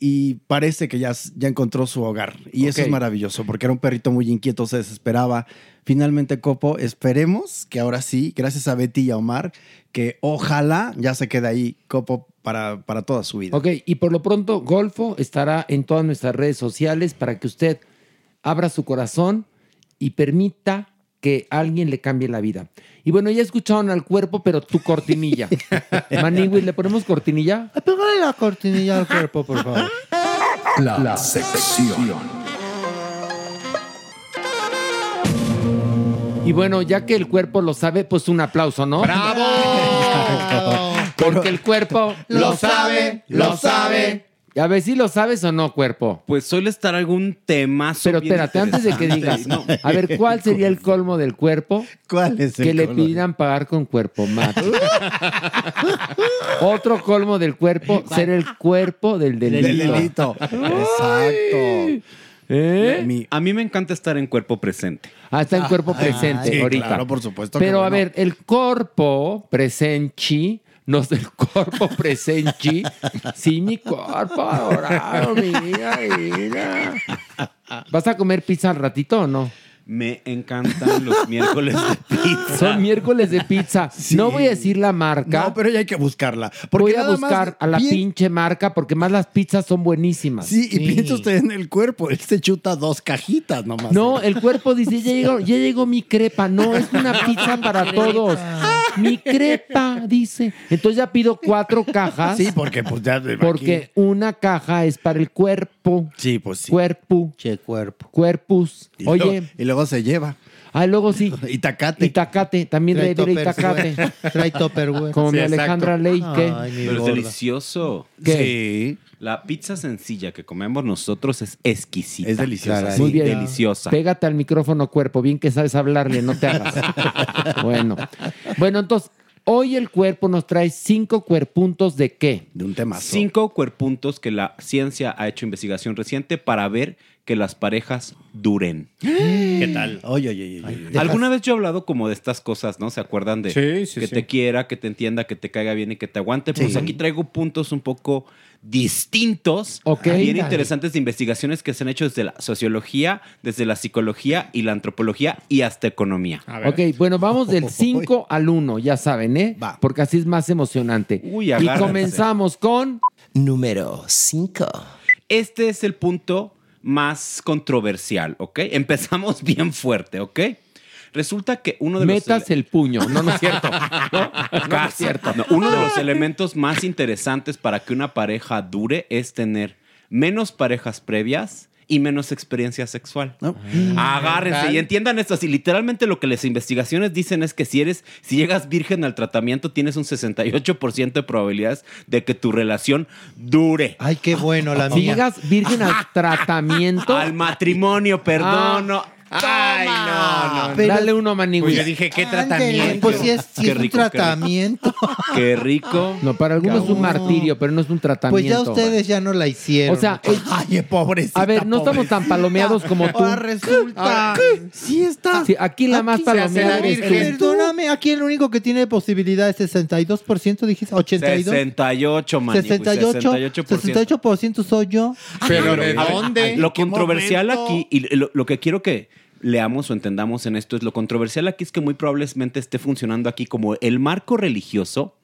Speaker 13: y parece que ya, ya encontró su hogar. Y eso es maravilloso, porque era un perrito muy inquieto, se desesperaba. Finalmente, Copo, esperemos que ahora sí, gracias a Betty y a Omar, que ojalá ya se quede ahí Copo para, para toda su vida.
Speaker 3: Ok, y por lo pronto, Golfo estará en todas nuestras redes sociales para que usted abra su corazón y permita que alguien le cambie la vida. Y bueno, ya escucharon al cuerpo, pero tu cortinilla. Maniwis, ¿le ponemos cortinilla?
Speaker 6: Pégale la cortinilla al cuerpo, por favor.
Speaker 2: La, la sección.
Speaker 3: Y bueno, ya que el cuerpo lo sabe, pues un aplauso, ¿no?
Speaker 6: ¡Bravo!
Speaker 3: Porque el cuerpo
Speaker 6: Lo sabe, lo sabe.
Speaker 3: A ver si lo sabes o no, cuerpo.
Speaker 12: Pues suele estar algún tema.
Speaker 3: Pero espérate, antes de que digas, a ver, ¿cuál sería el colmo del cuerpo?
Speaker 13: ¿Cuál es el
Speaker 3: Que le pidieran pagar con cuerpo, macho. Otro colmo del cuerpo, ser el cuerpo del delito.
Speaker 13: Del delito. Exacto.
Speaker 3: ¿Eh?
Speaker 12: A mí me encanta estar en cuerpo presente.
Speaker 3: Ah, está en cuerpo
Speaker 13: Ay,
Speaker 3: presente
Speaker 13: sí,
Speaker 3: ahorita.
Speaker 13: claro, por supuesto que
Speaker 3: Pero a ver, el cuerpo presenti, no es el cuerpo presenti. Sí, mi cuerpo adorado, mira, mira. ¿Vas a comer pizza al ratito o no?
Speaker 12: Me encantan los miércoles de pizza.
Speaker 3: Son miércoles de pizza. No voy a decir la marca.
Speaker 13: No, pero ya hay que buscarla. Porque
Speaker 3: voy a buscar a la
Speaker 13: bien-
Speaker 3: pinche marca porque más las pizzas son buenísimas.
Speaker 13: Sí, y piensa usted en el cuerpo. Él se chuta dos cajitas nomás.
Speaker 3: No, el cuerpo dice, ya llegó, ya llegó mi crepa. No, es una pizza para todos. Mi crepa, dice. Entonces ya pido cuatro cajas.
Speaker 13: Sí, porque pues ya...
Speaker 3: Porque una caja es para el cuerpo.
Speaker 13: Sí, pues sí.
Speaker 3: Cuerpo.
Speaker 6: Che, cuerpo.
Speaker 3: Cuerpus.
Speaker 13: Y
Speaker 3: Oye.
Speaker 13: luego- y luego se lleva.
Speaker 3: Ah, luego sí.
Speaker 13: Itacate.
Speaker 3: Itacate. También ir
Speaker 6: topper,
Speaker 3: Itacate.
Speaker 6: Trae topper, güey.
Speaker 3: Como mi
Speaker 12: Sí, exacto.
Speaker 3: Alejandra Ley. ¿qué?
Speaker 6: Ay, mi
Speaker 12: Pero es delicioso.
Speaker 3: ¿Qué?
Speaker 13: Sí.
Speaker 12: La pizza sencilla que comemos nosotros es exquisita.
Speaker 13: Es deliciosa. Sí.
Speaker 3: Muy bien.
Speaker 12: Deliciosa.
Speaker 3: Pégate al micrófono, cuerpo. Bien que sabes hablarle, no te hagas. bueno. Bueno, entonces, hoy el cuerpo nos trae cinco cuerpuntos de qué?
Speaker 13: De un tema.
Speaker 12: Cinco cuerpuntos que la ciencia ha hecho investigación reciente para ver que las parejas duren.
Speaker 7: ¿Qué tal?
Speaker 13: Oye, oye, oye, oye.
Speaker 12: Alguna vez yo he hablado como de estas cosas, ¿no? ¿Se acuerdan de
Speaker 7: Sí, sí,
Speaker 12: que
Speaker 7: sí.
Speaker 12: te quiera, que te entienda, que te caiga bien y que te aguante? Pues
Speaker 13: Sí.
Speaker 12: aquí traigo puntos un poco distintos,
Speaker 3: Ok.
Speaker 12: bien
Speaker 6: Dale.
Speaker 12: interesantes de investigaciones que se han hecho desde la sociología, desde la psicología y la antropología y hasta economía.
Speaker 7: A ver.
Speaker 3: Ok, bueno, vamos del 5 al 1, ya saben, ¿eh?
Speaker 13: Va.
Speaker 3: Porque así es más emocionante.
Speaker 12: Uy,
Speaker 3: y comenzamos con...
Speaker 15: Número 5.
Speaker 12: Este es el punto más controversial, ¿ok? Empezamos bien fuerte, ¿ok? Resulta que uno de los...
Speaker 3: Metas el puño. No, no es cierto. No, no es cierto.
Speaker 12: No, uno de los elementos más interesantes para que una pareja dure es tener menos parejas previas y menos experiencia sexual.
Speaker 13: Mm.
Speaker 12: Agárrense y entiendan esto. Así, literalmente lo que las investigaciones dicen es que si eres, si llegas virgen al tratamiento, tienes un 68% de probabilidades de que tu relación dure.
Speaker 6: Ay, qué bueno la
Speaker 3: Si
Speaker 6: mía.
Speaker 3: llegas virgen al tratamiento.
Speaker 12: Al matrimonio, perdón. no. Ay, no, no.
Speaker 3: Pero- Dale uno, Manigüis.
Speaker 7: Pues yo dije, ¿qué tratamiento?
Speaker 6: Pues sí es, sí
Speaker 12: Qué
Speaker 6: es un
Speaker 12: rico, qué rico.
Speaker 6: tratamiento.
Speaker 12: Qué rico.
Speaker 3: No, para algunos es un martirio, pero no es un
Speaker 6: Pues
Speaker 3: tratamiento.
Speaker 6: ya ustedes ya no la hicieron.
Speaker 3: O sea,
Speaker 13: Ay, pobrecita.
Speaker 3: a ver, no estamos tan palomeados como tú.
Speaker 13: Ahora resulta. Sí está.
Speaker 3: Sí, aquí la más
Speaker 7: se hace
Speaker 3: palomeada
Speaker 7: la virgen.
Speaker 6: Perdóname, aquí el único que tiene posibilidad es 62%, dijiste, 82.
Speaker 12: 68, man.
Speaker 6: 68,
Speaker 12: 68%.
Speaker 6: 68% soy yo.
Speaker 7: ¿Pero de dónde?
Speaker 12: Lo
Speaker 13: qué
Speaker 12: controversial
Speaker 13: momento?
Speaker 12: aquí, y lo, lo que quiero que leamos o entendamos en esto es lo controversial aquí es que muy probablemente esté funcionando aquí como el marco religioso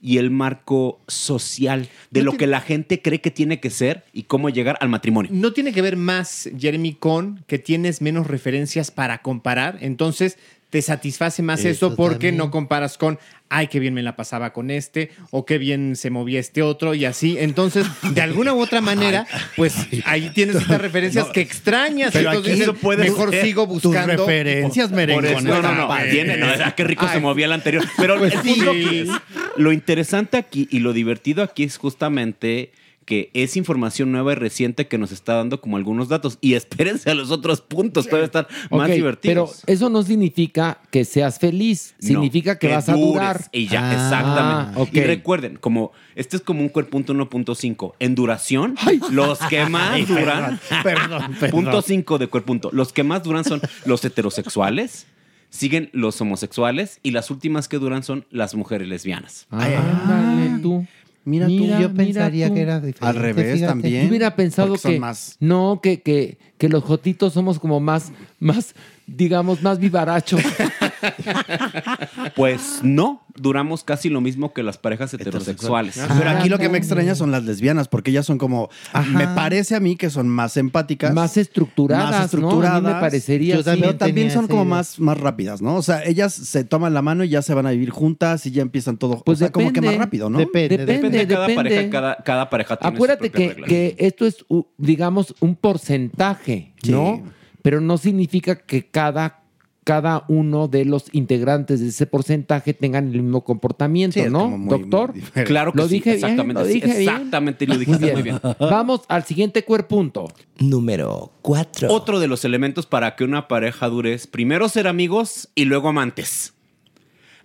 Speaker 12: y el marco social de lo que la gente cree que tiene que ser y cómo llegar al matrimonio.
Speaker 7: No tiene que ver más, Jeremy, con que tienes menos referencias para comparar. Entonces, te satisface más eso,
Speaker 6: Eso
Speaker 7: porque
Speaker 6: también.
Speaker 7: no comparas con, ay, qué bien me la pasaba con este, o qué bien se movía este otro, y así. Entonces, de alguna u otra manera, pues ahí tienes estas referencias que extrañas.
Speaker 13: Pero
Speaker 7: Entonces
Speaker 13: aquí
Speaker 7: dices, mejor sigo
Speaker 13: tus
Speaker 7: buscando.
Speaker 13: referencias,
Speaker 12: Por
Speaker 13: merengón.
Speaker 12: eso- no, no, no.
Speaker 13: Está
Speaker 12: Tiene, no,
Speaker 13: padre.
Speaker 12: ah, qué rico se movía el anterior. Pero
Speaker 6: Pues
Speaker 12: el
Speaker 6: sí.
Speaker 12: punto aquí es- lo interesante aquí y lo divertido aquí es justamente que es información nueva y reciente que nos está dando como algunos datos. Y espérense a los otros puntos, todavía están más
Speaker 3: Ok,
Speaker 12: divertidos.
Speaker 3: Pero eso no significa que seas feliz.
Speaker 12: No,
Speaker 3: Significa que, vas a durar.
Speaker 12: Y ya,
Speaker 3: Ah,
Speaker 12: exactamente.
Speaker 3: ok.
Speaker 12: Y recuerden, como este es como un cuerpunto 1.5. En duración, los que más
Speaker 13: Ay,
Speaker 12: duran.
Speaker 13: perdón, perdón.
Speaker 12: Punto 5 de cuerpunto. Los que más duran son los heterosexuales. Siguen los homosexuales y las últimas que duran son las mujeres lesbianas.
Speaker 3: Ándale tú.
Speaker 13: Mira, tú,
Speaker 3: Mira,
Speaker 6: yo
Speaker 3: mira
Speaker 6: pensaría
Speaker 3: tú.
Speaker 6: que era diferente.
Speaker 13: Al revés
Speaker 6: fíjate.
Speaker 13: también.
Speaker 3: Yo hubiera pensado que
Speaker 13: más-
Speaker 3: no, que, que, que los jotitos somos como más, más, digamos, más vivarachos.
Speaker 12: Pues no, duramos casi lo mismo que las parejas heterosexuales.
Speaker 13: Pero aquí lo que me extraña son las lesbianas, porque ellas son como, me parece a mí que son más empáticas.
Speaker 3: Más estructuradas,
Speaker 13: más
Speaker 3: ¿no? A
Speaker 13: estructuradas.
Speaker 3: mí me parecería
Speaker 6: Yo también
Speaker 13: Pero también
Speaker 6: tenía
Speaker 13: son como más, más rápidas, ¿no? O sea, ellas se toman la mano y ya se van a vivir juntas y ya empiezan todo.
Speaker 3: Pues
Speaker 13: o sea, como que
Speaker 3: depende.
Speaker 13: más rápido, ¿no?
Speaker 6: Depende,
Speaker 3: Depende,
Speaker 12: Depende de cada
Speaker 3: depende.
Speaker 12: pareja, cada, cada pareja tiene
Speaker 3: Acuérdate que, que esto es, digamos, un porcentaje, ¿no? Pero no significa que cada, cada uno de los integrantes de ese porcentaje tengan el mismo comportamiento,
Speaker 13: Sí,
Speaker 3: ¿no?
Speaker 13: muy-
Speaker 3: Doctor.
Speaker 13: muy.
Speaker 12: Claro que
Speaker 3: lo
Speaker 12: sí,
Speaker 3: dije bien,
Speaker 12: exactamente,
Speaker 3: lo
Speaker 12: sí,
Speaker 3: dije bien.
Speaker 12: exactamente, lo dijiste muy bien.
Speaker 3: Vamos al siguiente cuerpunto.
Speaker 16: Número 4.
Speaker 12: Otro de los elementos para que una pareja dure es primero ser amigos y luego amantes.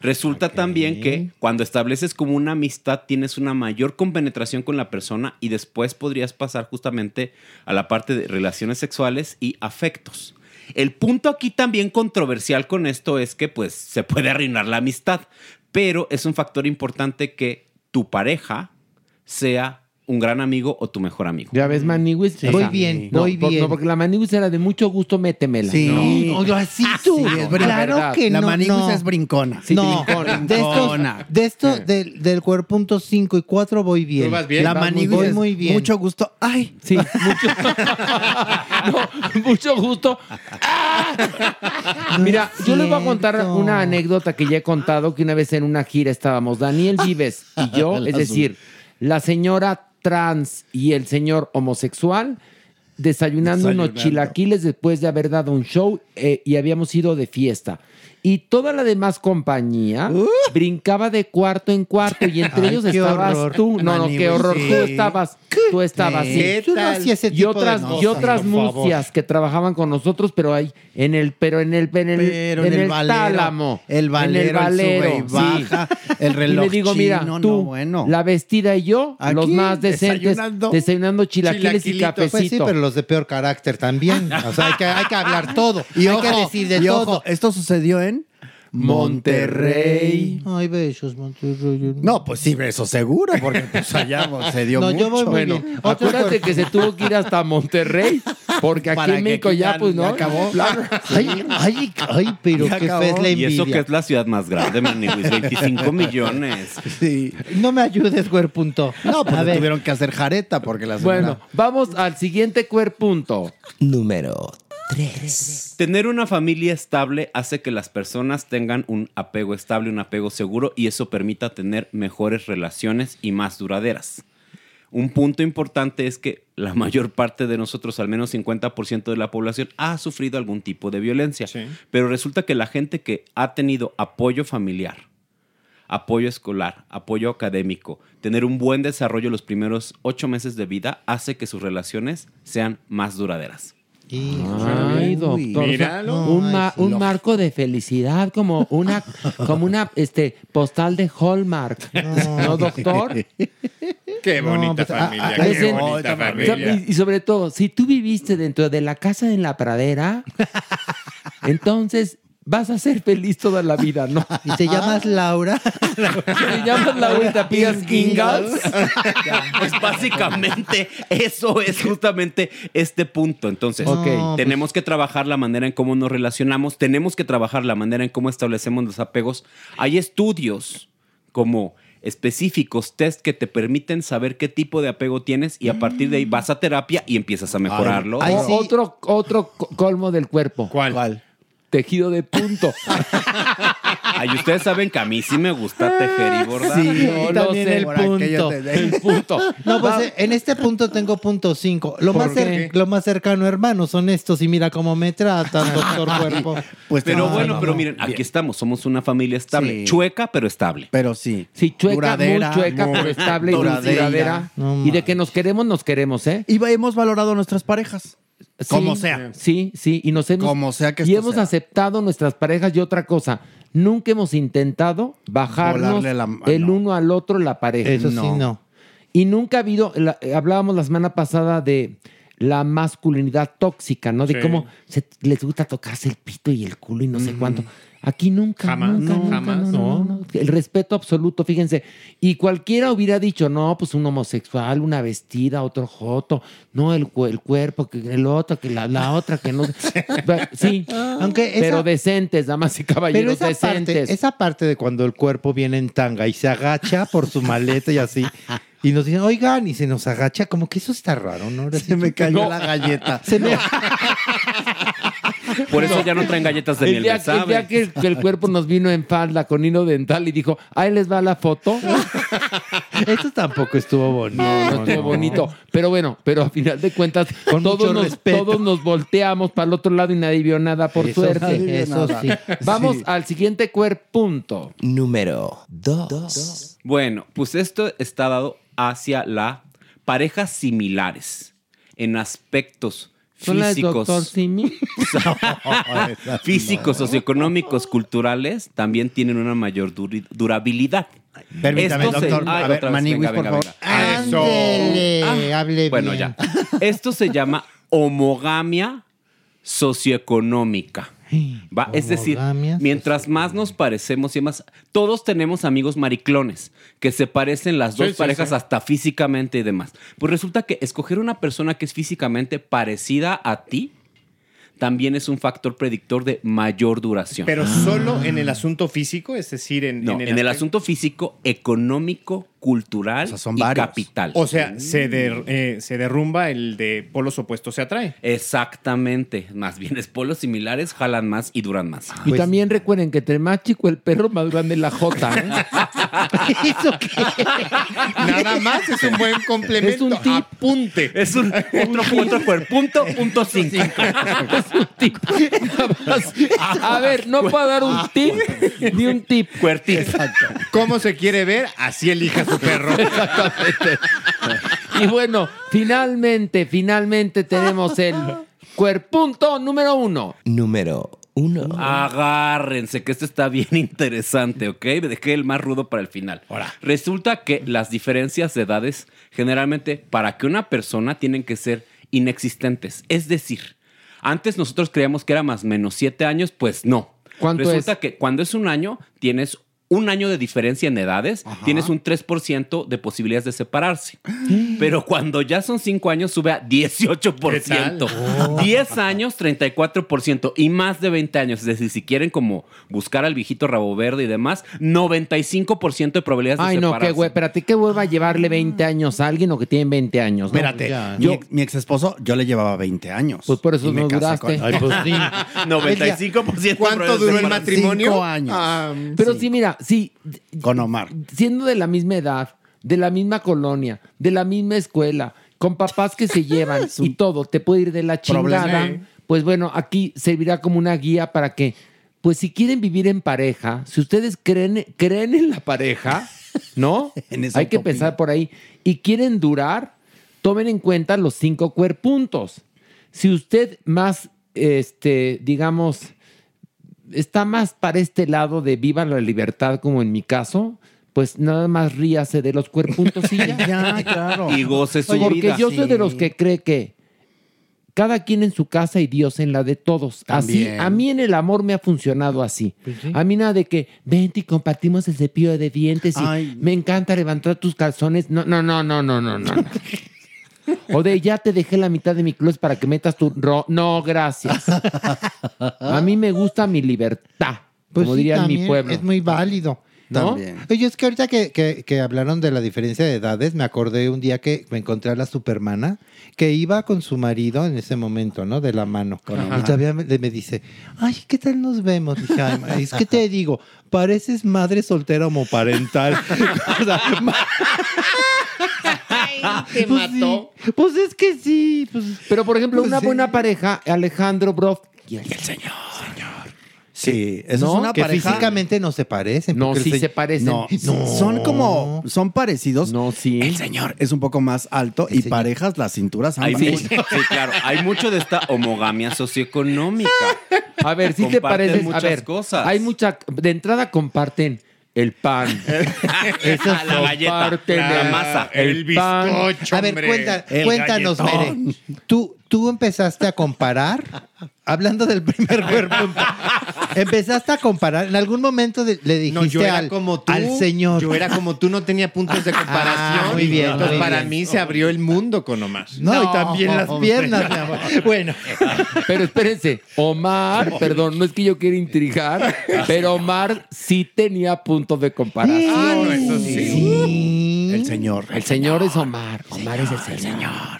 Speaker 12: Resulta también que cuando estableces como una amistad tienes una mayor compenetración con la persona y después podrías pasar justamente a la parte de relaciones sexuales y afectos. El punto aquí también controversial con esto es que pues se puede arruinar la amistad, pero es un factor importante que tu pareja sea un gran amigo o tu mejor amigo.
Speaker 3: Ya ves, Maniwis.
Speaker 6: Voy bien,
Speaker 3: no,
Speaker 6: voy
Speaker 3: por-
Speaker 6: bien.
Speaker 3: No, porque la Maniwis era de mucho gusto, métemela.
Speaker 13: Sí.
Speaker 3: No.
Speaker 6: Oye, así tú.
Speaker 13: Sí, es verdad.
Speaker 6: claro que
Speaker 13: la
Speaker 6: no.
Speaker 13: maniguis
Speaker 6: no.
Speaker 13: es brincona.
Speaker 3: Sí,
Speaker 6: no,
Speaker 3: brincona.
Speaker 6: de estos,
Speaker 13: Brincona.
Speaker 6: de esto, del, del cuerpunto 5 y 4 voy bien.
Speaker 7: ¿Tú vas bien?
Speaker 13: La maniguis
Speaker 6: Voy
Speaker 13: es
Speaker 6: muy bien.
Speaker 13: mucho gusto. Ay,
Speaker 3: Sí, mucho, No, mucho gusto. ¡Ah! Mira, yo les voy a contar una anécdota que ya he contado, que una vez en una gira estábamos Daniel Vives y yo, es decir, la señora trans y el señor homosexual desayunando, unos chilaquiles después de haber dado un show eh, y habíamos ido de fiesta. Y toda la demás compañía brincaba de cuarto en cuarto y entre
Speaker 6: Ay,
Speaker 3: ellos
Speaker 6: qué
Speaker 3: estabas
Speaker 6: horror.
Speaker 3: tú. No, no, qué horror.
Speaker 13: sí.
Speaker 3: Tú estabas, tú estabas. sí.
Speaker 6: ¿Qué Yo no tal? hacía ese
Speaker 3: y
Speaker 6: tipo de
Speaker 3: otras, y otras mucias que trabajaban con nosotros, pero ahí, en el, pero en el, en el,
Speaker 13: Pero en el valero,
Speaker 3: tálamo.
Speaker 13: el valero,
Speaker 3: en el
Speaker 13: el
Speaker 3: valero,
Speaker 13: sube y baja, el reloj
Speaker 3: Y le digo, mira,
Speaker 13: chino,
Speaker 3: tú,
Speaker 13: no, bueno.
Speaker 3: la vestida y yo,
Speaker 13: Aquí,
Speaker 3: los más decentes,
Speaker 13: desayunando.
Speaker 3: desayunando, chilaquiles y cafecito.
Speaker 6: Pues sí, pero los de peor carácter también. O sea, hay que, hay que hablar todo.
Speaker 13: Y
Speaker 6: hay
Speaker 13: ojo,
Speaker 6: que decir de
Speaker 13: y
Speaker 6: todo.
Speaker 13: ojo, esto sucedió en Monterrey.
Speaker 6: Ay, besos, Monterrey.
Speaker 13: No, pues sí, eso seguro, porque pues allá se dio
Speaker 6: No,
Speaker 13: mucho.
Speaker 6: yo voy muy
Speaker 3: Bueno,
Speaker 6: bien.
Speaker 3: Acuérdate que se tuvo que ir hasta Monterrey, porque aquí en México ya, pues, ¿no?
Speaker 13: ya acabó.
Speaker 3: Claro.
Speaker 6: Ay, ay, ay, pero
Speaker 13: Ya
Speaker 6: qué fe es la
Speaker 12: Y eso que
Speaker 6: envidia.
Speaker 12: es la ciudad más grande, Maniguis, 25 millones.
Speaker 13: Sí.
Speaker 6: No me ayudes, cuerpunto.
Speaker 13: No, pues
Speaker 6: A
Speaker 13: le
Speaker 6: ver.
Speaker 13: tuvieron que hacer jareta porque las
Speaker 3: Bueno, vamos al siguiente cuerpunto.
Speaker 16: Número 3.
Speaker 12: Tener una familia estable hace que las personas tengan un apego estable, un apego seguro y eso permita tener mejores relaciones y más duraderas. Un punto importante es que la mayor parte de nosotros, al menos 50% de la población, ha sufrido algún tipo de violencia. Pero resulta que la gente que ha tenido apoyo familiar, apoyo escolar, apoyo académico, tener un buen desarrollo los primeros ocho meses de vida, hace que sus relaciones sean más duraderas.
Speaker 3: Ay, doctor. o sea, un, ma- un marco de felicidad, como una, como una este, postal de Hallmark. ¿No, doctor?
Speaker 7: Qué bonita
Speaker 3: pues,
Speaker 7: familia, qué
Speaker 3: dicen-
Speaker 7: bonita familia.
Speaker 3: Y, y sobre todo, si tú viviste dentro de la casa en la pradera, entonces vas a ser feliz toda la vida, ¿no?
Speaker 6: ¿Y te llamas Laura?
Speaker 3: te llamas Laura y te pidas Ingalls.
Speaker 12: Pues básicamente eso es justamente este punto. Entonces.
Speaker 3: No,
Speaker 12: tenemos que trabajar la manera en cómo nos relacionamos, tenemos que trabajar la manera en cómo establecemos los apegos. Hay estudios como específicos, test que te permiten saber qué tipo de apego tienes y a partir de ahí vas a terapia y empiezas a mejorarlo.
Speaker 3: O- Otro, otro co- colmo del cuerpo.
Speaker 7: ¿Cuál?
Speaker 3: Tejido de punto.
Speaker 12: Ay, ustedes saben que a mí sí me gusta tejer y bordar.
Speaker 6: Sí,
Speaker 3: No lo
Speaker 6: también
Speaker 3: sé.
Speaker 6: el punto.
Speaker 3: el punto.
Speaker 6: No, pues
Speaker 3: Va-
Speaker 6: en este punto tengo punto 5. Lo,
Speaker 3: ¿Por
Speaker 6: más cer- lo más cercano, hermanos, son estos. Y mira cómo me tratan, doctor Cuerpo.
Speaker 5: Pues
Speaker 12: pero
Speaker 5: no,
Speaker 12: bueno,
Speaker 5: no,
Speaker 12: pero
Speaker 5: no.
Speaker 12: miren, aquí estamos, somos una familia estable,
Speaker 5: Sí.
Speaker 12: chueca pero estable.
Speaker 5: Pero sí.
Speaker 3: Sí, chueca,
Speaker 5: Duradera,
Speaker 3: muy chueca,
Speaker 5: muy
Speaker 3: pero estable y
Speaker 5: duradera.
Speaker 3: duradera.
Speaker 5: No
Speaker 3: y de que nos queremos, nos queremos, ¿eh?
Speaker 5: Y hemos valorado a nuestras parejas.
Speaker 3: Sí,
Speaker 5: Como sea.
Speaker 3: Sí, sí, y nos hemos,
Speaker 5: Como sea que
Speaker 3: y hemos
Speaker 5: sea.
Speaker 3: aceptado nuestras parejas y otra cosa. Nunca hemos intentado bajarnos
Speaker 5: la-
Speaker 3: el
Speaker 5: no.
Speaker 3: uno al otro la pareja.
Speaker 6: Eso sí, no.
Speaker 3: Y nunca ha habido, la- hablábamos la semana pasada de la masculinidad tóxica, ¿no? De
Speaker 7: Sí.
Speaker 3: cómo se- les gusta tocarse el pito y el culo y no sé cuánto. Aquí nunca,
Speaker 7: Jamás,
Speaker 3: nunca,
Speaker 7: no,
Speaker 3: nunca,
Speaker 7: jamás.
Speaker 3: no, no, no. El respeto absoluto, fíjense. Y cualquiera hubiera dicho, no, pues un homosexual, una vestida, otro joto, no, el, el cuerpo, que el otro, que la, la otra, que no. sí,
Speaker 6: Aunque esa-
Speaker 3: pero decentes, damas y
Speaker 6: Pero
Speaker 3: caballeros,
Speaker 6: parte,
Speaker 3: decentes.
Speaker 6: esa parte de cuando el cuerpo viene en tanga y se agacha por su maleta y así, y nos dicen, oigan, y se nos agacha, como que eso está raro, ¿no?
Speaker 5: Se me cayó la galleta.
Speaker 6: Se me-
Speaker 12: Por eso ya no traen galletas de
Speaker 3: El
Speaker 12: miel
Speaker 3: día, el día que, el- que el cuerpo nos vino en falda con hilo dental y dijo, ahí les va la foto.
Speaker 6: Esto tampoco estuvo bonito.
Speaker 3: No, no estuvo bonito. Pero bueno, pero a final de cuentas,
Speaker 6: Con
Speaker 3: todos
Speaker 6: mucho
Speaker 3: nos,
Speaker 6: respeto.
Speaker 3: todos nos volteamos para el otro lado y nadie vio nada, por
Speaker 6: Eso
Speaker 3: suerte.
Speaker 6: sí, eso sí.
Speaker 3: Vamos
Speaker 6: Sí.
Speaker 3: al siguiente cuerpunto.
Speaker 16: Número 2.
Speaker 12: Bueno, pues esto está dado hacia la parejas similares en aspectos
Speaker 3: Son las
Speaker 12: físicos,
Speaker 3: doctor Simi.
Speaker 12: físicos, socioeconómicos, culturales, también tienen una mayor durabilidad.
Speaker 5: Permítame,
Speaker 12: Esto se-
Speaker 5: doctor.
Speaker 12: Ay,
Speaker 5: A ver,
Speaker 12: otra vez,
Speaker 5: Maniwis,
Speaker 12: venga,
Speaker 5: por
Speaker 12: venga,
Speaker 5: favor.
Speaker 12: venga.
Speaker 6: Ándele, hable
Speaker 12: Bueno,
Speaker 6: bien.
Speaker 12: ya. Esto se llama homogamia socioeconómica. ¿va? Es decir, mientras más nos parecemos y más, todos tenemos amigos mariclones que se parecen las dos
Speaker 7: Sí,
Speaker 12: parejas
Speaker 7: sí.
Speaker 12: hasta físicamente y demás. Pues resulta que escoger una persona que es físicamente parecida a ti también es un factor predictor de mayor duración.
Speaker 7: Pero solo en el asunto físico, es decir, en,
Speaker 12: no, en el, asunto físico, económico, cultural y capital.
Speaker 7: O sea, se, der- eh, se derrumba el de polos opuestos se atrae.
Speaker 12: Exactamente. Más bien es polos similares, jalan más y duran más.
Speaker 3: Y también recuerden que entre más chico el perro, más grande la jota. ¿eh?
Speaker 7: Nada más es un buen complemento.
Speaker 3: Es un tip.
Speaker 7: Apunte.
Speaker 12: Es un otro punto, punto, punto cinco.
Speaker 3: A ver, no puedo dar un tip ni un tip.
Speaker 12: Cuertip.
Speaker 7: ¿Cómo se quiere ver? Así elija su perro.
Speaker 3: Exactamente. Y bueno, finalmente, finalmente tenemos el cuerpunto número uno.
Speaker 16: Número 1.
Speaker 12: Agárrense, que esto está bien interesante, ¿ok? Dejé el más rudo para el final. Resulta que las diferencias de edades, generalmente, para que una persona tienen que ser inexistentes. Es decir, antes nosotros creíamos que era más o menos siete años, pues no.
Speaker 3: ¿Cuánto
Speaker 12: Resulta
Speaker 3: es?
Speaker 12: que cuando es un año, tienes un año de diferencia en edades, tienes un 3% de posibilidades de separarse. Pero cuando ya son 5 años, sube a 18%. 10 años, 34%. Y más de 20 años. Es decir, si quieren como buscar al viejito rabo verde y demás, 95% de probabilidades
Speaker 3: Ay,
Speaker 12: de
Speaker 3: no,
Speaker 12: separarse.
Speaker 3: qué güey, espérate, qué hueva llevarle 20 años a alguien o que tienen 20 años. ¿no?
Speaker 5: Espérate, mi,
Speaker 3: Yo,
Speaker 5: ex, mi ex esposo, yo le llevaba 20 años.
Speaker 3: Pues por eso no
Speaker 5: casé
Speaker 3: duraste.
Speaker 5: con-
Speaker 3: Ay, pues sí.
Speaker 12: 95%
Speaker 7: ¿Cuánto duró el matrimonio?
Speaker 5: Cinco años.
Speaker 7: Ah,
Speaker 3: pero sí. mira, sí,
Speaker 5: Con Omar.
Speaker 3: siendo de la misma edad, de la misma colonia, de la misma escuela, con papás que se llevan y todo, te puede ir de la chingada.
Speaker 13: Sí.
Speaker 3: Pues bueno, aquí servirá como una guía para que, pues si quieren vivir en pareja, si ustedes creen, creen en la pareja, ¿no?
Speaker 13: En esa
Speaker 3: Hay que pensar por ahí. Y quieren durar, tomen en cuenta los cinco cuerpuntos. Si usted más, este, digamos, está más para este lado de viva la libertad, como en mi caso, pues nada más ríase de los cuerpuntos y ya.
Speaker 13: Ya, claro.
Speaker 17: Y goce su
Speaker 3: Porque
Speaker 17: vida.
Speaker 3: yo soy de los que cree que cada quien en su casa y Dios en la de todos. Así, a mí en el amor me ha funcionado así. A mí nada de que vente y compartimos el cepillo de dientes y
Speaker 13: Ay.
Speaker 3: me encanta levantar tus calzones. No, no, no, no, no, no, no. O de ya te dejé la mitad de mi closet para que metas tu ro. No, gracias. A mí me gusta mi libertad,
Speaker 6: Pues
Speaker 3: como
Speaker 6: sí,
Speaker 3: diría mi pueblo.
Speaker 6: Es muy válido. ¿no?
Speaker 3: También.
Speaker 6: Oye, es que ahorita que, que- que hablaron de la diferencia de edades, me acordé un día que me encontré a la supermana que iba con su marido en ese momento, ¿no? De la mano.
Speaker 13: Ajá.
Speaker 6: Y todavía me, me dice, ay, ¿qué tal nos vemos? Dije, "Ay, ma, es que te digo, pareces madre soltera homoparental.
Speaker 3: Te
Speaker 6: Pues
Speaker 3: mató.
Speaker 6: sí, Pues es que sí. Pues,
Speaker 3: Pero por ejemplo,
Speaker 6: Pues
Speaker 3: una
Speaker 6: sí.
Speaker 3: buena pareja, Alejandro Broff y el,
Speaker 13: señor. Sí, eso
Speaker 6: ¿no?
Speaker 13: es una
Speaker 6: que
Speaker 13: pareja.
Speaker 6: físicamente no se parecen.
Speaker 3: No, sí
Speaker 6: se-
Speaker 3: se parecen.
Speaker 13: No, son como, son parecidos.
Speaker 3: No, sí.
Speaker 13: El señor es un poco más alto y parejas las cinturas
Speaker 17: Hay sí, claro. Hay mucho de esta homogamia socioeconómica.
Speaker 3: A ver, si te
Speaker 17: Comparten
Speaker 3: pareces.
Speaker 17: muchas
Speaker 3: a ver,
Speaker 17: cosas.
Speaker 3: Hay mucha. De entrada comparten el pan. Eso
Speaker 17: La galleta,
Speaker 3: comparten
Speaker 17: la
Speaker 3: el-
Speaker 17: masa,
Speaker 3: el, pan.
Speaker 6: A ver, cuenta- cuéntanos,
Speaker 13: galletón.
Speaker 6: Mere. ¿Tú, tú empezaste a comparar, hablando del primer cuerpo, empezaste a comparar. En algún momento de- le dijiste
Speaker 7: No, yo era
Speaker 6: al,
Speaker 7: como tú.
Speaker 6: al señor.
Speaker 7: Yo era como tú, no tenía puntos de comparación.
Speaker 6: Ah, muy bien,
Speaker 7: Entonces,
Speaker 6: muy
Speaker 7: para
Speaker 6: bien.
Speaker 7: mí se abrió el mundo con Omar.
Speaker 6: No, y también las piernas, mi amor. Bueno,
Speaker 3: Pero espérense, Omar, perdón, no es que yo quiera intrigar, pero Omar sí tenía puntos de comparación.
Speaker 7: Ah, no, eso sí.
Speaker 13: El señor.
Speaker 3: El señor es Omar. Omar es el señor.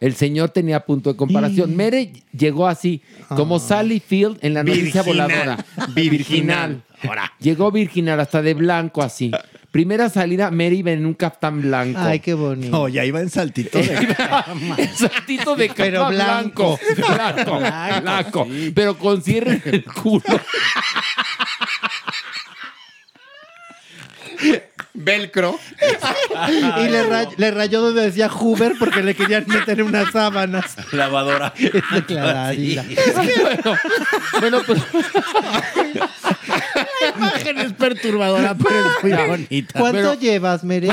Speaker 3: El señor tenía punto de comparación. Mere llegó así, como Sally Field en la noticia
Speaker 7: Virginal.
Speaker 3: voladora.
Speaker 7: Virginal.
Speaker 3: Llegó virginal, hasta de blanco así. Primera salida, Mere iba en un caftán blanco.
Speaker 6: ay, qué bonito.
Speaker 13: No, ya iba en saltito de
Speaker 3: El saltito de capa
Speaker 6: Pero
Speaker 3: blanco.
Speaker 6: blanco.
Speaker 3: Blanco, blanco. Pero con cierre en el culo.
Speaker 7: Velcro.
Speaker 6: y le, ray- le rayó donde decía Hoover porque le querían meter unas sábanas.
Speaker 17: Lavadora.
Speaker 6: Es declaradita.
Speaker 3: bueno, bueno, pues
Speaker 13: La imagen es perturbadora, pero es muy bonita.
Speaker 6: ¿Cuánto
Speaker 3: Pero-
Speaker 6: llevas, Mere?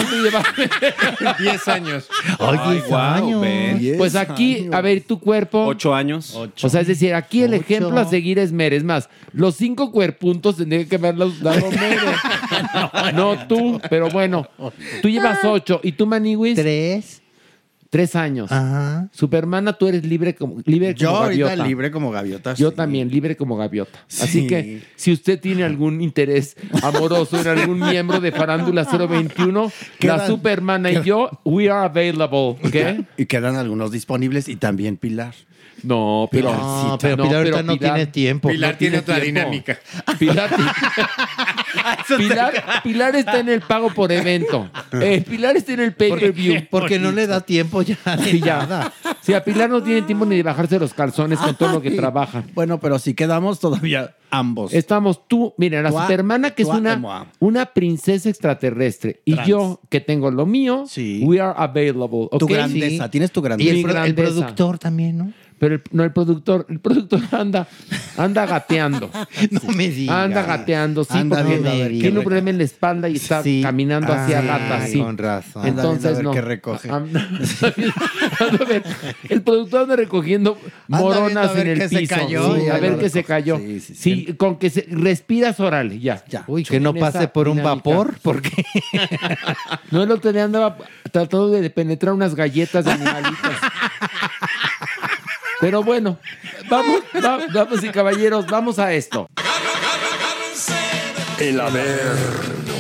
Speaker 7: 10 años.
Speaker 6: Ay,
Speaker 17: Ay,
Speaker 6: 10
Speaker 17: guau,
Speaker 6: años.
Speaker 13: Diez
Speaker 3: Pues aquí,
Speaker 13: años.
Speaker 3: a ver, tu cuerpo.
Speaker 17: Ocho años.
Speaker 3: O sea, es decir, aquí el
Speaker 6: Ocho.
Speaker 3: ejemplo a seguir es Mere. Es más, los cinco cuerpuntos tendría que haberlos dado Mere. no tú, pero bueno. Tú llevas ocho. ¿Y tú, Maniwis?
Speaker 6: Tres.
Speaker 3: Tres años.
Speaker 6: Ajá.
Speaker 3: Supermana, tú eres libre como, libre
Speaker 13: Yo
Speaker 3: como
Speaker 13: ahorita
Speaker 3: gaviota.
Speaker 13: libre como gaviota.
Speaker 3: Yo
Speaker 13: sí.
Speaker 3: también, libre como gaviota. Así
Speaker 13: Sí.
Speaker 3: que si usted tiene algún interés amoroso en algún miembro de Farándula 021, la
Speaker 13: Quedan-
Speaker 3: Supermana y yo, we are available. ¿Qué?
Speaker 13: Y quedan algunos disponibles y también Pilar.
Speaker 3: No, pero,
Speaker 6: No, pero Pilar ahorita no tiene tiempo.
Speaker 7: Pilar
Speaker 3: no
Speaker 7: tiene
Speaker 3: tiene
Speaker 7: otra
Speaker 3: tiempo.
Speaker 7: dinámica.
Speaker 3: Pilar, Pilar, Pilar está en el pago por evento. Eh, Pilar está en el pay-per-view.
Speaker 6: Porque no le da tiempo ya de
Speaker 3: Sí, ya.
Speaker 6: nada.
Speaker 3: Sí, a Pilar no tiene tiempo ni de bajarse los calzones con todo lo que
Speaker 13: Ay.
Speaker 3: trabaja.
Speaker 13: Bueno, pero si quedamos todavía ambos.
Speaker 3: Estamos tú, mira, la supermana que es una,
Speaker 13: moi.
Speaker 3: una princesa extraterrestre y
Speaker 13: Trans.
Speaker 3: yo que tengo lo mío,
Speaker 13: Sí.
Speaker 3: we are available.
Speaker 13: Tu
Speaker 3: ¿ok?
Speaker 13: grandeza,
Speaker 6: Sí.
Speaker 13: tienes tu
Speaker 6: Y
Speaker 13: grandeza.
Speaker 6: el, pro- el productor también, ¿no?
Speaker 3: Pero el, no, el productor, el productor anda, anda gateando.
Speaker 6: No me digas.
Speaker 3: Anda gateando, sí,
Speaker 13: Anda
Speaker 3: porque
Speaker 13: ver
Speaker 3: tiene un problema en la espalda y está
Speaker 6: Sí.
Speaker 3: caminando hacia
Speaker 6: Ah,
Speaker 3: gata, sí.
Speaker 6: con razón.
Speaker 13: Anda viendo a
Speaker 3: Entonces
Speaker 13: ver
Speaker 3: no.
Speaker 13: qué recoge.
Speaker 3: Anda- anda a ver, el productor anda recogiendo moronas
Speaker 13: viendo a ver
Speaker 3: en el piso.
Speaker 13: cayó
Speaker 3: sí, a ver qué se cayó.
Speaker 13: Sí,
Speaker 3: con que se respiras, órale, ya.
Speaker 13: Ya.
Speaker 6: Uy, que no pase por un vapor, porque
Speaker 3: No, el otro día andaba tratando de penetrar unas galletas de animalitos. Pero bueno, vamos, va- vamos y caballeros, vamos a esto.
Speaker 2: El Averno.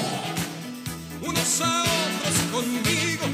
Speaker 18: unos a otros conmigo.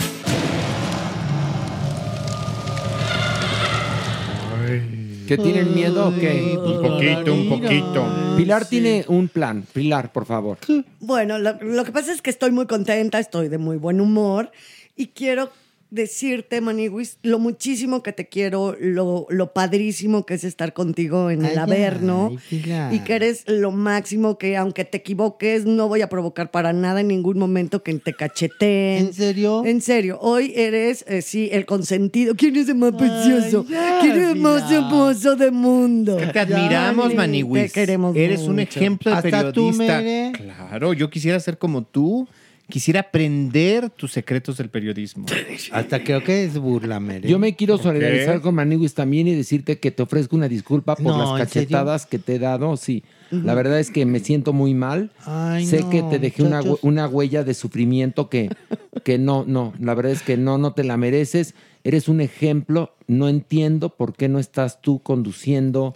Speaker 3: ¿Que tienen miedo o qué?
Speaker 7: Un poquito, un poquito.
Speaker 3: Pilar tiene un plan. Pilar, por favor.
Speaker 4: Bueno, lo, lo que pasa es que estoy muy contenta, estoy de muy buen humor y quiero decirte, Maniwis, lo muchísimo que te quiero, lo, lo padrísimo que es estar contigo en el
Speaker 6: Ay,
Speaker 4: Averno
Speaker 6: ay,
Speaker 4: y que eres lo máximo que aunque te equivoques no voy a provocar para nada en ningún momento que te cacheteen. ¿En
Speaker 6: serio?
Speaker 4: En serio, hoy eres, eh, sí, el consentido. ¿Quién es el más precioso?
Speaker 7: ya,
Speaker 4: ¿Quién es el más hermoso del mundo?
Speaker 7: Te admiramos, Maniwis.
Speaker 4: Te queremos
Speaker 7: Eres un ejemplo de
Speaker 6: Hasta tú,
Speaker 7: periodista.
Speaker 6: Mere.
Speaker 7: Claro, yo quisiera ser como tú. Quisiera aprender tus secretos del periodismo.
Speaker 6: Hasta creo que es burla, Mere.
Speaker 3: Yo me quiero solidarizar con Maniwis también y decirte que te ofrezco una disculpa por
Speaker 6: No,
Speaker 3: las
Speaker 6: ¿en
Speaker 3: cachetadas que te he dado. Sí, la verdad es que me siento muy mal.
Speaker 6: Ay,
Speaker 3: sé
Speaker 6: no,
Speaker 3: que te dejé una,
Speaker 6: muchachos.
Speaker 3: una huella de sufrimiento que, que no, no, la verdad es que no, no te la mereces. Eres un ejemplo. No entiendo por qué no estás tú conduciendo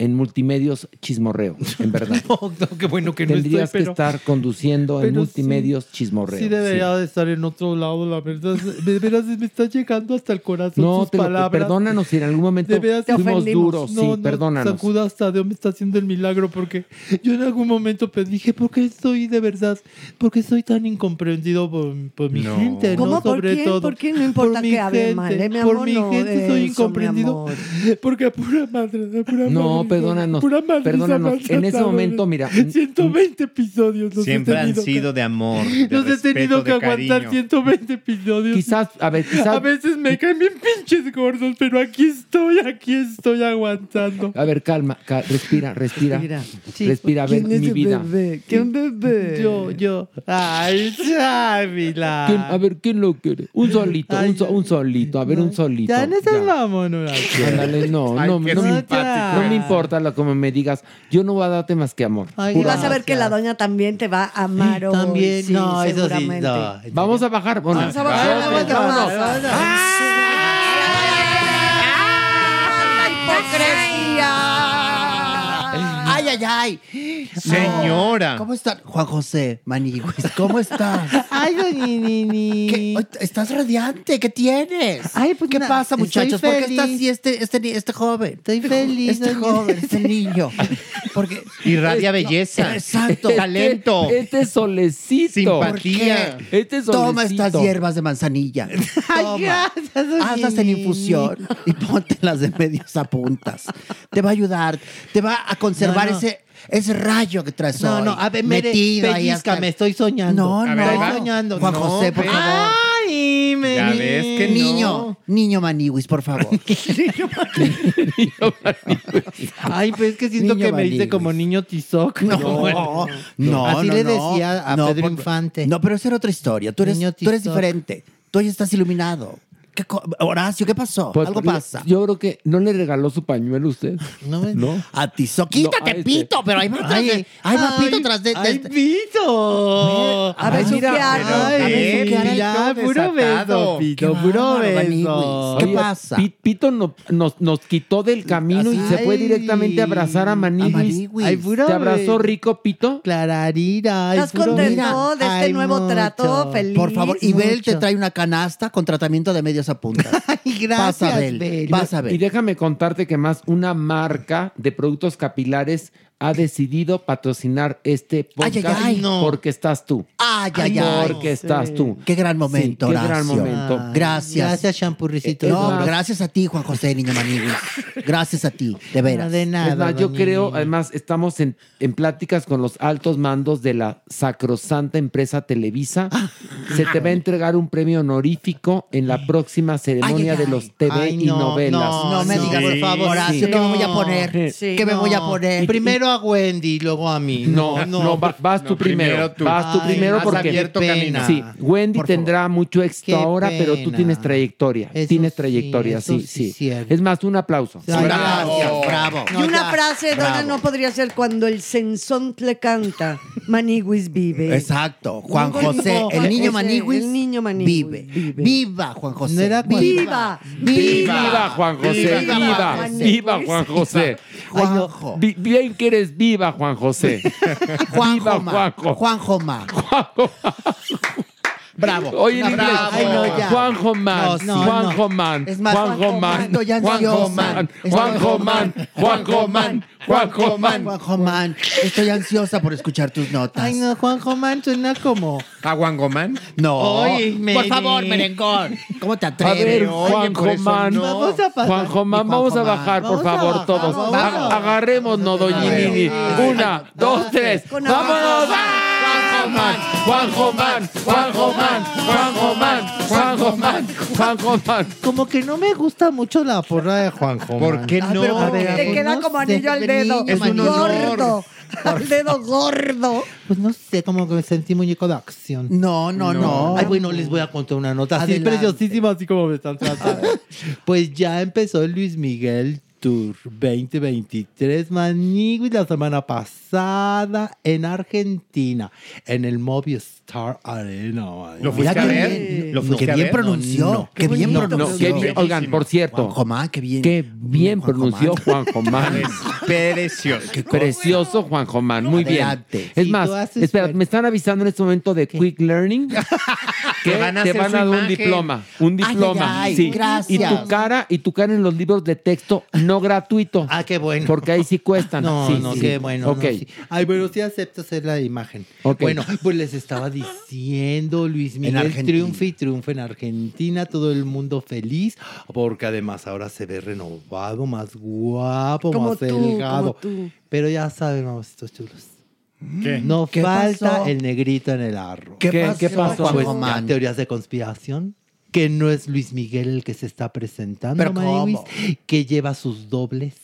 Speaker 3: en multimedios chismorreo, en verdad.
Speaker 6: No, no, qué bueno que no
Speaker 3: Tendrías
Speaker 6: estoy, pero...
Speaker 3: que estar conduciendo en multimedios chismorreo.
Speaker 6: Sí debería
Speaker 3: sí.
Speaker 6: de estar en otro lado, la verdad. De veras me está llegando hasta el corazón
Speaker 3: No,
Speaker 6: sus
Speaker 3: te lo- perdónanos si en algún momento fuimos duros.
Speaker 6: No,
Speaker 3: sí,
Speaker 6: no,
Speaker 3: perdónanos.
Speaker 6: San Judas Tadeo me está haciendo el milagro porque yo en algún momento pues, dije, ¿por qué estoy de verdad? ¿Por qué soy tan incomprendido por, por mi
Speaker 7: No.
Speaker 6: gente? ¿no?
Speaker 4: ¿Cómo? ¿Por
Speaker 6: Sobre
Speaker 4: quién?
Speaker 6: todo.
Speaker 4: ¿Por quién? No importa
Speaker 6: mi
Speaker 4: que hable
Speaker 6: gente,
Speaker 4: mal, ¿eh, mi
Speaker 6: Por
Speaker 4: amor?
Speaker 6: mi
Speaker 4: No,
Speaker 6: gente
Speaker 4: eso,
Speaker 6: soy
Speaker 4: mi
Speaker 6: incomprendido.
Speaker 4: amor.
Speaker 6: Porque a pura madre, a pura
Speaker 3: No,
Speaker 6: madre,
Speaker 3: perdónanos.
Speaker 6: pura
Speaker 3: Perdónanos. En ese momento, mira.
Speaker 6: 120 episodios. los
Speaker 7: Siempre han
Speaker 6: que-
Speaker 7: sido de amor. de
Speaker 6: Los he tenido que aguantar
Speaker 7: cariño.
Speaker 6: 120 episodios.
Speaker 3: Quizás, a ver, quizás.
Speaker 6: A veces me caen bien pinches gordos, pero aquí estoy, aquí estoy aguantando.
Speaker 3: A ver, calma, ca- respira, respira.
Speaker 4: Respira.
Speaker 3: Respira, a ver,
Speaker 4: ¿Quién es
Speaker 3: mi
Speaker 4: el
Speaker 3: vida.
Speaker 4: bebé? ¿Quién bebé?
Speaker 6: Yo, yo. Ay, Chávila.
Speaker 3: ¿Quién- a ver, ¿quién lo quiere? Un solito, un, so- un solito, a ver, un solito.
Speaker 6: Ya no seas
Speaker 3: Ya.
Speaker 6: mamón, Horacio.
Speaker 3: Ándale, no, no, no, no me
Speaker 7: eres.
Speaker 3: Importa lo como me digas. Yo no voy a darte más que amor.
Speaker 6: Ay,
Speaker 4: Y vas a ver que la doña también te va a amar hoy.
Speaker 6: También,
Speaker 4: sí,
Speaker 6: no, eso sí, no.
Speaker 3: Vamos a bajar. Bueno,
Speaker 4: Vamos a bajar, vamos a bajar.
Speaker 19: Ay, ay, ay.
Speaker 7: Señora.
Speaker 19: ¿Cómo está? Juan José Manigüis, ¿cómo estás?
Speaker 6: Ay, ni, ni, ni.
Speaker 19: Estás radiante, ¿qué tienes?
Speaker 6: Ay, pues
Speaker 19: ¿Qué
Speaker 6: na-
Speaker 19: pasa, muchachos? ¿Por qué está así este, este, este joven?
Speaker 6: Estoy feliz.
Speaker 19: Este joven, este niño. Porque
Speaker 7: Irradia belleza.
Speaker 19: Exacto.
Speaker 7: Talento.
Speaker 3: Este solecito.
Speaker 7: Simpatía.
Speaker 3: Este solecito.
Speaker 19: Toma estas hierbas de manzanilla. Toma. Hazlas en infusión y póntelas de medios a puntas. Te va a ayudar. Te va a conservar
Speaker 6: No, no.
Speaker 19: Ese, ese rayo que traes
Speaker 6: No,
Speaker 19: hoy.
Speaker 6: no, a ver, mere,
Speaker 19: metido ahí hasta-
Speaker 6: pellizcame, estoy soñando.
Speaker 19: No,
Speaker 7: A
Speaker 19: no.
Speaker 6: Estoy soñando.
Speaker 19: Juan
Speaker 6: No,
Speaker 19: José, por favor.
Speaker 6: Ay, me
Speaker 7: Ya ves que no.
Speaker 19: Niño, niño Maniwis, por favor.
Speaker 6: Ay, pues es que siento
Speaker 19: Niño
Speaker 6: que me dice
Speaker 19: Maniwis.
Speaker 6: como niño tizoc.
Speaker 19: No, no,
Speaker 6: Así
Speaker 19: no,
Speaker 6: le
Speaker 19: no.
Speaker 6: decía a Pedro
Speaker 19: por-
Speaker 6: Infante.
Speaker 19: No, pero esa era otra historia. Tú eres,
Speaker 6: Niño
Speaker 19: tú eres
Speaker 6: Tizoc.
Speaker 19: diferente. Tú hoy estás iluminado. ¿Qué Horacio, ¿qué pasó?
Speaker 3: Pues,
Speaker 19: Algo pasa.
Speaker 3: Yo creo que no le regaló su pañuelo a usted.
Speaker 6: No me-
Speaker 3: ¿No?
Speaker 19: A ti, so- quítate,
Speaker 3: a este.
Speaker 19: pito, pero ahí va tras de, ahí va
Speaker 6: ay,
Speaker 19: pito tras de, de-
Speaker 6: ¡Ay, pito!
Speaker 4: A ver,
Speaker 3: Ay, mira.
Speaker 6: Ay, mira,
Speaker 7: pito
Speaker 6: puro beso, pito,
Speaker 19: Qué
Speaker 6: puro beso.
Speaker 19: ¿Qué pasa?
Speaker 3: Pi- Pito no- nos, nos quitó del camino y se fue
Speaker 6: Ay.
Speaker 3: directamente a abrazar a Maniwis.
Speaker 6: Ay, puro
Speaker 3: ¿Te abrazó rico, Pito?
Speaker 6: Clararira. ay,
Speaker 4: ¿Estás contento de este
Speaker 6: Ay,
Speaker 4: nuevo trato? Feliz.
Speaker 19: Por favor, y Bel te trae una canasta con tratamiento de medios a puntas.
Speaker 6: Ay, gracias,
Speaker 19: Vas a ver,
Speaker 6: Bel.
Speaker 19: vas a ver.
Speaker 3: Y déjame contarte que más una marca de productos capilares ha decidido patrocinar este
Speaker 19: Ay,
Speaker 3: podcast
Speaker 19: ay, ay.
Speaker 6: No.
Speaker 3: porque estás tú.
Speaker 19: Ay, ay, ay.
Speaker 3: Porque estás tú.
Speaker 19: Qué gran momento,
Speaker 3: Sí, qué gran momento.
Speaker 19: Gracias.
Speaker 6: Gracias, champurricito.
Speaker 3: Es
Speaker 19: No,
Speaker 3: más-
Speaker 19: gracias a ti, Juan José Niño Manigüis. Gracias a ti, de veras.
Speaker 6: No, de nada.
Speaker 3: es más, yo creo, además, estamos en, en pláticas con los altos mandos de la sacrosanta empresa Televisa.
Speaker 19: Ah.
Speaker 3: Se te va a entregar un premio honorífico en la próxima ceremonia
Speaker 19: Ay, ay,
Speaker 3: de los
Speaker 19: ay.
Speaker 3: TV
Speaker 6: Ay,
Speaker 3: y
Speaker 6: no,
Speaker 3: novelas.
Speaker 6: no,
Speaker 19: No me digas, por favor, Horacio,
Speaker 3: Sí.
Speaker 19: ¿qué me voy a
Speaker 6: No.
Speaker 19: poner?
Speaker 4: Sí,
Speaker 19: ¿Qué me voy a
Speaker 6: No,
Speaker 19: poner?
Speaker 6: Primero a Wendy, luego a mí.
Speaker 3: No, no, va- vas tú
Speaker 7: no,
Speaker 3: primero.
Speaker 7: primero tú.
Speaker 3: Vas tú
Speaker 6: Ay,
Speaker 3: primero
Speaker 7: has
Speaker 3: porque.
Speaker 7: abierto camino.
Speaker 6: pena.
Speaker 3: Sí, Wendy
Speaker 19: Por
Speaker 3: tendrá mucho éxito
Speaker 6: Qué
Speaker 3: ahora, pero tú tienes trayectoria.
Speaker 6: Eso
Speaker 3: tienes trayectoria, sí,
Speaker 6: sí
Speaker 3: sí.
Speaker 6: es
Speaker 3: más, un aplauso.
Speaker 6: Ay,
Speaker 19: Gracias,
Speaker 7: Bravo.
Speaker 19: bravo.
Speaker 4: Y una
Speaker 6: ya,
Speaker 4: frase,
Speaker 19: bravo.
Speaker 4: doña, no podría ser cuando el sensón le canta, Maniguis vive.
Speaker 19: Exacto. Juan José, el niño
Speaker 4: Ese,
Speaker 19: Maniguis.
Speaker 4: el niño Maniguis
Speaker 19: vive.
Speaker 4: vive.
Speaker 19: Viva, Juan José.
Speaker 6: No era cuando-
Speaker 4: ¡Viva!
Speaker 3: Viva Juan José,
Speaker 19: Viva,
Speaker 3: viva,
Speaker 19: Juan José.
Speaker 3: viva.
Speaker 19: Juanjo.
Speaker 3: Bien que viva Juan José.
Speaker 19: Juan
Speaker 3: Viva
Speaker 19: Joma.
Speaker 3: Juanjo.
Speaker 19: Juan Joma. Bravo.
Speaker 3: Oye, en inglés.
Speaker 19: bravo. Ay, no, ya.
Speaker 3: Juanjo Man,
Speaker 19: No, sí,
Speaker 3: Juanjo
Speaker 19: no.
Speaker 3: Man,
Speaker 19: Es más,
Speaker 3: Juanjo Man,
Speaker 19: Estoy
Speaker 3: Juanjo
Speaker 19: ansiosa.
Speaker 3: Man,
Speaker 19: Estoy-
Speaker 3: Juanjo Man, Juanjo Man, Juanjo Man.
Speaker 19: Juanjo Man, estoy ansiosa por escuchar tus notas.
Speaker 6: Ay, no, Juanjo Man suena como.
Speaker 7: ¿A Juangoman?
Speaker 19: No.
Speaker 6: Oye,
Speaker 19: por favor, merengón. ¿Cómo te
Speaker 3: A
Speaker 19: atreves?
Speaker 3: ver,
Speaker 19: Oye,
Speaker 3: Juanjo Man,
Speaker 19: no.
Speaker 6: Vamos a pasar.
Speaker 3: Juanjo Man, vamos a
Speaker 19: Juanjo Man.
Speaker 3: bajar, por
Speaker 6: Vamos a
Speaker 3: favor,
Speaker 6: bajar,
Speaker 3: todos.
Speaker 6: vamos
Speaker 3: A-
Speaker 6: a-
Speaker 3: Agarrémonos, Doñinini. Una, dos, tres.
Speaker 4: Con
Speaker 3: ¡Vámonos! Juanjo Man, Juanjo Man, Juanjo Man, Juanjo Man, Juanjo Man, Juanjo Man.
Speaker 6: Como que no me gusta mucho la porra de Juanjo
Speaker 7: ¿Por
Speaker 6: Man.
Speaker 7: qué
Speaker 4: Ah,
Speaker 7: no?
Speaker 4: te queda como anillo al dedo.
Speaker 7: Es un honor.
Speaker 4: gordo. Al dedo gordo.
Speaker 6: Pues no sé, como que me sentí muñeco de acción.
Speaker 19: No, no, no.
Speaker 6: Ay, bueno, les voy a contar una nota así preciosísima, así como me están tratando. pues ya empezó el Luis Miguel Tour 2023 Manigui la semana pasada en Argentina, en el Movistar Arena. man.
Speaker 7: ¿Lo fuiste a ver?
Speaker 19: bien.
Speaker 7: ¿Lo fuiste
Speaker 19: qué
Speaker 7: a
Speaker 19: bien
Speaker 7: ver?
Speaker 19: pronunció.
Speaker 6: No,
Speaker 19: qué bien pronunció.
Speaker 3: qué bien. Oigan, por cierto,
Speaker 19: Juanjo Man, qué bien.
Speaker 3: qué bien pronunció
Speaker 19: Man.
Speaker 3: Juanjo Man.
Speaker 7: Precioso.
Speaker 3: Precioso Juanjo Man, muy bien.
Speaker 19: Adelante.
Speaker 3: Es
Speaker 6: Sí,
Speaker 3: más, espera, me están avisando en este momento de Quick Learning que
Speaker 7: Te van a
Speaker 3: te
Speaker 7: hacer
Speaker 3: van a dar un diploma, un
Speaker 19: Ay,
Speaker 3: diploma.
Speaker 19: ay, ay,
Speaker 3: sí.
Speaker 19: gracias.
Speaker 3: Y tu cara y tu cara en los libros de texto no gratuito.
Speaker 6: Ah, qué bueno.
Speaker 3: Porque ahí sí cuestan.
Speaker 6: No,
Speaker 3: Sí,
Speaker 6: no,
Speaker 3: sí.
Speaker 6: qué bueno.
Speaker 3: Ok.
Speaker 6: no, sí. Ay, bueno, sí acepto hacer la imagen.
Speaker 3: Ok.
Speaker 6: Bueno, pues les estaba diciendo, Luis Miguel triunfa y triunfa en Argentina, todo el mundo feliz, porque además ahora se ve renovado, más guapo,
Speaker 4: Como
Speaker 6: más
Speaker 4: tú,
Speaker 6: delgado.
Speaker 4: como tú.
Speaker 6: Pero ya saben, mamacitos chulos.
Speaker 7: ¿Qué?
Speaker 6: No
Speaker 19: ¿Qué
Speaker 6: falta
Speaker 19: pasó?
Speaker 6: el negrito en el arro.
Speaker 19: ¿Qué,
Speaker 3: ¿Qué-
Speaker 19: pasó,
Speaker 3: qué pasó?
Speaker 6: Pues teorías de conspiración. Que no es Luis Miguel el que se está presentando,
Speaker 19: ¿Pero
Speaker 6: que lleva sus dobles,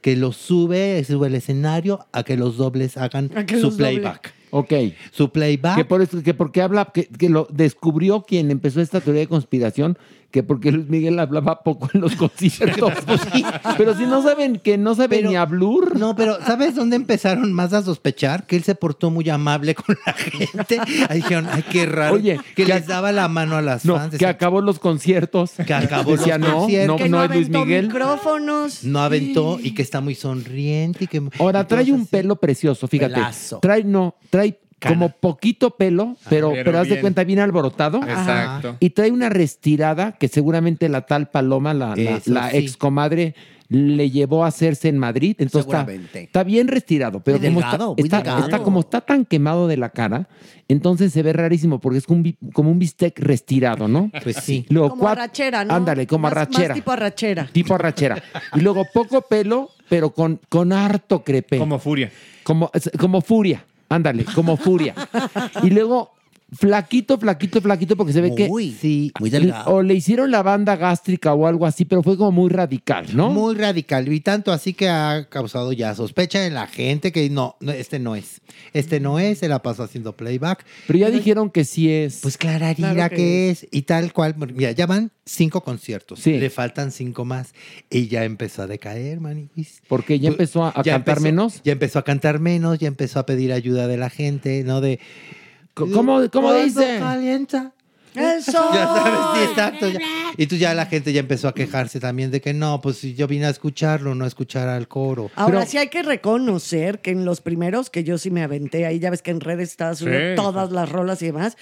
Speaker 6: que los sube, sube el escenario a que los dobles hagan su
Speaker 4: doble.
Speaker 3: Ok.
Speaker 6: Su playback.
Speaker 3: Que por eso, que porque habla, que, que lo descubrió quien empezó esta teoría de conspiración, que porque Luis Miguel hablaba poco en los conciertos. Pues Pero si no saben que no sabe
Speaker 6: Pero-
Speaker 3: ni hablar.
Speaker 6: No, pero ¿sabes dónde empezaron más a sospechar? Que él se portó muy amable con la gente. Ahí dijeron, ay, qué raro.
Speaker 3: Oye,
Speaker 6: que
Speaker 3: que
Speaker 6: les daba la mano a las
Speaker 3: No,
Speaker 6: fans.
Speaker 3: que
Speaker 6: Decían,
Speaker 3: acabó los conciertos.
Speaker 6: Que acabó
Speaker 3: Decía,
Speaker 6: los
Speaker 3: no,
Speaker 6: conciertos.
Speaker 3: no,
Speaker 4: que
Speaker 3: no,
Speaker 4: no
Speaker 3: es Luis
Speaker 4: aventó
Speaker 3: Miguel.
Speaker 4: micrófonos.
Speaker 6: no aventó y que está muy sonriente. Y que,
Speaker 3: Ahora
Speaker 6: y
Speaker 3: trae un
Speaker 6: así.
Speaker 3: pelo precioso, fíjate.
Speaker 19: Pelazo.
Speaker 3: Trae, no, trae
Speaker 6: Cana.
Speaker 3: como poquito pelo, pero,
Speaker 7: pero
Speaker 3: pero haz de cuenta bien alborotado.
Speaker 7: Exacto.
Speaker 3: Y trae una restirada que seguramente la tal Paloma, la, la,
Speaker 6: sí.
Speaker 3: excomadre, le llevó a hacerse en Madrid. Entonces está,
Speaker 19: Seguramente.
Speaker 3: está bien restirado, pero
Speaker 19: Muy
Speaker 3: como,
Speaker 19: delgado,
Speaker 3: está,
Speaker 19: muy
Speaker 3: está- como está tan quemado de la cara, entonces se ve rarísimo porque es como un, como un bistec restirado, ¿no?
Speaker 6: Pues sí.
Speaker 3: Luego,
Speaker 4: Como arrachera, ¿no?
Speaker 3: Ándale, como
Speaker 4: Más-
Speaker 3: arrachera.
Speaker 4: Más tipo arrachera.
Speaker 3: Tipo arrachera. Y luego poco pelo, pero con, con harto crepe.
Speaker 7: Como furia.
Speaker 3: Como, como furia. Ándale, como furia. Y luego, flaquito, flaquito, flaquito, porque se ve que.
Speaker 19: Muy,
Speaker 6: Sí.
Speaker 19: muy delgado.
Speaker 3: O le hicieron la banda gástrica o algo así, pero fue como muy radical, ¿no?
Speaker 6: Muy radical. Y tanto así que ha causado ya sospecha en la gente que no, no, este no es. Este no es, se la pasó haciendo playback.
Speaker 3: pero ya dijeron que sí es.
Speaker 6: Pues clararira
Speaker 4: Claro
Speaker 6: que,
Speaker 4: que
Speaker 6: es. Y tal cual. Mira, ya van cinco conciertos.
Speaker 3: Sí.
Speaker 6: Le faltan cinco más. Y ya empezó a decaer, maniquis.
Speaker 3: porque ya
Speaker 6: Pues,
Speaker 3: empezó a, a
Speaker 6: ya
Speaker 3: cantar
Speaker 6: empezó-
Speaker 3: menos.
Speaker 6: Ya empezó a cantar menos, ya empezó a pedir ayuda de la gente, ¿no? De.
Speaker 3: ¿Cómo, cómo
Speaker 6: "Cuando
Speaker 3: dice?
Speaker 6: calienta".
Speaker 4: Eso.
Speaker 6: Ya sabes, sí, exacto. ya. Y tú ya la gente ya empezó a quejarse también de que no, pues si yo vine a escucharlo, no a escuchar al coro.
Speaker 4: Ahora
Speaker 3: Pero-
Speaker 4: sí hay que reconocer que en los primeros que yo sí me aventé ahí, ya ves que en redes estaba subiendo
Speaker 7: Sí.
Speaker 4: todas las rolas y demás.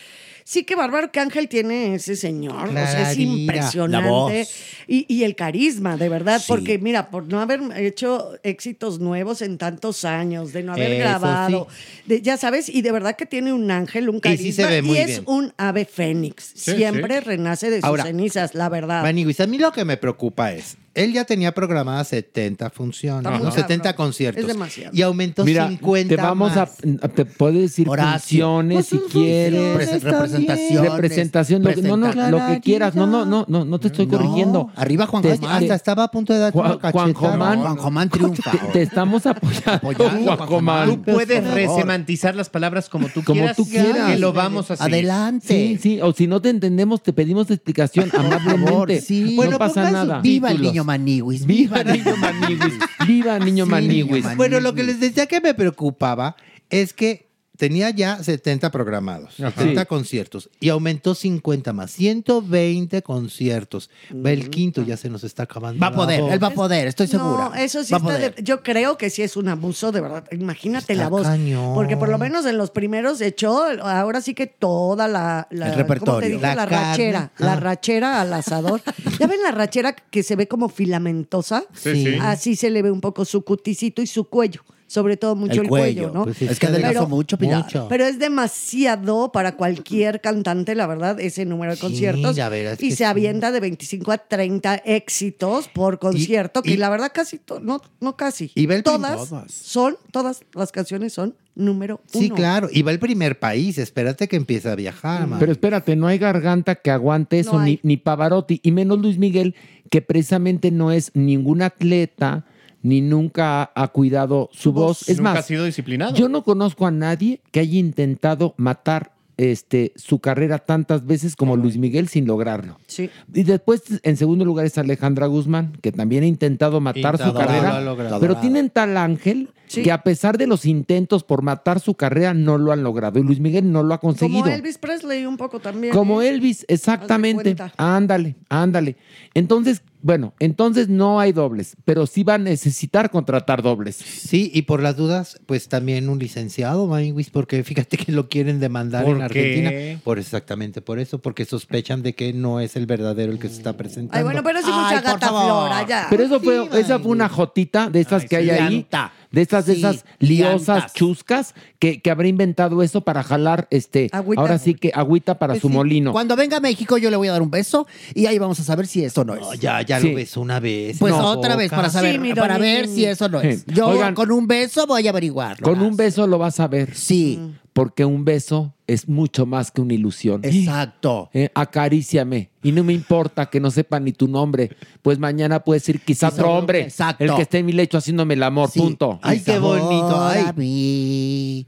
Speaker 4: Sí que bárbaro que Ángel tiene ese señor. O sea, es impresionante. Y, y el carisma, de verdad.
Speaker 19: Sí.
Speaker 4: Porque mira, por no haber hecho éxitos nuevos en tantos años, de no haber
Speaker 6: Eso
Speaker 4: grabado, de- ya sabes, y de verdad que tiene un ángel, un
Speaker 6: Y
Speaker 4: carisma.
Speaker 6: sí se ve muy
Speaker 4: es
Speaker 6: bien.
Speaker 4: un ave fénix.
Speaker 7: Sí,
Speaker 4: Siempre
Speaker 7: sí.
Speaker 4: renace de sus
Speaker 6: Ahora,
Speaker 4: cenizas, la verdad.
Speaker 6: Maniguis, a mí lo que me preocupa es, él ya tenía programadas 70 funciones, ¿no? 70
Speaker 4: cabrón.
Speaker 6: conciertos.
Speaker 4: Es demasiado.
Speaker 6: Y aumentó
Speaker 3: Mira,
Speaker 6: 50
Speaker 3: te vamos
Speaker 6: más.
Speaker 3: a, te puedes decir
Speaker 19: Horacio.
Speaker 3: funciones
Speaker 6: Pues
Speaker 3: si quieres.
Speaker 6: funciones
Speaker 19: Repre- representaciones.
Speaker 3: Representación, lo, que- no, no, lo que quieras. No, no, no, no, no te estoy
Speaker 19: No,
Speaker 3: corrigiendo.
Speaker 19: Arriba Juan
Speaker 3: Te-.
Speaker 6: Hasta estaba a punto de dar
Speaker 3: Juan-
Speaker 6: una cachetada.
Speaker 3: Juanjomán.
Speaker 19: Juan Jomán triunfa.
Speaker 3: Te, te estamos apoyando,
Speaker 19: Apoyando,
Speaker 3: Juan
Speaker 19: Juan
Speaker 3: Jomán.
Speaker 7: Tú puedes resemantizar las palabras como tú
Speaker 3: Como
Speaker 7: quieras.
Speaker 3: tú quieras.
Speaker 7: Que lo vamos a hacer.
Speaker 19: Adelante.
Speaker 3: Sí, sí, o si no te entendemos, te pedimos explicación amablemente.
Speaker 19: sí.
Speaker 3: no
Speaker 19: Bueno,
Speaker 3: pasa nada.
Speaker 19: Viva el niño Maniwis.
Speaker 3: Viva niño Maniwis. Viva niño
Speaker 19: Sí,
Speaker 3: Maniwis.
Speaker 6: Bueno, lo que les decía que me preocupaba es que tenía ya 70 programados,
Speaker 20: Ajá.
Speaker 6: 70
Speaker 20: Sí.
Speaker 6: conciertos y aumentó 50 más, 120 conciertos. Va el quinto, ya se nos está acabando.
Speaker 19: Va a poder, él va a poder, estoy segura.
Speaker 4: No, eso sí
Speaker 19: Va
Speaker 4: está de- yo creo que sí es un abuso, de verdad. Imagínate
Speaker 6: Está
Speaker 4: la voz.
Speaker 6: cañón.
Speaker 4: Porque por lo menos en los primeros echó ahora sí que toda la, la
Speaker 19: El
Speaker 4: ¿cómo te
Speaker 19: repertorio.
Speaker 4: digo?
Speaker 19: La
Speaker 4: La, rachera. La
Speaker 19: Ah.
Speaker 4: rachera al asador. ¿Ya ven la rachera que se ve como filamentosa?
Speaker 19: Sí, sí.
Speaker 4: Así se le ve un poco su cuticito y su cuello. Sobre todo mucho el,
Speaker 19: El
Speaker 4: cuello,
Speaker 19: cuello.
Speaker 4: ¿no?
Speaker 19: Pues es que adelgazó mucho, Pilar. Mucho.
Speaker 4: Pero es demasiado para cualquier cantante, la verdad, ese número de
Speaker 6: Sí,
Speaker 4: conciertos.
Speaker 6: la verdad es
Speaker 4: y
Speaker 6: que
Speaker 4: se
Speaker 6: sí.
Speaker 4: avienta de 25 a 30 éxitos por concierto, que la verdad casi, to- no, no casi.
Speaker 6: Y
Speaker 4: todas
Speaker 6: Todas.
Speaker 4: son, todas las canciones son número uno.
Speaker 6: Sí, claro. Y va el primer país. Espérate que empiece a viajar, man.
Speaker 3: Pero espérate, no hay garganta que aguante eso,
Speaker 4: No
Speaker 3: ni, ni Pavarotti, y menos Luis Miguel, que precisamente no es ningún atleta, ni nunca ha, cuidado su voz. Es
Speaker 7: Nunca
Speaker 3: más,
Speaker 7: ha sido disciplinado.
Speaker 3: yo no conozco a nadie que haya intentado matar este, su carrera tantas veces como Luis Miguel sin lograrlo.
Speaker 4: Sí.
Speaker 3: Y después, en segundo lugar, es Alejandra Guzmán, que también ha intentado matar su
Speaker 6: Intentado, lo ha
Speaker 3: carrera.
Speaker 6: logrado.
Speaker 3: Pero tienen tal ángel
Speaker 4: Sí.
Speaker 3: que a pesar de los intentos por matar su carrera, no lo han logrado. Y Luis Miguel no lo ha conseguido.
Speaker 4: Como Elvis Presley un poco también.
Speaker 3: Como
Speaker 4: ¿eh?
Speaker 3: Elvis, exactamente.
Speaker 4: cuenta.
Speaker 3: Ándale, ándale. Entonces, bueno, entonces no hay dobles, pero sí va a necesitar contratar dobles.
Speaker 6: Sí, y por las dudas, pues también un licenciado, Manguis, porque fíjate que lo quieren demandar
Speaker 7: ¿Por
Speaker 6: en Argentina.
Speaker 7: qué?
Speaker 6: Por exactamente por eso, porque sospechan de que no es el verdadero el que se está presentando.
Speaker 4: Ay, bueno, pero sí mucha gata flora ya.
Speaker 3: Pero eso fue, esa fue una jotita de estas que hay ahí. De estas, de esas liosas chuscas que, que habrá inventado eso para jalar, este,
Speaker 4: Agüita.
Speaker 3: ahora sí que agüita para
Speaker 19: Pues
Speaker 3: su
Speaker 19: sí.
Speaker 3: molino.
Speaker 19: Cuando venga a México yo le voy a dar un beso y ahí vamos a saber si esto no es.
Speaker 6: No, ya, ya
Speaker 3: Sí.
Speaker 6: lo ves una vez.
Speaker 19: Pues
Speaker 6: la
Speaker 19: otra vez para saber, para ver si eso no es.
Speaker 3: Sí.
Speaker 19: Yo
Speaker 3: Oigan.
Speaker 19: con un beso voy a averiguarlo.
Speaker 3: Con un beso lo vas a ver.
Speaker 19: Sí,
Speaker 3: Porque un beso es mucho más que una ilusión.
Speaker 19: exacto.
Speaker 3: Eh, acaríciame. Y no me importa que no sepa ni tu nombre. Pues mañana puedes ir quizá
Speaker 19: Sí,
Speaker 3: otro hombre.
Speaker 19: exacto.
Speaker 3: El que esté en mi lecho haciéndome el amor.
Speaker 19: Sí.
Speaker 3: Punto.
Speaker 6: Ay, qué bonito. Ay.
Speaker 19: A mí.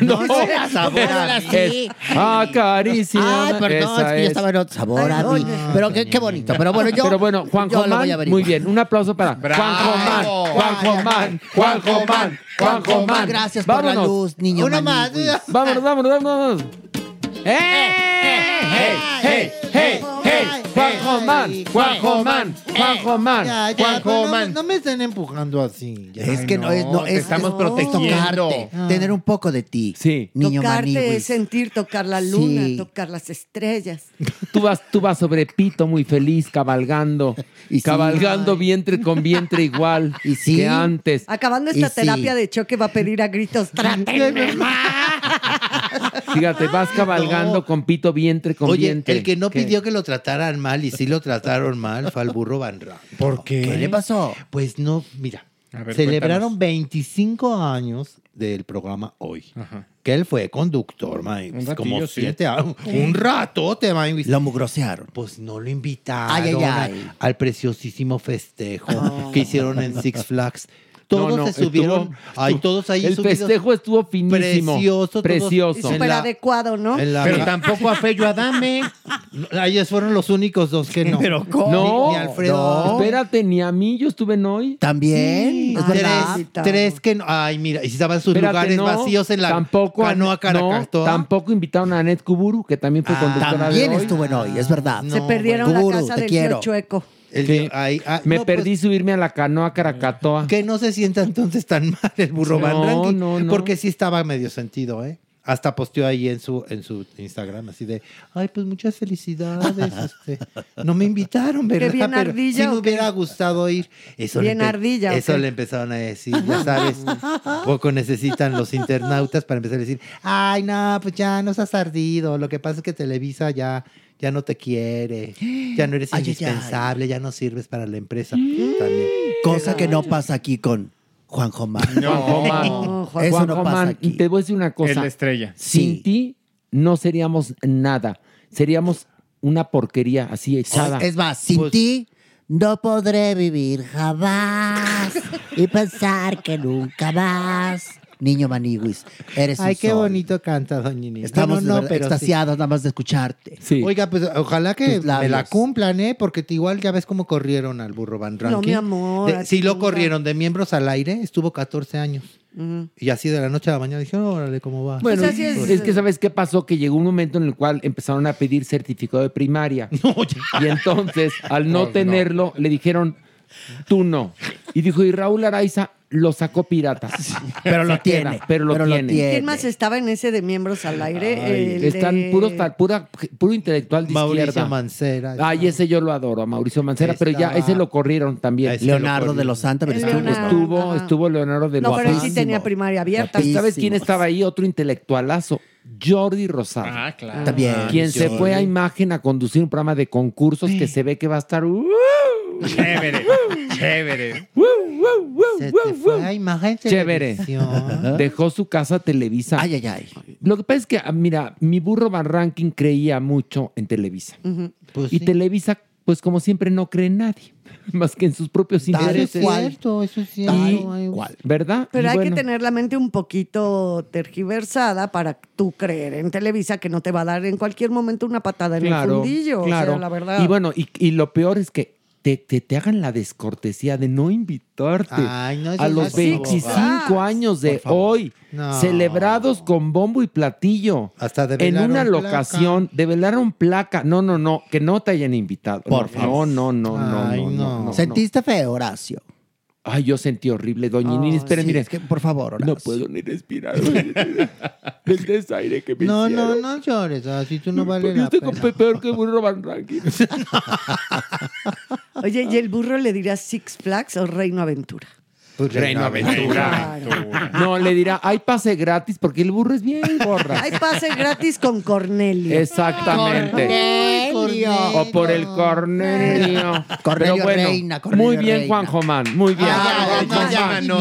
Speaker 3: No,
Speaker 19: sea sabor a
Speaker 3: es-
Speaker 19: mí.
Speaker 3: Acaríciame.
Speaker 19: Ay, perdón, es que yo estaba en otro sabor
Speaker 4: Ay,
Speaker 19: a mí. Pero qué, qué bonito. Pero bueno, yo.
Speaker 3: Pero bueno, Juan
Speaker 19: yo lo voy a
Speaker 3: Jomán,
Speaker 19: averiguar.
Speaker 3: muy bien. Un aplauso para Juan Jomán. Juan Jomán. Juan Jomán. Juan Jomán.
Speaker 19: Gracias por la luz, niño.
Speaker 6: Una más.
Speaker 3: Vámonos, vámonos, vámonos. ¡Eh! ¡Hey, hey, hey, hey! Juan Jomán, Juan Jomán, Juan Jomán,
Speaker 6: Ya, ya,
Speaker 3: Juan
Speaker 6: pues, no,
Speaker 3: Jomán.
Speaker 6: no me estén empujando así.
Speaker 19: Es que no, es,
Speaker 7: estamos
Speaker 19: es tener un poco de ti.
Speaker 3: Sí.
Speaker 19: Niño
Speaker 4: Tocarte es sentir, tocar la luna, tocar las estrellas.
Speaker 3: Tú vas, tú vas sobre pito muy feliz, cabalgando.
Speaker 19: Y
Speaker 3: cabalgando vientre con vientre igual
Speaker 19: Y
Speaker 3: que antes.
Speaker 4: Acabando esta terapia de choque va a pedir a gritos, trátenme más.
Speaker 3: Fíjate, vas cabalgando Con pito vientre con
Speaker 6: Oye,
Speaker 3: vientre.
Speaker 6: el que no
Speaker 3: ¿Qué?
Speaker 6: pidió que lo trataran mal y sí lo trataron mal fue al burro Van Ranking.
Speaker 7: ¿Por qué?
Speaker 19: ¿Qué le pasó?
Speaker 6: Pues no, mira,
Speaker 7: A ver,
Speaker 6: celebraron
Speaker 7: cuéntanos.
Speaker 6: 25 años del programa Hoy.
Speaker 7: Ajá.
Speaker 6: Que él fue conductor, man.
Speaker 7: Un ratillo,
Speaker 6: como
Speaker 7: sí.
Speaker 6: siete años. Un ratote, man.
Speaker 19: Lo mugrosearon.
Speaker 6: Pues no lo invitaron
Speaker 19: Ay, ay,
Speaker 6: a-
Speaker 19: ay.
Speaker 6: al preciosísimo festejo que hicieron en Six Flags. Todos
Speaker 3: no,
Speaker 6: se subieron.
Speaker 3: estuvo-
Speaker 6: ay, todos ahí
Speaker 3: El
Speaker 6: subidos.
Speaker 3: festejo estuvo finísimo.
Speaker 6: Precioso, todos-
Speaker 3: Precioso.
Speaker 4: Súper adecuado, ¿no?
Speaker 6: en la-
Speaker 7: Pero tampoco a Fello Adame.
Speaker 6: Ellos fueron los únicos dos que no.
Speaker 19: Pero ¿cómo?
Speaker 3: No,
Speaker 6: Ni, ni Alfredo.
Speaker 19: no.
Speaker 3: Espérate, ni a mí, yo estuve en hoy.
Speaker 19: También. Es
Speaker 4: sí.
Speaker 6: Tres, tres que no. Ay, mira, y si estaban sus
Speaker 3: Espérate,
Speaker 6: lugares
Speaker 3: no,
Speaker 6: vacíos en la
Speaker 3: tampoco,
Speaker 6: canoa
Speaker 3: no,
Speaker 6: Caracactoa.
Speaker 3: tampoco invitaron a Anet Kuburu, que también fue
Speaker 6: Ah,
Speaker 3: conductora
Speaker 19: También
Speaker 3: de hoy.
Speaker 19: estuvo en hoy, es verdad.
Speaker 4: Se perdieron
Speaker 19: bueno.
Speaker 4: la
Speaker 19: Kuburu,
Speaker 4: casa del
Speaker 19: quiero.
Speaker 4: Chueco.
Speaker 6: El
Speaker 3: Sí.
Speaker 6: de- ay, ah,
Speaker 3: Me
Speaker 6: no, pues,
Speaker 3: perdí subirme a la canoa Caracatoa.
Speaker 6: que no se sienta entonces tan mal el burro
Speaker 3: No,
Speaker 6: Van Ranking,
Speaker 3: no, no.
Speaker 6: Porque sí estaba medio sentido, ¿eh? Hasta posteó ahí en su, en su Instagram, así de, ay, pues muchas felicidades. este, no me invitaron, ¿verdad?
Speaker 4: bien
Speaker 6: Pero
Speaker 4: ardilla,
Speaker 6: sí me hubiera gustado ir. Eso
Speaker 4: Bien
Speaker 6: le
Speaker 4: ardilla, ¿o
Speaker 6: Eso le empezaron a decir, ya sabes. poco necesitan los internautas para empezar a decir, ay, no, pues ya no seas ardido. Lo que pasa es que Televisa ya, ya no te quiere. Ya no eres
Speaker 19: Ay, ay, ay.
Speaker 6: indispensable, ya no sirves para la empresa. También.
Speaker 19: Cosa que no pasa aquí con Juan Jomán.
Speaker 3: Juan Jomán.
Speaker 4: No, Juan-
Speaker 19: Eso
Speaker 3: Juan
Speaker 19: no pasa
Speaker 3: Jomán,
Speaker 19: aquí.
Speaker 3: te voy a decir una
Speaker 7: Es
Speaker 3: cosa.
Speaker 7: la estrella.
Speaker 3: Sin
Speaker 19: Sí.
Speaker 3: ti no seríamos nada. Seríamos una porquería así echada.
Speaker 19: Es más, sin
Speaker 6: Pues-
Speaker 19: ti no podré vivir jamás y pensar que nunca más. Niño Maniguis, eres un
Speaker 6: Ay, qué
Speaker 19: sol.
Speaker 6: bonito canta, doña Inés.
Speaker 19: Estamos
Speaker 6: no,
Speaker 19: verdad
Speaker 6: pero sí.
Speaker 19: extasiados nada más de escucharte.
Speaker 3: Sí.
Speaker 6: Oiga, pues ojalá que me la cumplan, ¿eh? Porque te- igual ya ves cómo corrieron al burro Van Ranking.
Speaker 4: mi amor,
Speaker 6: De- sí lo corrieron de miembros al aire, estuvo 14 años. Y así de la noche a la mañana dije, órale, ¿cómo va?
Speaker 3: Bueno, es, que ¿sabes qué pasó? Que llegó un momento en el cual empezaron a pedir certificado de primaria. y entonces, al no
Speaker 6: No,
Speaker 3: tenerlo, le dijeron, tú no. Y dijo, y Raúl Araiza lo sacó pirata.
Speaker 13: Pero lo tiene,
Speaker 3: Pero lo
Speaker 13: pero lo
Speaker 3: tiene.
Speaker 4: ¿Quién más estaba en ese de miembros al aire? El
Speaker 3: Están
Speaker 4: de-
Speaker 3: puros, pura, puro intelectual de
Speaker 6: Mauricio
Speaker 3: izquierda.
Speaker 6: Mancera.
Speaker 3: Ay, ese yo lo adoro, a Mauricio Mancera, pero ya ese lo corrieron también.
Speaker 13: Leonardo lo de los Santos, pero estuvo-
Speaker 3: estuvo, estuvo Leonardo de
Speaker 4: No,
Speaker 3: los
Speaker 4: pero él sí
Speaker 3: Santos.
Speaker 4: tenía primaria abierta.
Speaker 3: ¿Y sabes quién estaba ahí? Otro intelectualazo. Jordi Rosado.
Speaker 7: Ah, claro.
Speaker 13: También.
Speaker 3: Quien se fue a imagen a conducir un programa de concursos que se ve que va a estar. ¡uh!
Speaker 7: Chévere, chévere.
Speaker 6: Se te fue a imagen
Speaker 3: Chévere.
Speaker 6: televisión.
Speaker 3: Dejó su casa Televisa.
Speaker 13: Ay, ay, ay.
Speaker 3: Lo que pasa es que, ah, mira, mi burro Van Ranking creía mucho en Televisa.
Speaker 6: Pues
Speaker 3: y
Speaker 6: sí.
Speaker 3: Televisa, pues como siempre, no cree en nadie, más que en sus propios
Speaker 6: Eso es
Speaker 3: intereses.
Speaker 6: cierto, eso es cierto.
Speaker 3: ¿Verdad?
Speaker 4: Pero
Speaker 3: Y
Speaker 4: hay
Speaker 3: bueno,
Speaker 4: que tener la mente un poquito tergiversada para tú creer en Televisa que no te va a dar en cualquier momento una patada en el fundillo.
Speaker 3: claro.
Speaker 4: O sea, la verdad.
Speaker 3: Y bueno, y, y lo peor es que te, te, te hagan la descortesía de no invitarte
Speaker 6: Ay, no,
Speaker 3: a los
Speaker 6: así,
Speaker 3: 25
Speaker 4: abogada.
Speaker 3: años de hoy,
Speaker 6: No.
Speaker 3: celebrados con bombo y platillo.
Speaker 6: Hasta
Speaker 3: en
Speaker 6: develaron
Speaker 3: una
Speaker 6: placa.
Speaker 3: locación, develaron placa. No, no, no, que no te hayan invitado.
Speaker 13: Por
Speaker 3: no,
Speaker 13: favor.
Speaker 3: No, no, no,
Speaker 6: Ay,
Speaker 3: no, no.
Speaker 13: ¿Sentiste feo, Horacio?
Speaker 3: Ay, yo sentí horrible, doña Inés. Espera,
Speaker 13: sí,
Speaker 3: mire.
Speaker 13: es que, por favor, Horacio.
Speaker 3: No puedo ni respirar. El desaire que me
Speaker 6: No, no,
Speaker 3: hicieron.
Speaker 6: no llores, así tú no vale
Speaker 3: Porque
Speaker 6: la
Speaker 3: usted
Speaker 6: pena.
Speaker 3: fue peor que Van Ranking.
Speaker 4: Oye, ¿y el burro le dirá Six Flags o Reino Aventura?
Speaker 6: Pues
Speaker 3: Reino Aventura. No, le dirá, hay pase gratis porque el burro es bien gorra.
Speaker 4: Hay pase gratis con Cornelio.
Speaker 3: Exactamente. O por el Cornelio.
Speaker 13: Cornelio
Speaker 3: Pero bueno,
Speaker 13: Reina, Cornelio
Speaker 3: muy bien,
Speaker 13: Reina.
Speaker 3: Juan Jomán. Muy bien.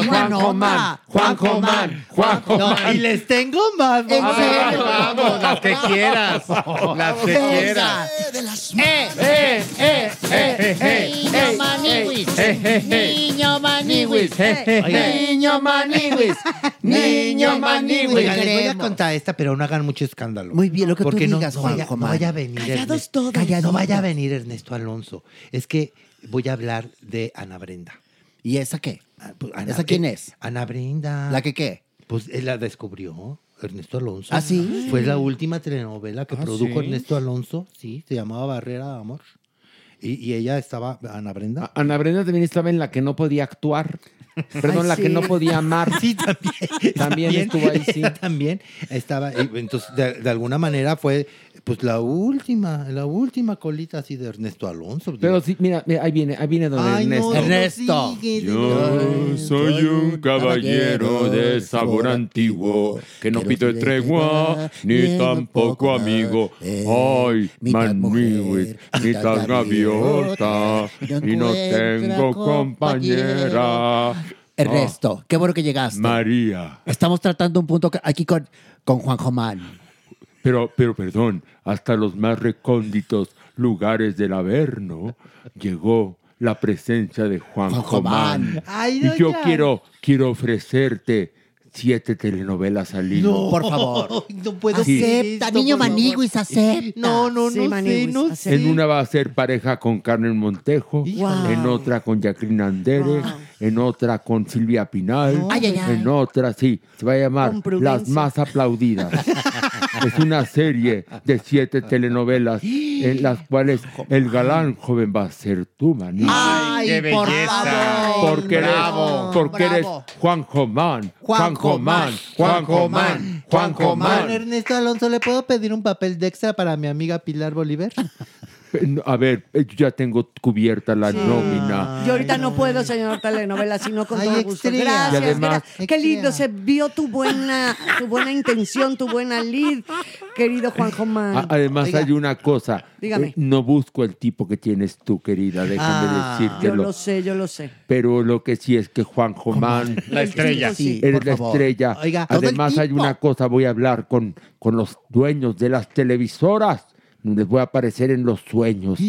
Speaker 3: Juan Jomán,
Speaker 13: nota.
Speaker 3: Juan Jomán, Juan Jomán.
Speaker 6: Y les tengo más.
Speaker 13: ¿En
Speaker 6: vamos.
Speaker 13: serio?
Speaker 7: Vamos, las que quieras. Las que quieras.
Speaker 3: ¡Eh, eh, eh, eh, eh!
Speaker 19: Niño maniwis.
Speaker 3: eh, eh, eh.
Speaker 19: Niño maniwis.
Speaker 3: Eh, eh, eh. Niño maniwis. Niño maniwis.
Speaker 6: Les voy a contar esta, pero no hagan mucho escándalo.
Speaker 13: Muy bien, lo que tú
Speaker 6: Porque no,
Speaker 13: digas,
Speaker 6: no vaya,
Speaker 13: Juanjo,
Speaker 6: no
Speaker 13: man.
Speaker 6: vaya a venir.
Speaker 4: Callados todos.
Speaker 6: No vaya a venir Ernesto Alonso. Es que voy a hablar de Ana Brenda.
Speaker 13: ¿Y esa qué?
Speaker 6: Ah, pues, Ana-
Speaker 13: ¿Esa quién es?
Speaker 6: Ana Brenda.
Speaker 13: ¿La que qué?
Speaker 6: Pues él la descubrió. Ernesto Alonso.
Speaker 13: ¿Ah, sí?
Speaker 6: Fue la última telenovela que
Speaker 7: Ah,
Speaker 6: produjo
Speaker 7: ¿sí?
Speaker 6: Ernesto Alonso. Sí, se llamaba Barrera de Amor. Y, y ella estaba, Ana Brenda.
Speaker 3: Ana Brenda también estaba en la que no podía actuar. Perdón,
Speaker 4: Ay,
Speaker 3: la
Speaker 4: sí.
Speaker 3: que no podía amar.
Speaker 6: Sí, también.
Speaker 3: También estuvo ahí, sí.
Speaker 6: ella también estaba. y Entonces, de, de alguna manera fue pues la última, la última colita así de Ernesto Alonso.
Speaker 3: Pero sí, mira, mira, ahí viene, ahí viene don
Speaker 6: Ay, no,
Speaker 3: Ernesto.
Speaker 6: no,
Speaker 13: Ernesto.
Speaker 6: sigue,
Speaker 2: Yo soy un caballero de sabor antiguo que no pide tregua ni tampoco amigo. Ay, maniwis, mitad gaviota y no tengo compañera.
Speaker 13: Ernesto, qué bueno que llegaste.
Speaker 2: María.
Speaker 13: Estamos tratando un punto aquí con, con Juan Jomán.
Speaker 2: Pero, pero perdón, hasta los más recónditos lugares del Averno llegó la presencia de Juan.
Speaker 6: Ay,
Speaker 2: Y yo quiero, quiero ofrecerte siete telenovelas al hilo.
Speaker 6: No,
Speaker 13: Por favor.
Speaker 6: No puedo
Speaker 2: Sí.
Speaker 19: Acepta,
Speaker 6: esto,
Speaker 19: niño maniguis, acepta.
Speaker 6: No, no,
Speaker 4: Sí,
Speaker 6: no sé, no sé.
Speaker 2: En una va a ser pareja con Carmen Montejo,
Speaker 4: Wow.
Speaker 2: en otra con Jacqueline Andere,
Speaker 4: Wow.
Speaker 2: en otra con Silvia Pinal,
Speaker 19: Ay, ay, ay.
Speaker 2: en otra, sí, se va a llamar. Las Más Aplaudidas. es una serie de siete telenovelas en las cuales el galán joven va a ser tú, maní.
Speaker 13: Ay,
Speaker 7: qué
Speaker 13: por
Speaker 7: belleza.
Speaker 13: favor.
Speaker 2: Porque eres,
Speaker 13: Bravo,
Speaker 2: porque eres
Speaker 13: bravo.
Speaker 2: Juan Jomán,
Speaker 13: Juan
Speaker 2: Jomán, Juan Jomán, Juan
Speaker 6: Don
Speaker 2: Jomán.
Speaker 6: Ernesto Alonso, ¿le puedo pedir un papel de extra para mi amiga Pilar Bolívar?
Speaker 2: A ver, yo ya tengo cubierta la nómina.
Speaker 4: Yo ahorita no puedo, señor telenovela, sino con
Speaker 6: Ay,
Speaker 4: todo gusto.
Speaker 6: extrea.
Speaker 4: Gracias,
Speaker 2: además-
Speaker 4: gracias. Qué lindo, se vio tu buena, tu buena intención, tu buena lead, querido Juan Jomán.
Speaker 2: Además
Speaker 6: Oiga.
Speaker 2: hay una cosa.
Speaker 4: Dígame.
Speaker 2: Eh, no busco el tipo que tienes tú, querida, déjame
Speaker 6: Ah.
Speaker 4: yo
Speaker 2: decírtelo.
Speaker 4: lo sé, yo lo sé.
Speaker 2: Pero lo que sí es que Juan Jomán,
Speaker 7: La estrella.
Speaker 4: Sí,
Speaker 2: eres la
Speaker 13: favor.
Speaker 2: estrella.
Speaker 6: Oiga,
Speaker 2: Además hay una cosa, voy a hablar con, con los dueños de las televisoras. Les voy a aparecer en los sueños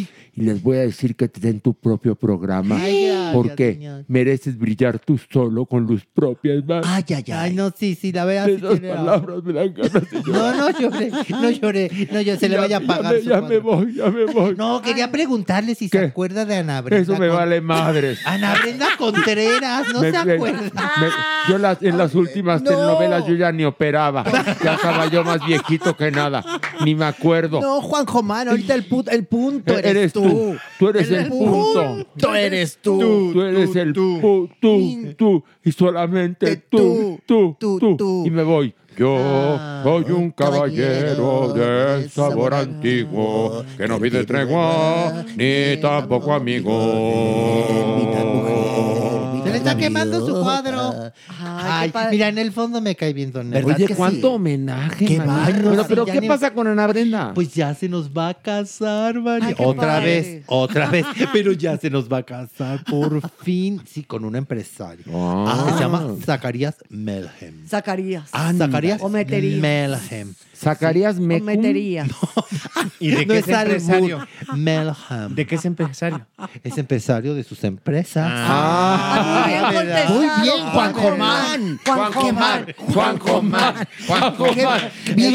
Speaker 2: y les voy a decir que te den tu propio programa.
Speaker 6: Ay,
Speaker 2: porque mereces brillar tú solo con luz propia. Ay,
Speaker 19: ay, ay.
Speaker 6: Ay, no, sí, sí, la verdad. sí
Speaker 2: Esas
Speaker 6: tiene
Speaker 2: palabras me dan ganas de
Speaker 6: No, no lloré, no lloré, no lloré, se le
Speaker 2: Ya-
Speaker 6: vaya a
Speaker 2: ya
Speaker 6: pagar
Speaker 2: me- ya me voy, ya me voy.
Speaker 6: No, quería preguntarle si se acuerda de Ana Brenda.
Speaker 2: Eso me
Speaker 6: Con-
Speaker 2: vale madres.
Speaker 6: Ana Brenda Contreras, no
Speaker 2: Me-
Speaker 6: se acuerda.
Speaker 2: me- yo las- en las últimas telenovelas yo ya ni operaba. Ya estaba yo más viejito que nada. Ni me acuerdo.
Speaker 19: No, Juan Jomán, ahorita el, pu- el punto eres,
Speaker 2: Eres
Speaker 19: tú.
Speaker 2: Tú. Tú eres el punto.
Speaker 19: Tú eres tú.
Speaker 2: Tú eres el pu- tú, tú, y solamente tú, tú, tú, Y me voy. Yo
Speaker 19: Ah,
Speaker 2: soy un caballero de sabor antiguo que no pide tregua ni tampoco amigo.
Speaker 6: Está quemando su cuadro. Ay, mira, en el fondo me cae bien Don
Speaker 3: Oye, cuánto homenaje,
Speaker 6: Qué bárbaro.
Speaker 3: Pero, ¿qué
Speaker 6: ni-
Speaker 3: pasa con Ana Brenda?
Speaker 6: Pues ya se nos va a casar, María. Otra
Speaker 3: padre.
Speaker 6: vez, otra vez. Pero ya se nos va a casar por fin. Sí, con un empresario.
Speaker 2: Ah.
Speaker 6: Que se llama Zacarías Melhem.
Speaker 4: Zacarías.
Speaker 6: Ah, Zacarías
Speaker 4: O.
Speaker 6: Melhem.
Speaker 3: Zacarías
Speaker 4: O
Speaker 3: Mecum.
Speaker 4: meterías.
Speaker 7: ¿Y de
Speaker 6: No
Speaker 7: qué
Speaker 6: es
Speaker 7: es empresario?
Speaker 6: Melhem.
Speaker 7: ¿De qué es empresario?
Speaker 6: Es empresario de sus empresas.
Speaker 7: Ah.
Speaker 4: Muy bien.
Speaker 19: Muy bien, Juan Jomán.
Speaker 4: Juan Jomán.
Speaker 3: Juan Jomán. Juan.
Speaker 19: Bien,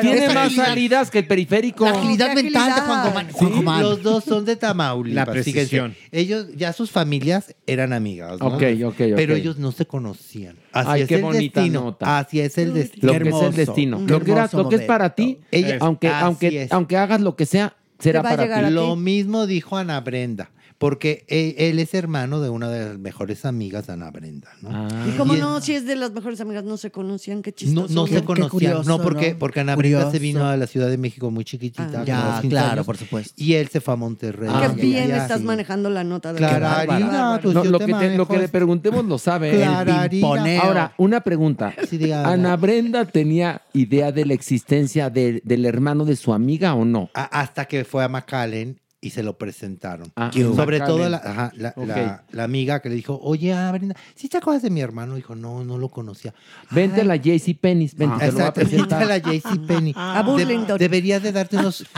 Speaker 3: Tiene, más salidas que el periférico.
Speaker 19: La agilidad mental de Juan Jomán. Juan.
Speaker 6: Los dos son de Tamaulipas.
Speaker 7: La precisión.
Speaker 6: Ellos, ya sus familias eran amigas, ¿no?
Speaker 3: Ok, ok, ok.
Speaker 6: Pero ellos no se conocían. Así
Speaker 3: Ay,
Speaker 6: es
Speaker 3: qué
Speaker 6: el
Speaker 3: bonita
Speaker 6: destino.
Speaker 3: nota.
Speaker 6: Así es el destino.
Speaker 3: Lo que es el destino. Lo que, era- lo que es para ti,
Speaker 6: Ella-
Speaker 3: aunque, aunque,
Speaker 6: es.
Speaker 3: aunque hagas lo que sea, será para ti.
Speaker 6: Lo mismo dijo Ana Brenda. Porque él, él es hermano de una de las mejores amigas de Ana Brenda, ¿no?
Speaker 3: Ah.
Speaker 4: ¿Y cómo
Speaker 6: Y-
Speaker 4: no? Si es de las mejores amigas, no se conocían. Qué chistoso.
Speaker 6: no se
Speaker 4: Qué
Speaker 6: conocían.
Speaker 4: curioso,
Speaker 6: no, porque,
Speaker 4: ¿no?
Speaker 6: porque Ana Brenda se vino a la Ciudad de México muy chiquitita.
Speaker 4: Ah.
Speaker 6: como
Speaker 19: Ya,
Speaker 6: a los 15
Speaker 19: claro,
Speaker 6: años,
Speaker 19: por supuesto.
Speaker 6: Y él se fue a Monterrey.
Speaker 4: Qué
Speaker 6: Ah,
Speaker 4: bien
Speaker 6: ya,
Speaker 4: estás
Speaker 6: sí.
Speaker 4: manejando la nota de
Speaker 6: Clararina, pues
Speaker 3: No,
Speaker 6: yo
Speaker 3: lo,
Speaker 6: te
Speaker 3: que te- lo que le
Speaker 6: esto.
Speaker 3: preguntes lo sabe.
Speaker 6: Clararina.
Speaker 3: Ahora, una pregunta.
Speaker 6: Sí.
Speaker 3: ¿Ana Brenda tenía idea de la existencia de- del hermano de su amiga o no?
Speaker 6: A- hasta que fue a McAllen y se lo presentaron.
Speaker 3: Ah,
Speaker 6: Sobre todo la, ajá, la,
Speaker 3: Ok.
Speaker 6: la- la amiga que le dijo, oye, Ana Brenda, ¿sí te acuerdas de mi hermano? Dijo, no, no lo conocía.
Speaker 3: Vente a la JC Penny. Vente, te lo voy a
Speaker 6: Exacto, vente a la JC Penny.
Speaker 4: A Burlington.
Speaker 6: deberías de darte unos...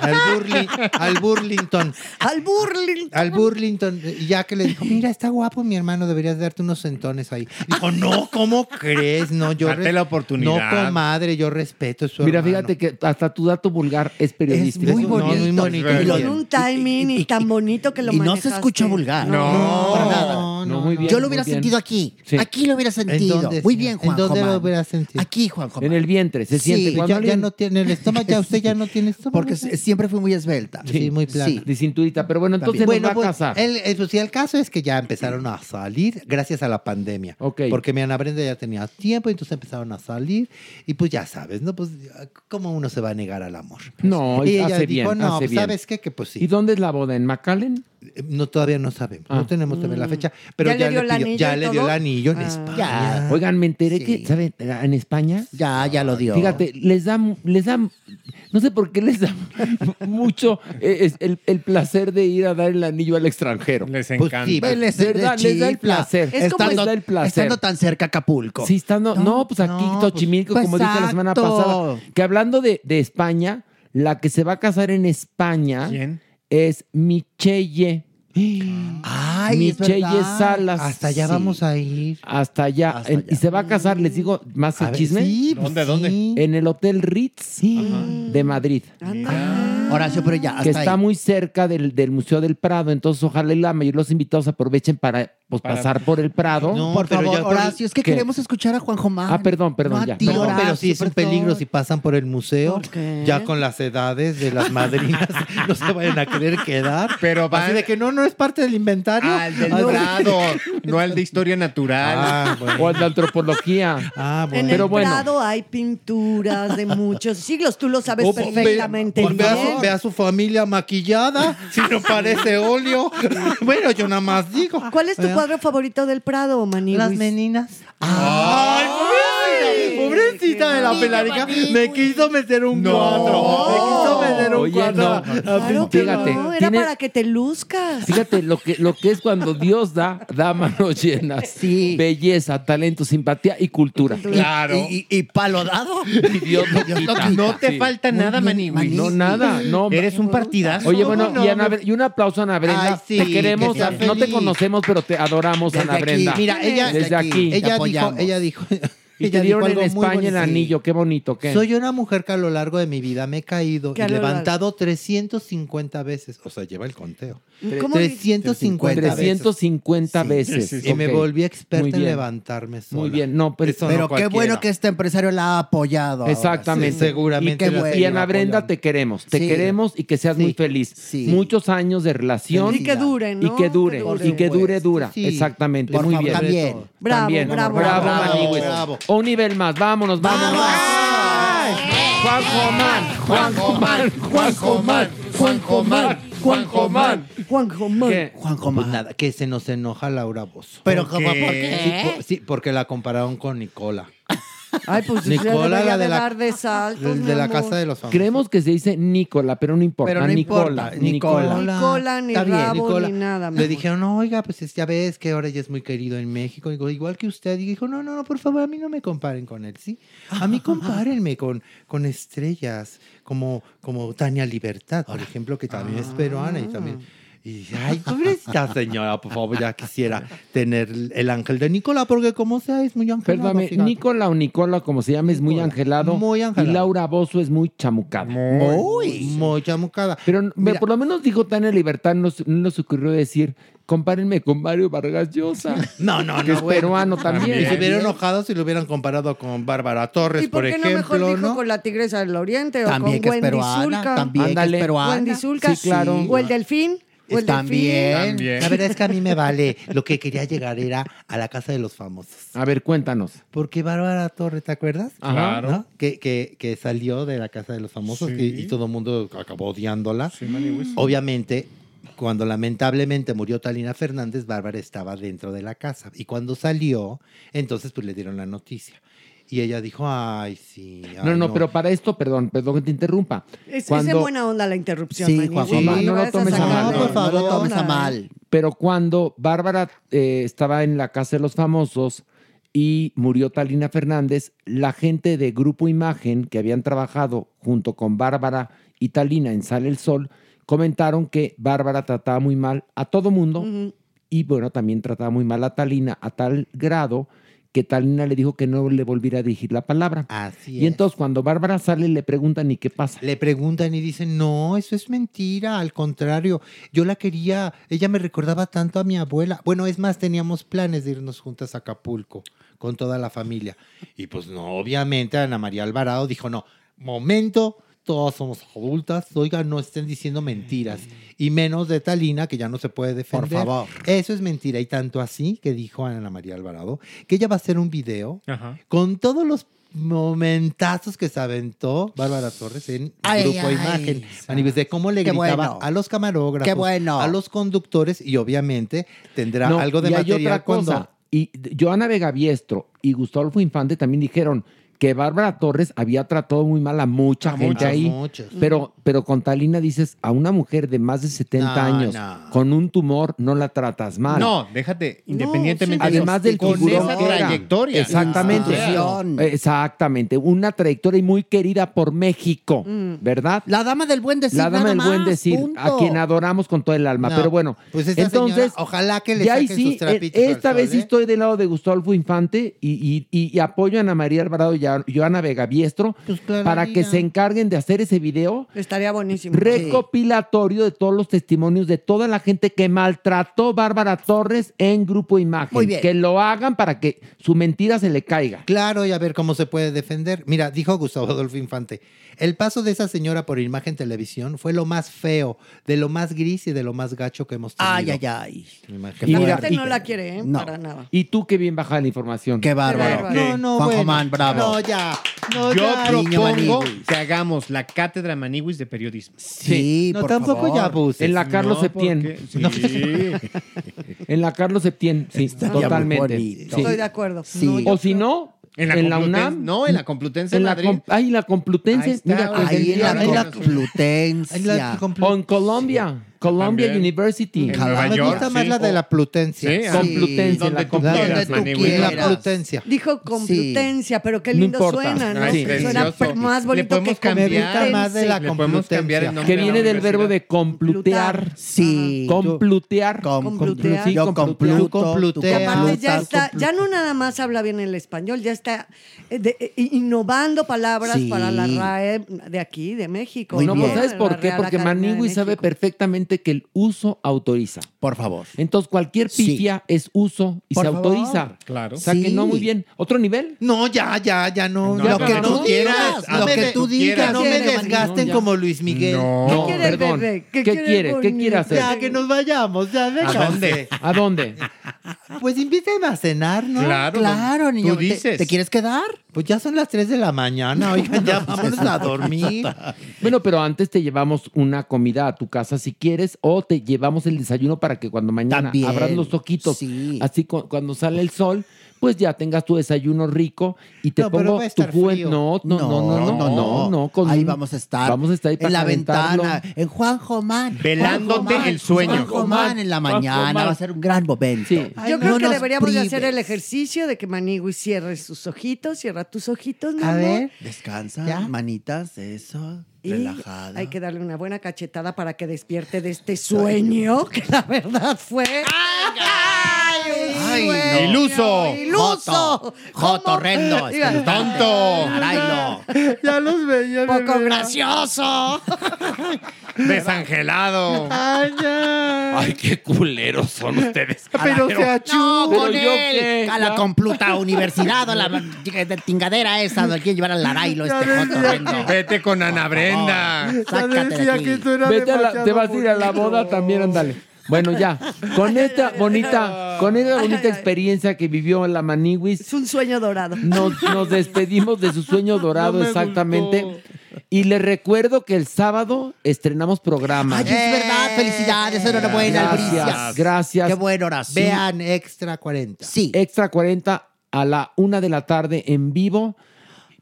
Speaker 6: al, Burli- al Burlington.
Speaker 4: Al Burlington.
Speaker 6: Al Burlington. Y ya que le dijo, mira, está guapo mi hermano, deberías darte unos centones ahí. Dijo, no, ¿cómo crees? No, yo...
Speaker 7: Date la oportunidad.
Speaker 6: No, comadre, yo respeto a su
Speaker 3: Mira,
Speaker 6: hermano.
Speaker 3: fíjate que hasta tu dato vulgar es periodístico.
Speaker 19: muy
Speaker 6: No,
Speaker 19: bonito.
Speaker 6: muy bonito.
Speaker 4: Y con un timing y, tan bonito que lo
Speaker 19: y no se escucha vulgar.
Speaker 7: No.
Speaker 19: para nada.
Speaker 6: No,
Speaker 3: No, muy bien.
Speaker 19: Yo lo hubiera
Speaker 3: bien.
Speaker 19: sentido aquí.
Speaker 3: Sí.
Speaker 19: Aquí lo hubiera
Speaker 6: ¿En
Speaker 19: sentido.
Speaker 6: dónde,
Speaker 19: Muy bien, Juan
Speaker 6: ¿En dónde lo hubiera sentido?
Speaker 19: Aquí, Juan Jomán.
Speaker 3: En el vientre, se
Speaker 19: Sí,
Speaker 3: siente.
Speaker 6: Ya,
Speaker 3: Cuando
Speaker 6: ya no tiene el estómago, ya usted ya no tiene estómago.
Speaker 19: Porque siempre fui muy esbelta.
Speaker 6: Sí, muy plana.
Speaker 19: Sí.
Speaker 3: de cinturita. Pero bueno, entonces
Speaker 6: bueno,
Speaker 3: nos va
Speaker 6: pues,
Speaker 3: a casar.
Speaker 6: El, el- pues, sí, el caso es que ya empezaron a salir gracias a la pandemia.
Speaker 3: Ok.
Speaker 6: Porque mi Ana Brenda ya tenía tiempo, entonces empezaron a salir. Y pues ya sabes, ¿no? Pues, ¿cómo uno se va a negar al amor?
Speaker 3: No,
Speaker 6: y ella
Speaker 3: hace
Speaker 6: dijo,
Speaker 3: bien,
Speaker 6: no,
Speaker 3: hace
Speaker 6: pues,
Speaker 3: bien.
Speaker 6: ¿sabes qué? Que pues
Speaker 3: ¿Y
Speaker 6: sí.
Speaker 3: dónde es la boda? ¿En McAllen?
Speaker 6: No, todavía no sabemos.
Speaker 3: Ah.
Speaker 6: No tenemos todavía la fecha. Pero
Speaker 4: ¿Ya
Speaker 6: ya,
Speaker 4: le dio el
Speaker 6: pidió-
Speaker 4: anillo
Speaker 6: ya le dio el anillo en
Speaker 4: Ah.
Speaker 6: España.
Speaker 19: Ya.
Speaker 3: Oigan, me enteré
Speaker 19: Sí.
Speaker 3: que, ¿saben? En España,
Speaker 19: Ya, ya lo dio.
Speaker 3: fíjate, les da, les da, no sé por qué les da mucho eh, es el, el placer de ir a dar el anillo al extranjero.
Speaker 7: Les
Speaker 6: Pues
Speaker 7: encanta.
Speaker 6: sí,
Speaker 19: Pues les, les
Speaker 3: Les da el placer.
Speaker 4: Es como-
Speaker 19: estando,
Speaker 3: les da el placer.
Speaker 19: estando tan cerca a Acapulco.
Speaker 3: Sí, estando, no, pues aquí
Speaker 6: no,
Speaker 19: pues,
Speaker 3: como dije la semana pasada, que hablando de, de España, la que se va a casar en España
Speaker 7: ¿Quién?
Speaker 3: Es Michelle.
Speaker 19: Ay,
Speaker 3: Michelle. Salas.
Speaker 6: Hasta allá
Speaker 19: Sí.
Speaker 6: vamos a ir.
Speaker 3: Hasta allá.
Speaker 19: Hasta
Speaker 3: En-
Speaker 19: allá.
Speaker 3: Y se va a casar, les digo, más
Speaker 6: A
Speaker 3: el
Speaker 6: ver,
Speaker 3: chisme.
Speaker 6: sí, pues
Speaker 7: ¿Dónde, dónde?
Speaker 3: En el Hotel Ritz de Madrid.
Speaker 19: Horacio, pero ya, hasta
Speaker 3: que está
Speaker 19: ahí.
Speaker 3: muy cerca del, del Museo del Prado. Entonces, ojalá y la mayoría de los invitados aprovechen para, pues,
Speaker 7: Para-
Speaker 3: pasar por el Prado.
Speaker 6: No,
Speaker 19: Por
Speaker 6: pero
Speaker 19: favor,
Speaker 6: ya por-
Speaker 19: Horacio, es que
Speaker 3: ¿Qué?
Speaker 19: queremos escuchar a Juan Jomán.
Speaker 3: Ah, perdón, perdón,
Speaker 19: No a
Speaker 3: ya.
Speaker 6: No, pero sí es un peligro si pasan por el museo,
Speaker 4: ¿Por qué?
Speaker 6: ya con las edades de las madrinas, no se vayan a querer quedar.
Speaker 7: Pero van-
Speaker 6: Así de que no, no es parte del inventario.
Speaker 7: Al del
Speaker 6: Ah,
Speaker 7: Prado, no al de historia natural.
Speaker 6: Ah,
Speaker 3: O
Speaker 6: bueno.
Speaker 3: el de antropología.
Speaker 6: Ah,
Speaker 4: En
Speaker 6: bueno.
Speaker 3: Pero
Speaker 4: el
Speaker 3: bueno.
Speaker 4: Prado hay pinturas de muchos siglos. Tú lo sabes
Speaker 6: O- ve-
Speaker 4: perfectamente
Speaker 6: pues ve, a
Speaker 4: bien.
Speaker 6: su, ve a su familia maquillada, si no parece óleo. bueno, yo nada más digo.
Speaker 4: ¿Cuál es tu
Speaker 6: ¿Verdad?
Speaker 4: Cuadro favorito del Prado, Maniguis?
Speaker 6: Las meninas. ¡Ay, pobrecita! Pobrecita de la pelarica. Me quiso meter un
Speaker 7: No.
Speaker 6: cuadro. Me quiso meter
Speaker 3: Oye, no,
Speaker 4: Claro que
Speaker 3: fíjate,
Speaker 4: no, era
Speaker 3: tiene-
Speaker 4: para que te luzcas.
Speaker 3: Fíjate, lo que, lo que es cuando Dios da, da manos llenas. Belleza, talento, simpatía y cultura.
Speaker 7: Claro.
Speaker 19: Y, y- y palo dado.
Speaker 3: Y Dios no quita.
Speaker 7: No te
Speaker 3: Sí.
Speaker 7: falta nada, Maniwis.
Speaker 3: No, nada, no.
Speaker 7: Eres un partidazo.
Speaker 3: Oye, bueno,
Speaker 7: No,
Speaker 3: y, Ana
Speaker 7: no.
Speaker 3: Bre- y un aplauso a Ana Brenda.
Speaker 6: Ay, sí,
Speaker 3: te queremos,
Speaker 6: que
Speaker 3: no te conocemos, pero te adoramos,
Speaker 6: Desde
Speaker 3: Ana
Speaker 6: aquí.
Speaker 3: Brenda.
Speaker 6: Mira, ella,
Speaker 3: desde aquí.
Speaker 6: ella dijo,
Speaker 19: apoyamos.
Speaker 6: ella dijo,
Speaker 3: Y
Speaker 6: ella
Speaker 3: te dieron en España el anillo, qué bonito, ¿qué?
Speaker 6: Soy una mujer que a lo largo de mi vida me he caído y
Speaker 4: largo-
Speaker 6: levantado 350 veces. O sea, lleva el conteo.
Speaker 4: ¿Cómo dices?
Speaker 6: 350 veces.
Speaker 3: 350 veces.
Speaker 6: Y me volví experta en levantarme sola.
Speaker 3: Muy bien, no, pero,
Speaker 6: Eso
Speaker 19: Pero
Speaker 6: no
Speaker 19: qué bueno que este empresario la ha apoyado.
Speaker 3: Exactamente.
Speaker 6: Sí, seguramente
Speaker 19: Y bueno.
Speaker 3: Y Ana. Brenda, te queremos. Te
Speaker 19: Sí.
Speaker 3: queremos y que seas muy feliz.
Speaker 19: Sí.
Speaker 3: Muchos años de relación.
Speaker 4: Y que dure, ¿no?
Speaker 3: Y que dure.
Speaker 4: Que dure.
Speaker 3: Y que dure, dura.
Speaker 6: Sí.
Speaker 3: Exactamente.
Speaker 19: Por
Speaker 3: muy
Speaker 19: favor,
Speaker 3: bien.
Speaker 19: también.
Speaker 4: Bravo,
Speaker 3: También.
Speaker 4: bravo,
Speaker 3: bravo,
Speaker 4: bravo.
Speaker 6: Bravo.
Speaker 3: Un nivel más. Vámonos, vámonos. Juanjo Man, Juanjo Man, Juanjo Man, Juanjo Man, Juanjo Man.
Speaker 4: Juanjo Man.
Speaker 3: ¿Qué?
Speaker 19: Juanjo
Speaker 6: Pues
Speaker 19: Ma.
Speaker 6: nada, que se nos enoja Laura Bozo.
Speaker 19: Pero
Speaker 7: ¿Por
Speaker 19: ¿cómo?
Speaker 7: qué?
Speaker 19: ¿Por
Speaker 6: Sí,
Speaker 19: qué?
Speaker 6: por- sí, porque la compararon con Nicola.
Speaker 4: Ay, pues
Speaker 6: Nicola,
Speaker 4: Nicola,
Speaker 6: la de
Speaker 4: de
Speaker 6: la-
Speaker 4: dar de saltos,
Speaker 6: De,
Speaker 4: mi
Speaker 6: de la
Speaker 4: amor.
Speaker 6: casa de los famosos.
Speaker 3: Creemos que se dice Nicola, pero no importa.
Speaker 19: Pero no
Speaker 3: Nicola.
Speaker 19: importa, Nicola.
Speaker 4: Ni cola, ni
Speaker 6: Está bien,
Speaker 4: rabo,
Speaker 6: Nicola.
Speaker 4: ni nada.
Speaker 6: Le
Speaker 4: amor.
Speaker 6: dijeron, oiga, pues es- ya ves que ahora ya es muy querido en México. Digo, igual que usted. Y dijo, no, no, no, por favor, a mí no me comparen con él, ¿sí? A mí compárenme con, con estrellas como, como Tania Libertad, por ejemplo, que también es peruana y también... Y, ay, pobrecita señora, por favor, ya quisiera tener el ángel de Nicola, porque como sea, es muy angelado.
Speaker 3: Perdóname,
Speaker 6: fíjate.
Speaker 3: Nicola o Nicola, como se llama, es muy angelado.
Speaker 6: Muy angelado.
Speaker 3: Y Laura Bozo es muy chamucada.
Speaker 6: Muy, muy chamucada.
Speaker 3: Pero me- por lo menos dijo Tania Libertad, no, no nos ocurrió decir, compárenme con Mario Vargas Llosa.
Speaker 6: No, no,
Speaker 3: que
Speaker 6: no.
Speaker 3: es
Speaker 6: bueno.
Speaker 3: peruano también.
Speaker 6: Y se hubieran enojado si lo hubieran comparado con Bárbara Torres,
Speaker 4: ¿Y por, qué
Speaker 6: ejemplo,
Speaker 4: no mejor dijo
Speaker 6: ¿no?
Speaker 4: con la tigresa del oriente
Speaker 19: También
Speaker 4: o
Speaker 19: que
Speaker 4: con
Speaker 19: es
Speaker 4: Wendy
Speaker 19: peruana,
Speaker 4: Zulka?
Speaker 19: también que es
Speaker 3: Ándale.
Speaker 19: peruana.
Speaker 4: Wendy Zulka.
Speaker 3: Sí, claro.
Speaker 4: O el delfín. El
Speaker 19: También.
Speaker 6: La verdad es que a mí me vale. Lo que quería llegar era a la casa de los famosos.
Speaker 3: A ver, cuéntanos.
Speaker 6: Porque Bárbara Torres, ¿te acuerdas?
Speaker 3: Ajá. Claro.
Speaker 6: ¿No? Que, que, que salió de la casa de los famosos
Speaker 7: Sí.
Speaker 6: y, y todo el mundo acabó odiándola. Obviamente, cuando lamentablemente murió Talina Fernández, Bárbara estaba dentro de la casa. Y cuando salió, entonces pues le dieron la noticia. Y ella dijo, ay, sí.
Speaker 3: No, no, pero para esto, perdón, perdón que te interrumpa.
Speaker 4: Es, en buena onda la interrupción.
Speaker 19: Sí,
Speaker 4: Sí,
Speaker 3: no lo tomes a mal.
Speaker 4: de-
Speaker 19: No, por favor,
Speaker 4: de
Speaker 19: no lo tomes
Speaker 4: onda,
Speaker 19: a mal.
Speaker 3: Pero cuando Bárbara eh, estaba en la casa de los famosos y murió Talina Fernández, la gente de Grupo Imagen, que habían trabajado junto con Bárbara y Talina en Sale el Sol, comentaron que Bárbara trataba muy mal a todo mundo y bueno, también trataba muy mal a Talina a tal grado que Talina le dijo que no le volviera a dirigir la palabra.
Speaker 6: Así
Speaker 3: Y entonces cuando Bárbara sale le preguntan ¿y qué pasa?
Speaker 6: Le preguntan y dicen, no, eso es mentira, al contrario, yo la quería, ella me recordaba tanto a mi abuela. Bueno, es más, teníamos planes de irnos juntas a Acapulco con toda la familia. Y pues no, obviamente Ana María Alvarado dijo, no, momento, todas somos adultas, oiga, no estén diciendo mentiras. Y menos de Talina, que ya no se puede defender.
Speaker 19: Por favor.
Speaker 6: Eso es mentira. Y tanto así que dijo Ana María Alvarado, que ella va a hacer un video
Speaker 7: Ajá.
Speaker 6: con todos los momentazos que se aventó Bárbara Torres en
Speaker 19: Ay,
Speaker 6: Grupo
Speaker 19: ay,
Speaker 6: Imagen. Manibus, de cómo le
Speaker 19: Qué
Speaker 6: gritaba
Speaker 19: bueno.
Speaker 6: a los camarógrafos,
Speaker 19: Qué bueno.
Speaker 6: a los conductores y obviamente tendrá
Speaker 3: No,
Speaker 6: algo de
Speaker 3: y hay
Speaker 6: material
Speaker 3: otra cosa.
Speaker 6: cuando...
Speaker 3: Y Joana Vega Biestro y Gustavo Infante también dijeron que Bárbara Torres había tratado muy mal a mucha
Speaker 6: A
Speaker 3: gente
Speaker 6: muchos,
Speaker 3: ahí.
Speaker 6: muchos.
Speaker 3: Pero, pero con Talina dices, a una mujer de más de 70
Speaker 7: No,
Speaker 3: años
Speaker 7: no.
Speaker 3: con un tumor no la tratas mal.
Speaker 7: No, déjate, independientemente de
Speaker 3: Además del
Speaker 7: con
Speaker 3: figurón
Speaker 7: esa
Speaker 3: que era.
Speaker 7: trayectoria.
Speaker 3: Exactamente. Exactamente. Una trayectoria y muy querida por México, ¿verdad?
Speaker 19: La dama del buen decir.
Speaker 3: La dama
Speaker 19: nada
Speaker 3: del buen decir,
Speaker 19: punto.
Speaker 3: a quien adoramos con todo el alma.
Speaker 6: No,
Speaker 3: Pero bueno,
Speaker 6: pues esta
Speaker 3: entonces,
Speaker 6: señora, ojalá que le
Speaker 3: ya
Speaker 6: saquen
Speaker 3: sí,
Speaker 6: sus trapitos
Speaker 3: eh,
Speaker 6: al
Speaker 3: esta
Speaker 6: sol,
Speaker 3: vez sí
Speaker 6: ¿eh?
Speaker 3: estoy del lado de Gustavo Infante y, y- y- y apoyo a Ana María Alvarado y a Joana Vega Biestro
Speaker 4: claro,
Speaker 3: para que se encarguen de hacer ese video
Speaker 4: Estaría buenísimo.
Speaker 3: recopilatorio de todos los testimonios de toda la gente que maltrató Bárbara Torres en Grupo Imagen.
Speaker 6: Muy bien.
Speaker 3: Que lo hagan para que su mentira se le caiga.
Speaker 6: Claro, y a ver cómo se puede defender. Mira, dijo Gustavo Adolfo Infante, el paso de esa señora por imagen televisión fue lo más feo, de lo más gris y de lo más gacho que hemos tenido.
Speaker 19: Ay, ay, ay.
Speaker 6: Imagínate.
Speaker 4: La gente
Speaker 3: y-
Speaker 4: no la quiere, ¿eh?
Speaker 3: No.
Speaker 4: Para nada.
Speaker 3: Y tú qué bien baja la información.
Speaker 19: Qué bárbaro.
Speaker 4: bárbaro.
Speaker 6: No, no,
Speaker 19: Juanjo
Speaker 6: bueno.
Speaker 19: Man, bravo.
Speaker 6: No, ya. No,
Speaker 7: Yo
Speaker 6: ya.
Speaker 7: propongo que hagamos la cátedra Maniwis de periodismo.
Speaker 19: Sí,
Speaker 6: No,
Speaker 19: por
Speaker 6: tampoco
Speaker 19: favor.
Speaker 6: ya abuses.
Speaker 3: En la Carlos
Speaker 7: No,
Speaker 3: Septién.
Speaker 7: porque- Sí.
Speaker 3: En la Carlos Septién, sí, totalmente. Sí.
Speaker 4: Estoy de acuerdo.
Speaker 19: Sí.
Speaker 4: No,
Speaker 3: O si no,
Speaker 7: En la,
Speaker 3: en la UNAM.
Speaker 7: No, en la Complutense
Speaker 3: En la
Speaker 7: Madrid.
Speaker 3: com- ay, la Complutense.
Speaker 7: Ahí está,
Speaker 3: mira,
Speaker 7: ahí en la- la
Speaker 19: Complutense.
Speaker 6: En la complu-
Speaker 3: O en Colombia. Colombia
Speaker 6: También.
Speaker 3: University.
Speaker 6: En Nueva Me York, gusta más sí. la de la Plutencia.
Speaker 3: Sí, Complutense,
Speaker 6: donde
Speaker 3: la
Speaker 6: tú quieras, Donde tú quieras. La Plutencia.
Speaker 4: Dijo Complutencia, pero qué lindo suena, ¿no?
Speaker 3: Ay,
Speaker 4: Suena
Speaker 3: precioso.
Speaker 4: más bonito que
Speaker 7: cambiar.
Speaker 6: Más de la
Speaker 7: Le podemos cambiar el nombre
Speaker 3: Que viene del verbo de complutear.
Speaker 19: Sí.
Speaker 3: Complutear.
Speaker 4: Complutear.
Speaker 19: Yo compluto,
Speaker 4: aparte ya está, ya no nada más habla bien el español, ya está eh, eh, innovando palabras para la RAE de aquí, de México.
Speaker 3: no,
Speaker 4: ¿no?
Speaker 3: pues ¿sabes por qué? Porque Manigui sabe perfectamente que el uso autoriza.
Speaker 19: Por favor.
Speaker 3: Entonces, cualquier
Speaker 19: Sí.
Speaker 3: pifia es uso y
Speaker 6: Por
Speaker 3: se
Speaker 6: favor.
Speaker 3: autoriza.
Speaker 6: Claro.
Speaker 3: O sea, que
Speaker 6: Sí.
Speaker 3: no muy bien. ¿Otro nivel?
Speaker 6: No, ya, ya, ya no.
Speaker 3: No, lo
Speaker 6: no,
Speaker 3: que
Speaker 6: no,
Speaker 3: tú
Speaker 6: no,
Speaker 3: digas,
Speaker 6: no
Speaker 3: lo que tú digas.
Speaker 6: Que no me
Speaker 3: ¿Qué quiere,
Speaker 6: desgasten como Luis Miguel.
Speaker 3: No, No, ¿Qué quiere el perdón. ¿Qué ¿Qué quiere quiere? ¿Qué bonito? quiere hacer?
Speaker 6: Ya, que nos vayamos, ya, vénganse.
Speaker 3: dónde? ¿A dónde?
Speaker 6: Pues invítame a cenar, ¿no?
Speaker 3: Claro,
Speaker 19: Claro, niño.
Speaker 6: Tú
Speaker 19: ¿Te-
Speaker 6: dices.
Speaker 19: ¿Te, quieres quedar?
Speaker 6: Pues ya son las 3 de la mañana, oigan, ya vámonos a dormir.
Speaker 3: Bueno, pero antes te llevamos una comida a tu casa si quieres o te llevamos el desayuno para que cuando mañana
Speaker 19: También,
Speaker 3: abras los ojitos, así cu- cuando sale el sol, pues ya tengas tu desayuno rico y te
Speaker 19: No, pero
Speaker 3: pongo
Speaker 19: va a
Speaker 3: tu
Speaker 19: frío.
Speaker 3: no, no, no, no, no, no, no, con
Speaker 19: ahí
Speaker 3: un-
Speaker 19: vamos a estar.
Speaker 3: Vamos a estar ahí
Speaker 19: en la
Speaker 3: para calentarlo.
Speaker 19: ventana, en Juanjo Man.
Speaker 7: Velándote el sueño.
Speaker 19: Juanjo Man en la mañana va a ser un gran momento.
Speaker 4: Yo creo que deberíamos de hacer el ejercicio de que Manigui cierre sus ojitos, cierra tus ojitos, mi
Speaker 19: A
Speaker 4: amor.
Speaker 19: ver, descansa, manitas, eso,
Speaker 4: Y
Speaker 19: relajada.
Speaker 4: hay que darle una buena cachetada para que despierte de este sueño, que la verdad fue.
Speaker 19: Ay,
Speaker 4: sueño
Speaker 19: no.
Speaker 7: Iluso.
Speaker 4: ¡Iluso!
Speaker 19: Joto, horrendo,
Speaker 7: tonto.
Speaker 19: Arailo.
Speaker 6: Ya los veía.
Speaker 4: Poco gracioso.
Speaker 7: Desangelado.
Speaker 6: Ay, ya.
Speaker 3: Ay, qué culeros son ustedes.
Speaker 6: Pero se achú.
Speaker 19: No, con él.
Speaker 3: qué,
Speaker 19: A la compluta universidad, a la tingadera esa, donde quiere llevar al Arailo este joto horrendo.
Speaker 7: Vete con Ana Brenda.
Speaker 19: Sácate de aquí.
Speaker 3: Vete a la- te vas a ir a la boda también, ándale. Bueno, ya. Con esta bonita, con esta bonita experiencia que vivió la Maniwis.
Speaker 4: Es un sueño dorado.
Speaker 3: Nos, nos despedimos de su sueño dorado,
Speaker 4: No
Speaker 3: exactamente. Y les recuerdo que el sábado estrenamos programa.
Speaker 19: Ay, es verdad, felicidades, enhorabuena,
Speaker 3: Gracias,
Speaker 19: Albricias.
Speaker 3: gracias.
Speaker 19: Qué buena oración.
Speaker 6: Vean Extra 40.
Speaker 19: Sí.
Speaker 3: Extra 40 a la una de la tarde en vivo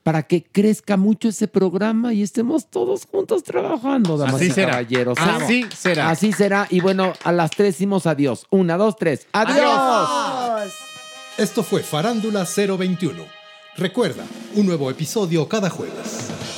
Speaker 3: para que crezca mucho ese programa y estemos todos juntos trabajando, damas
Speaker 7: Así
Speaker 3: y
Speaker 7: será.
Speaker 3: caballeros.
Speaker 7: Así será.
Speaker 3: Así será. Y bueno, a las tres decimos adiós. Una, dos, tres. ¡Adiós!
Speaker 21: Esto fue Farándula 021. Recuerda, un nuevo episodio cada jueves.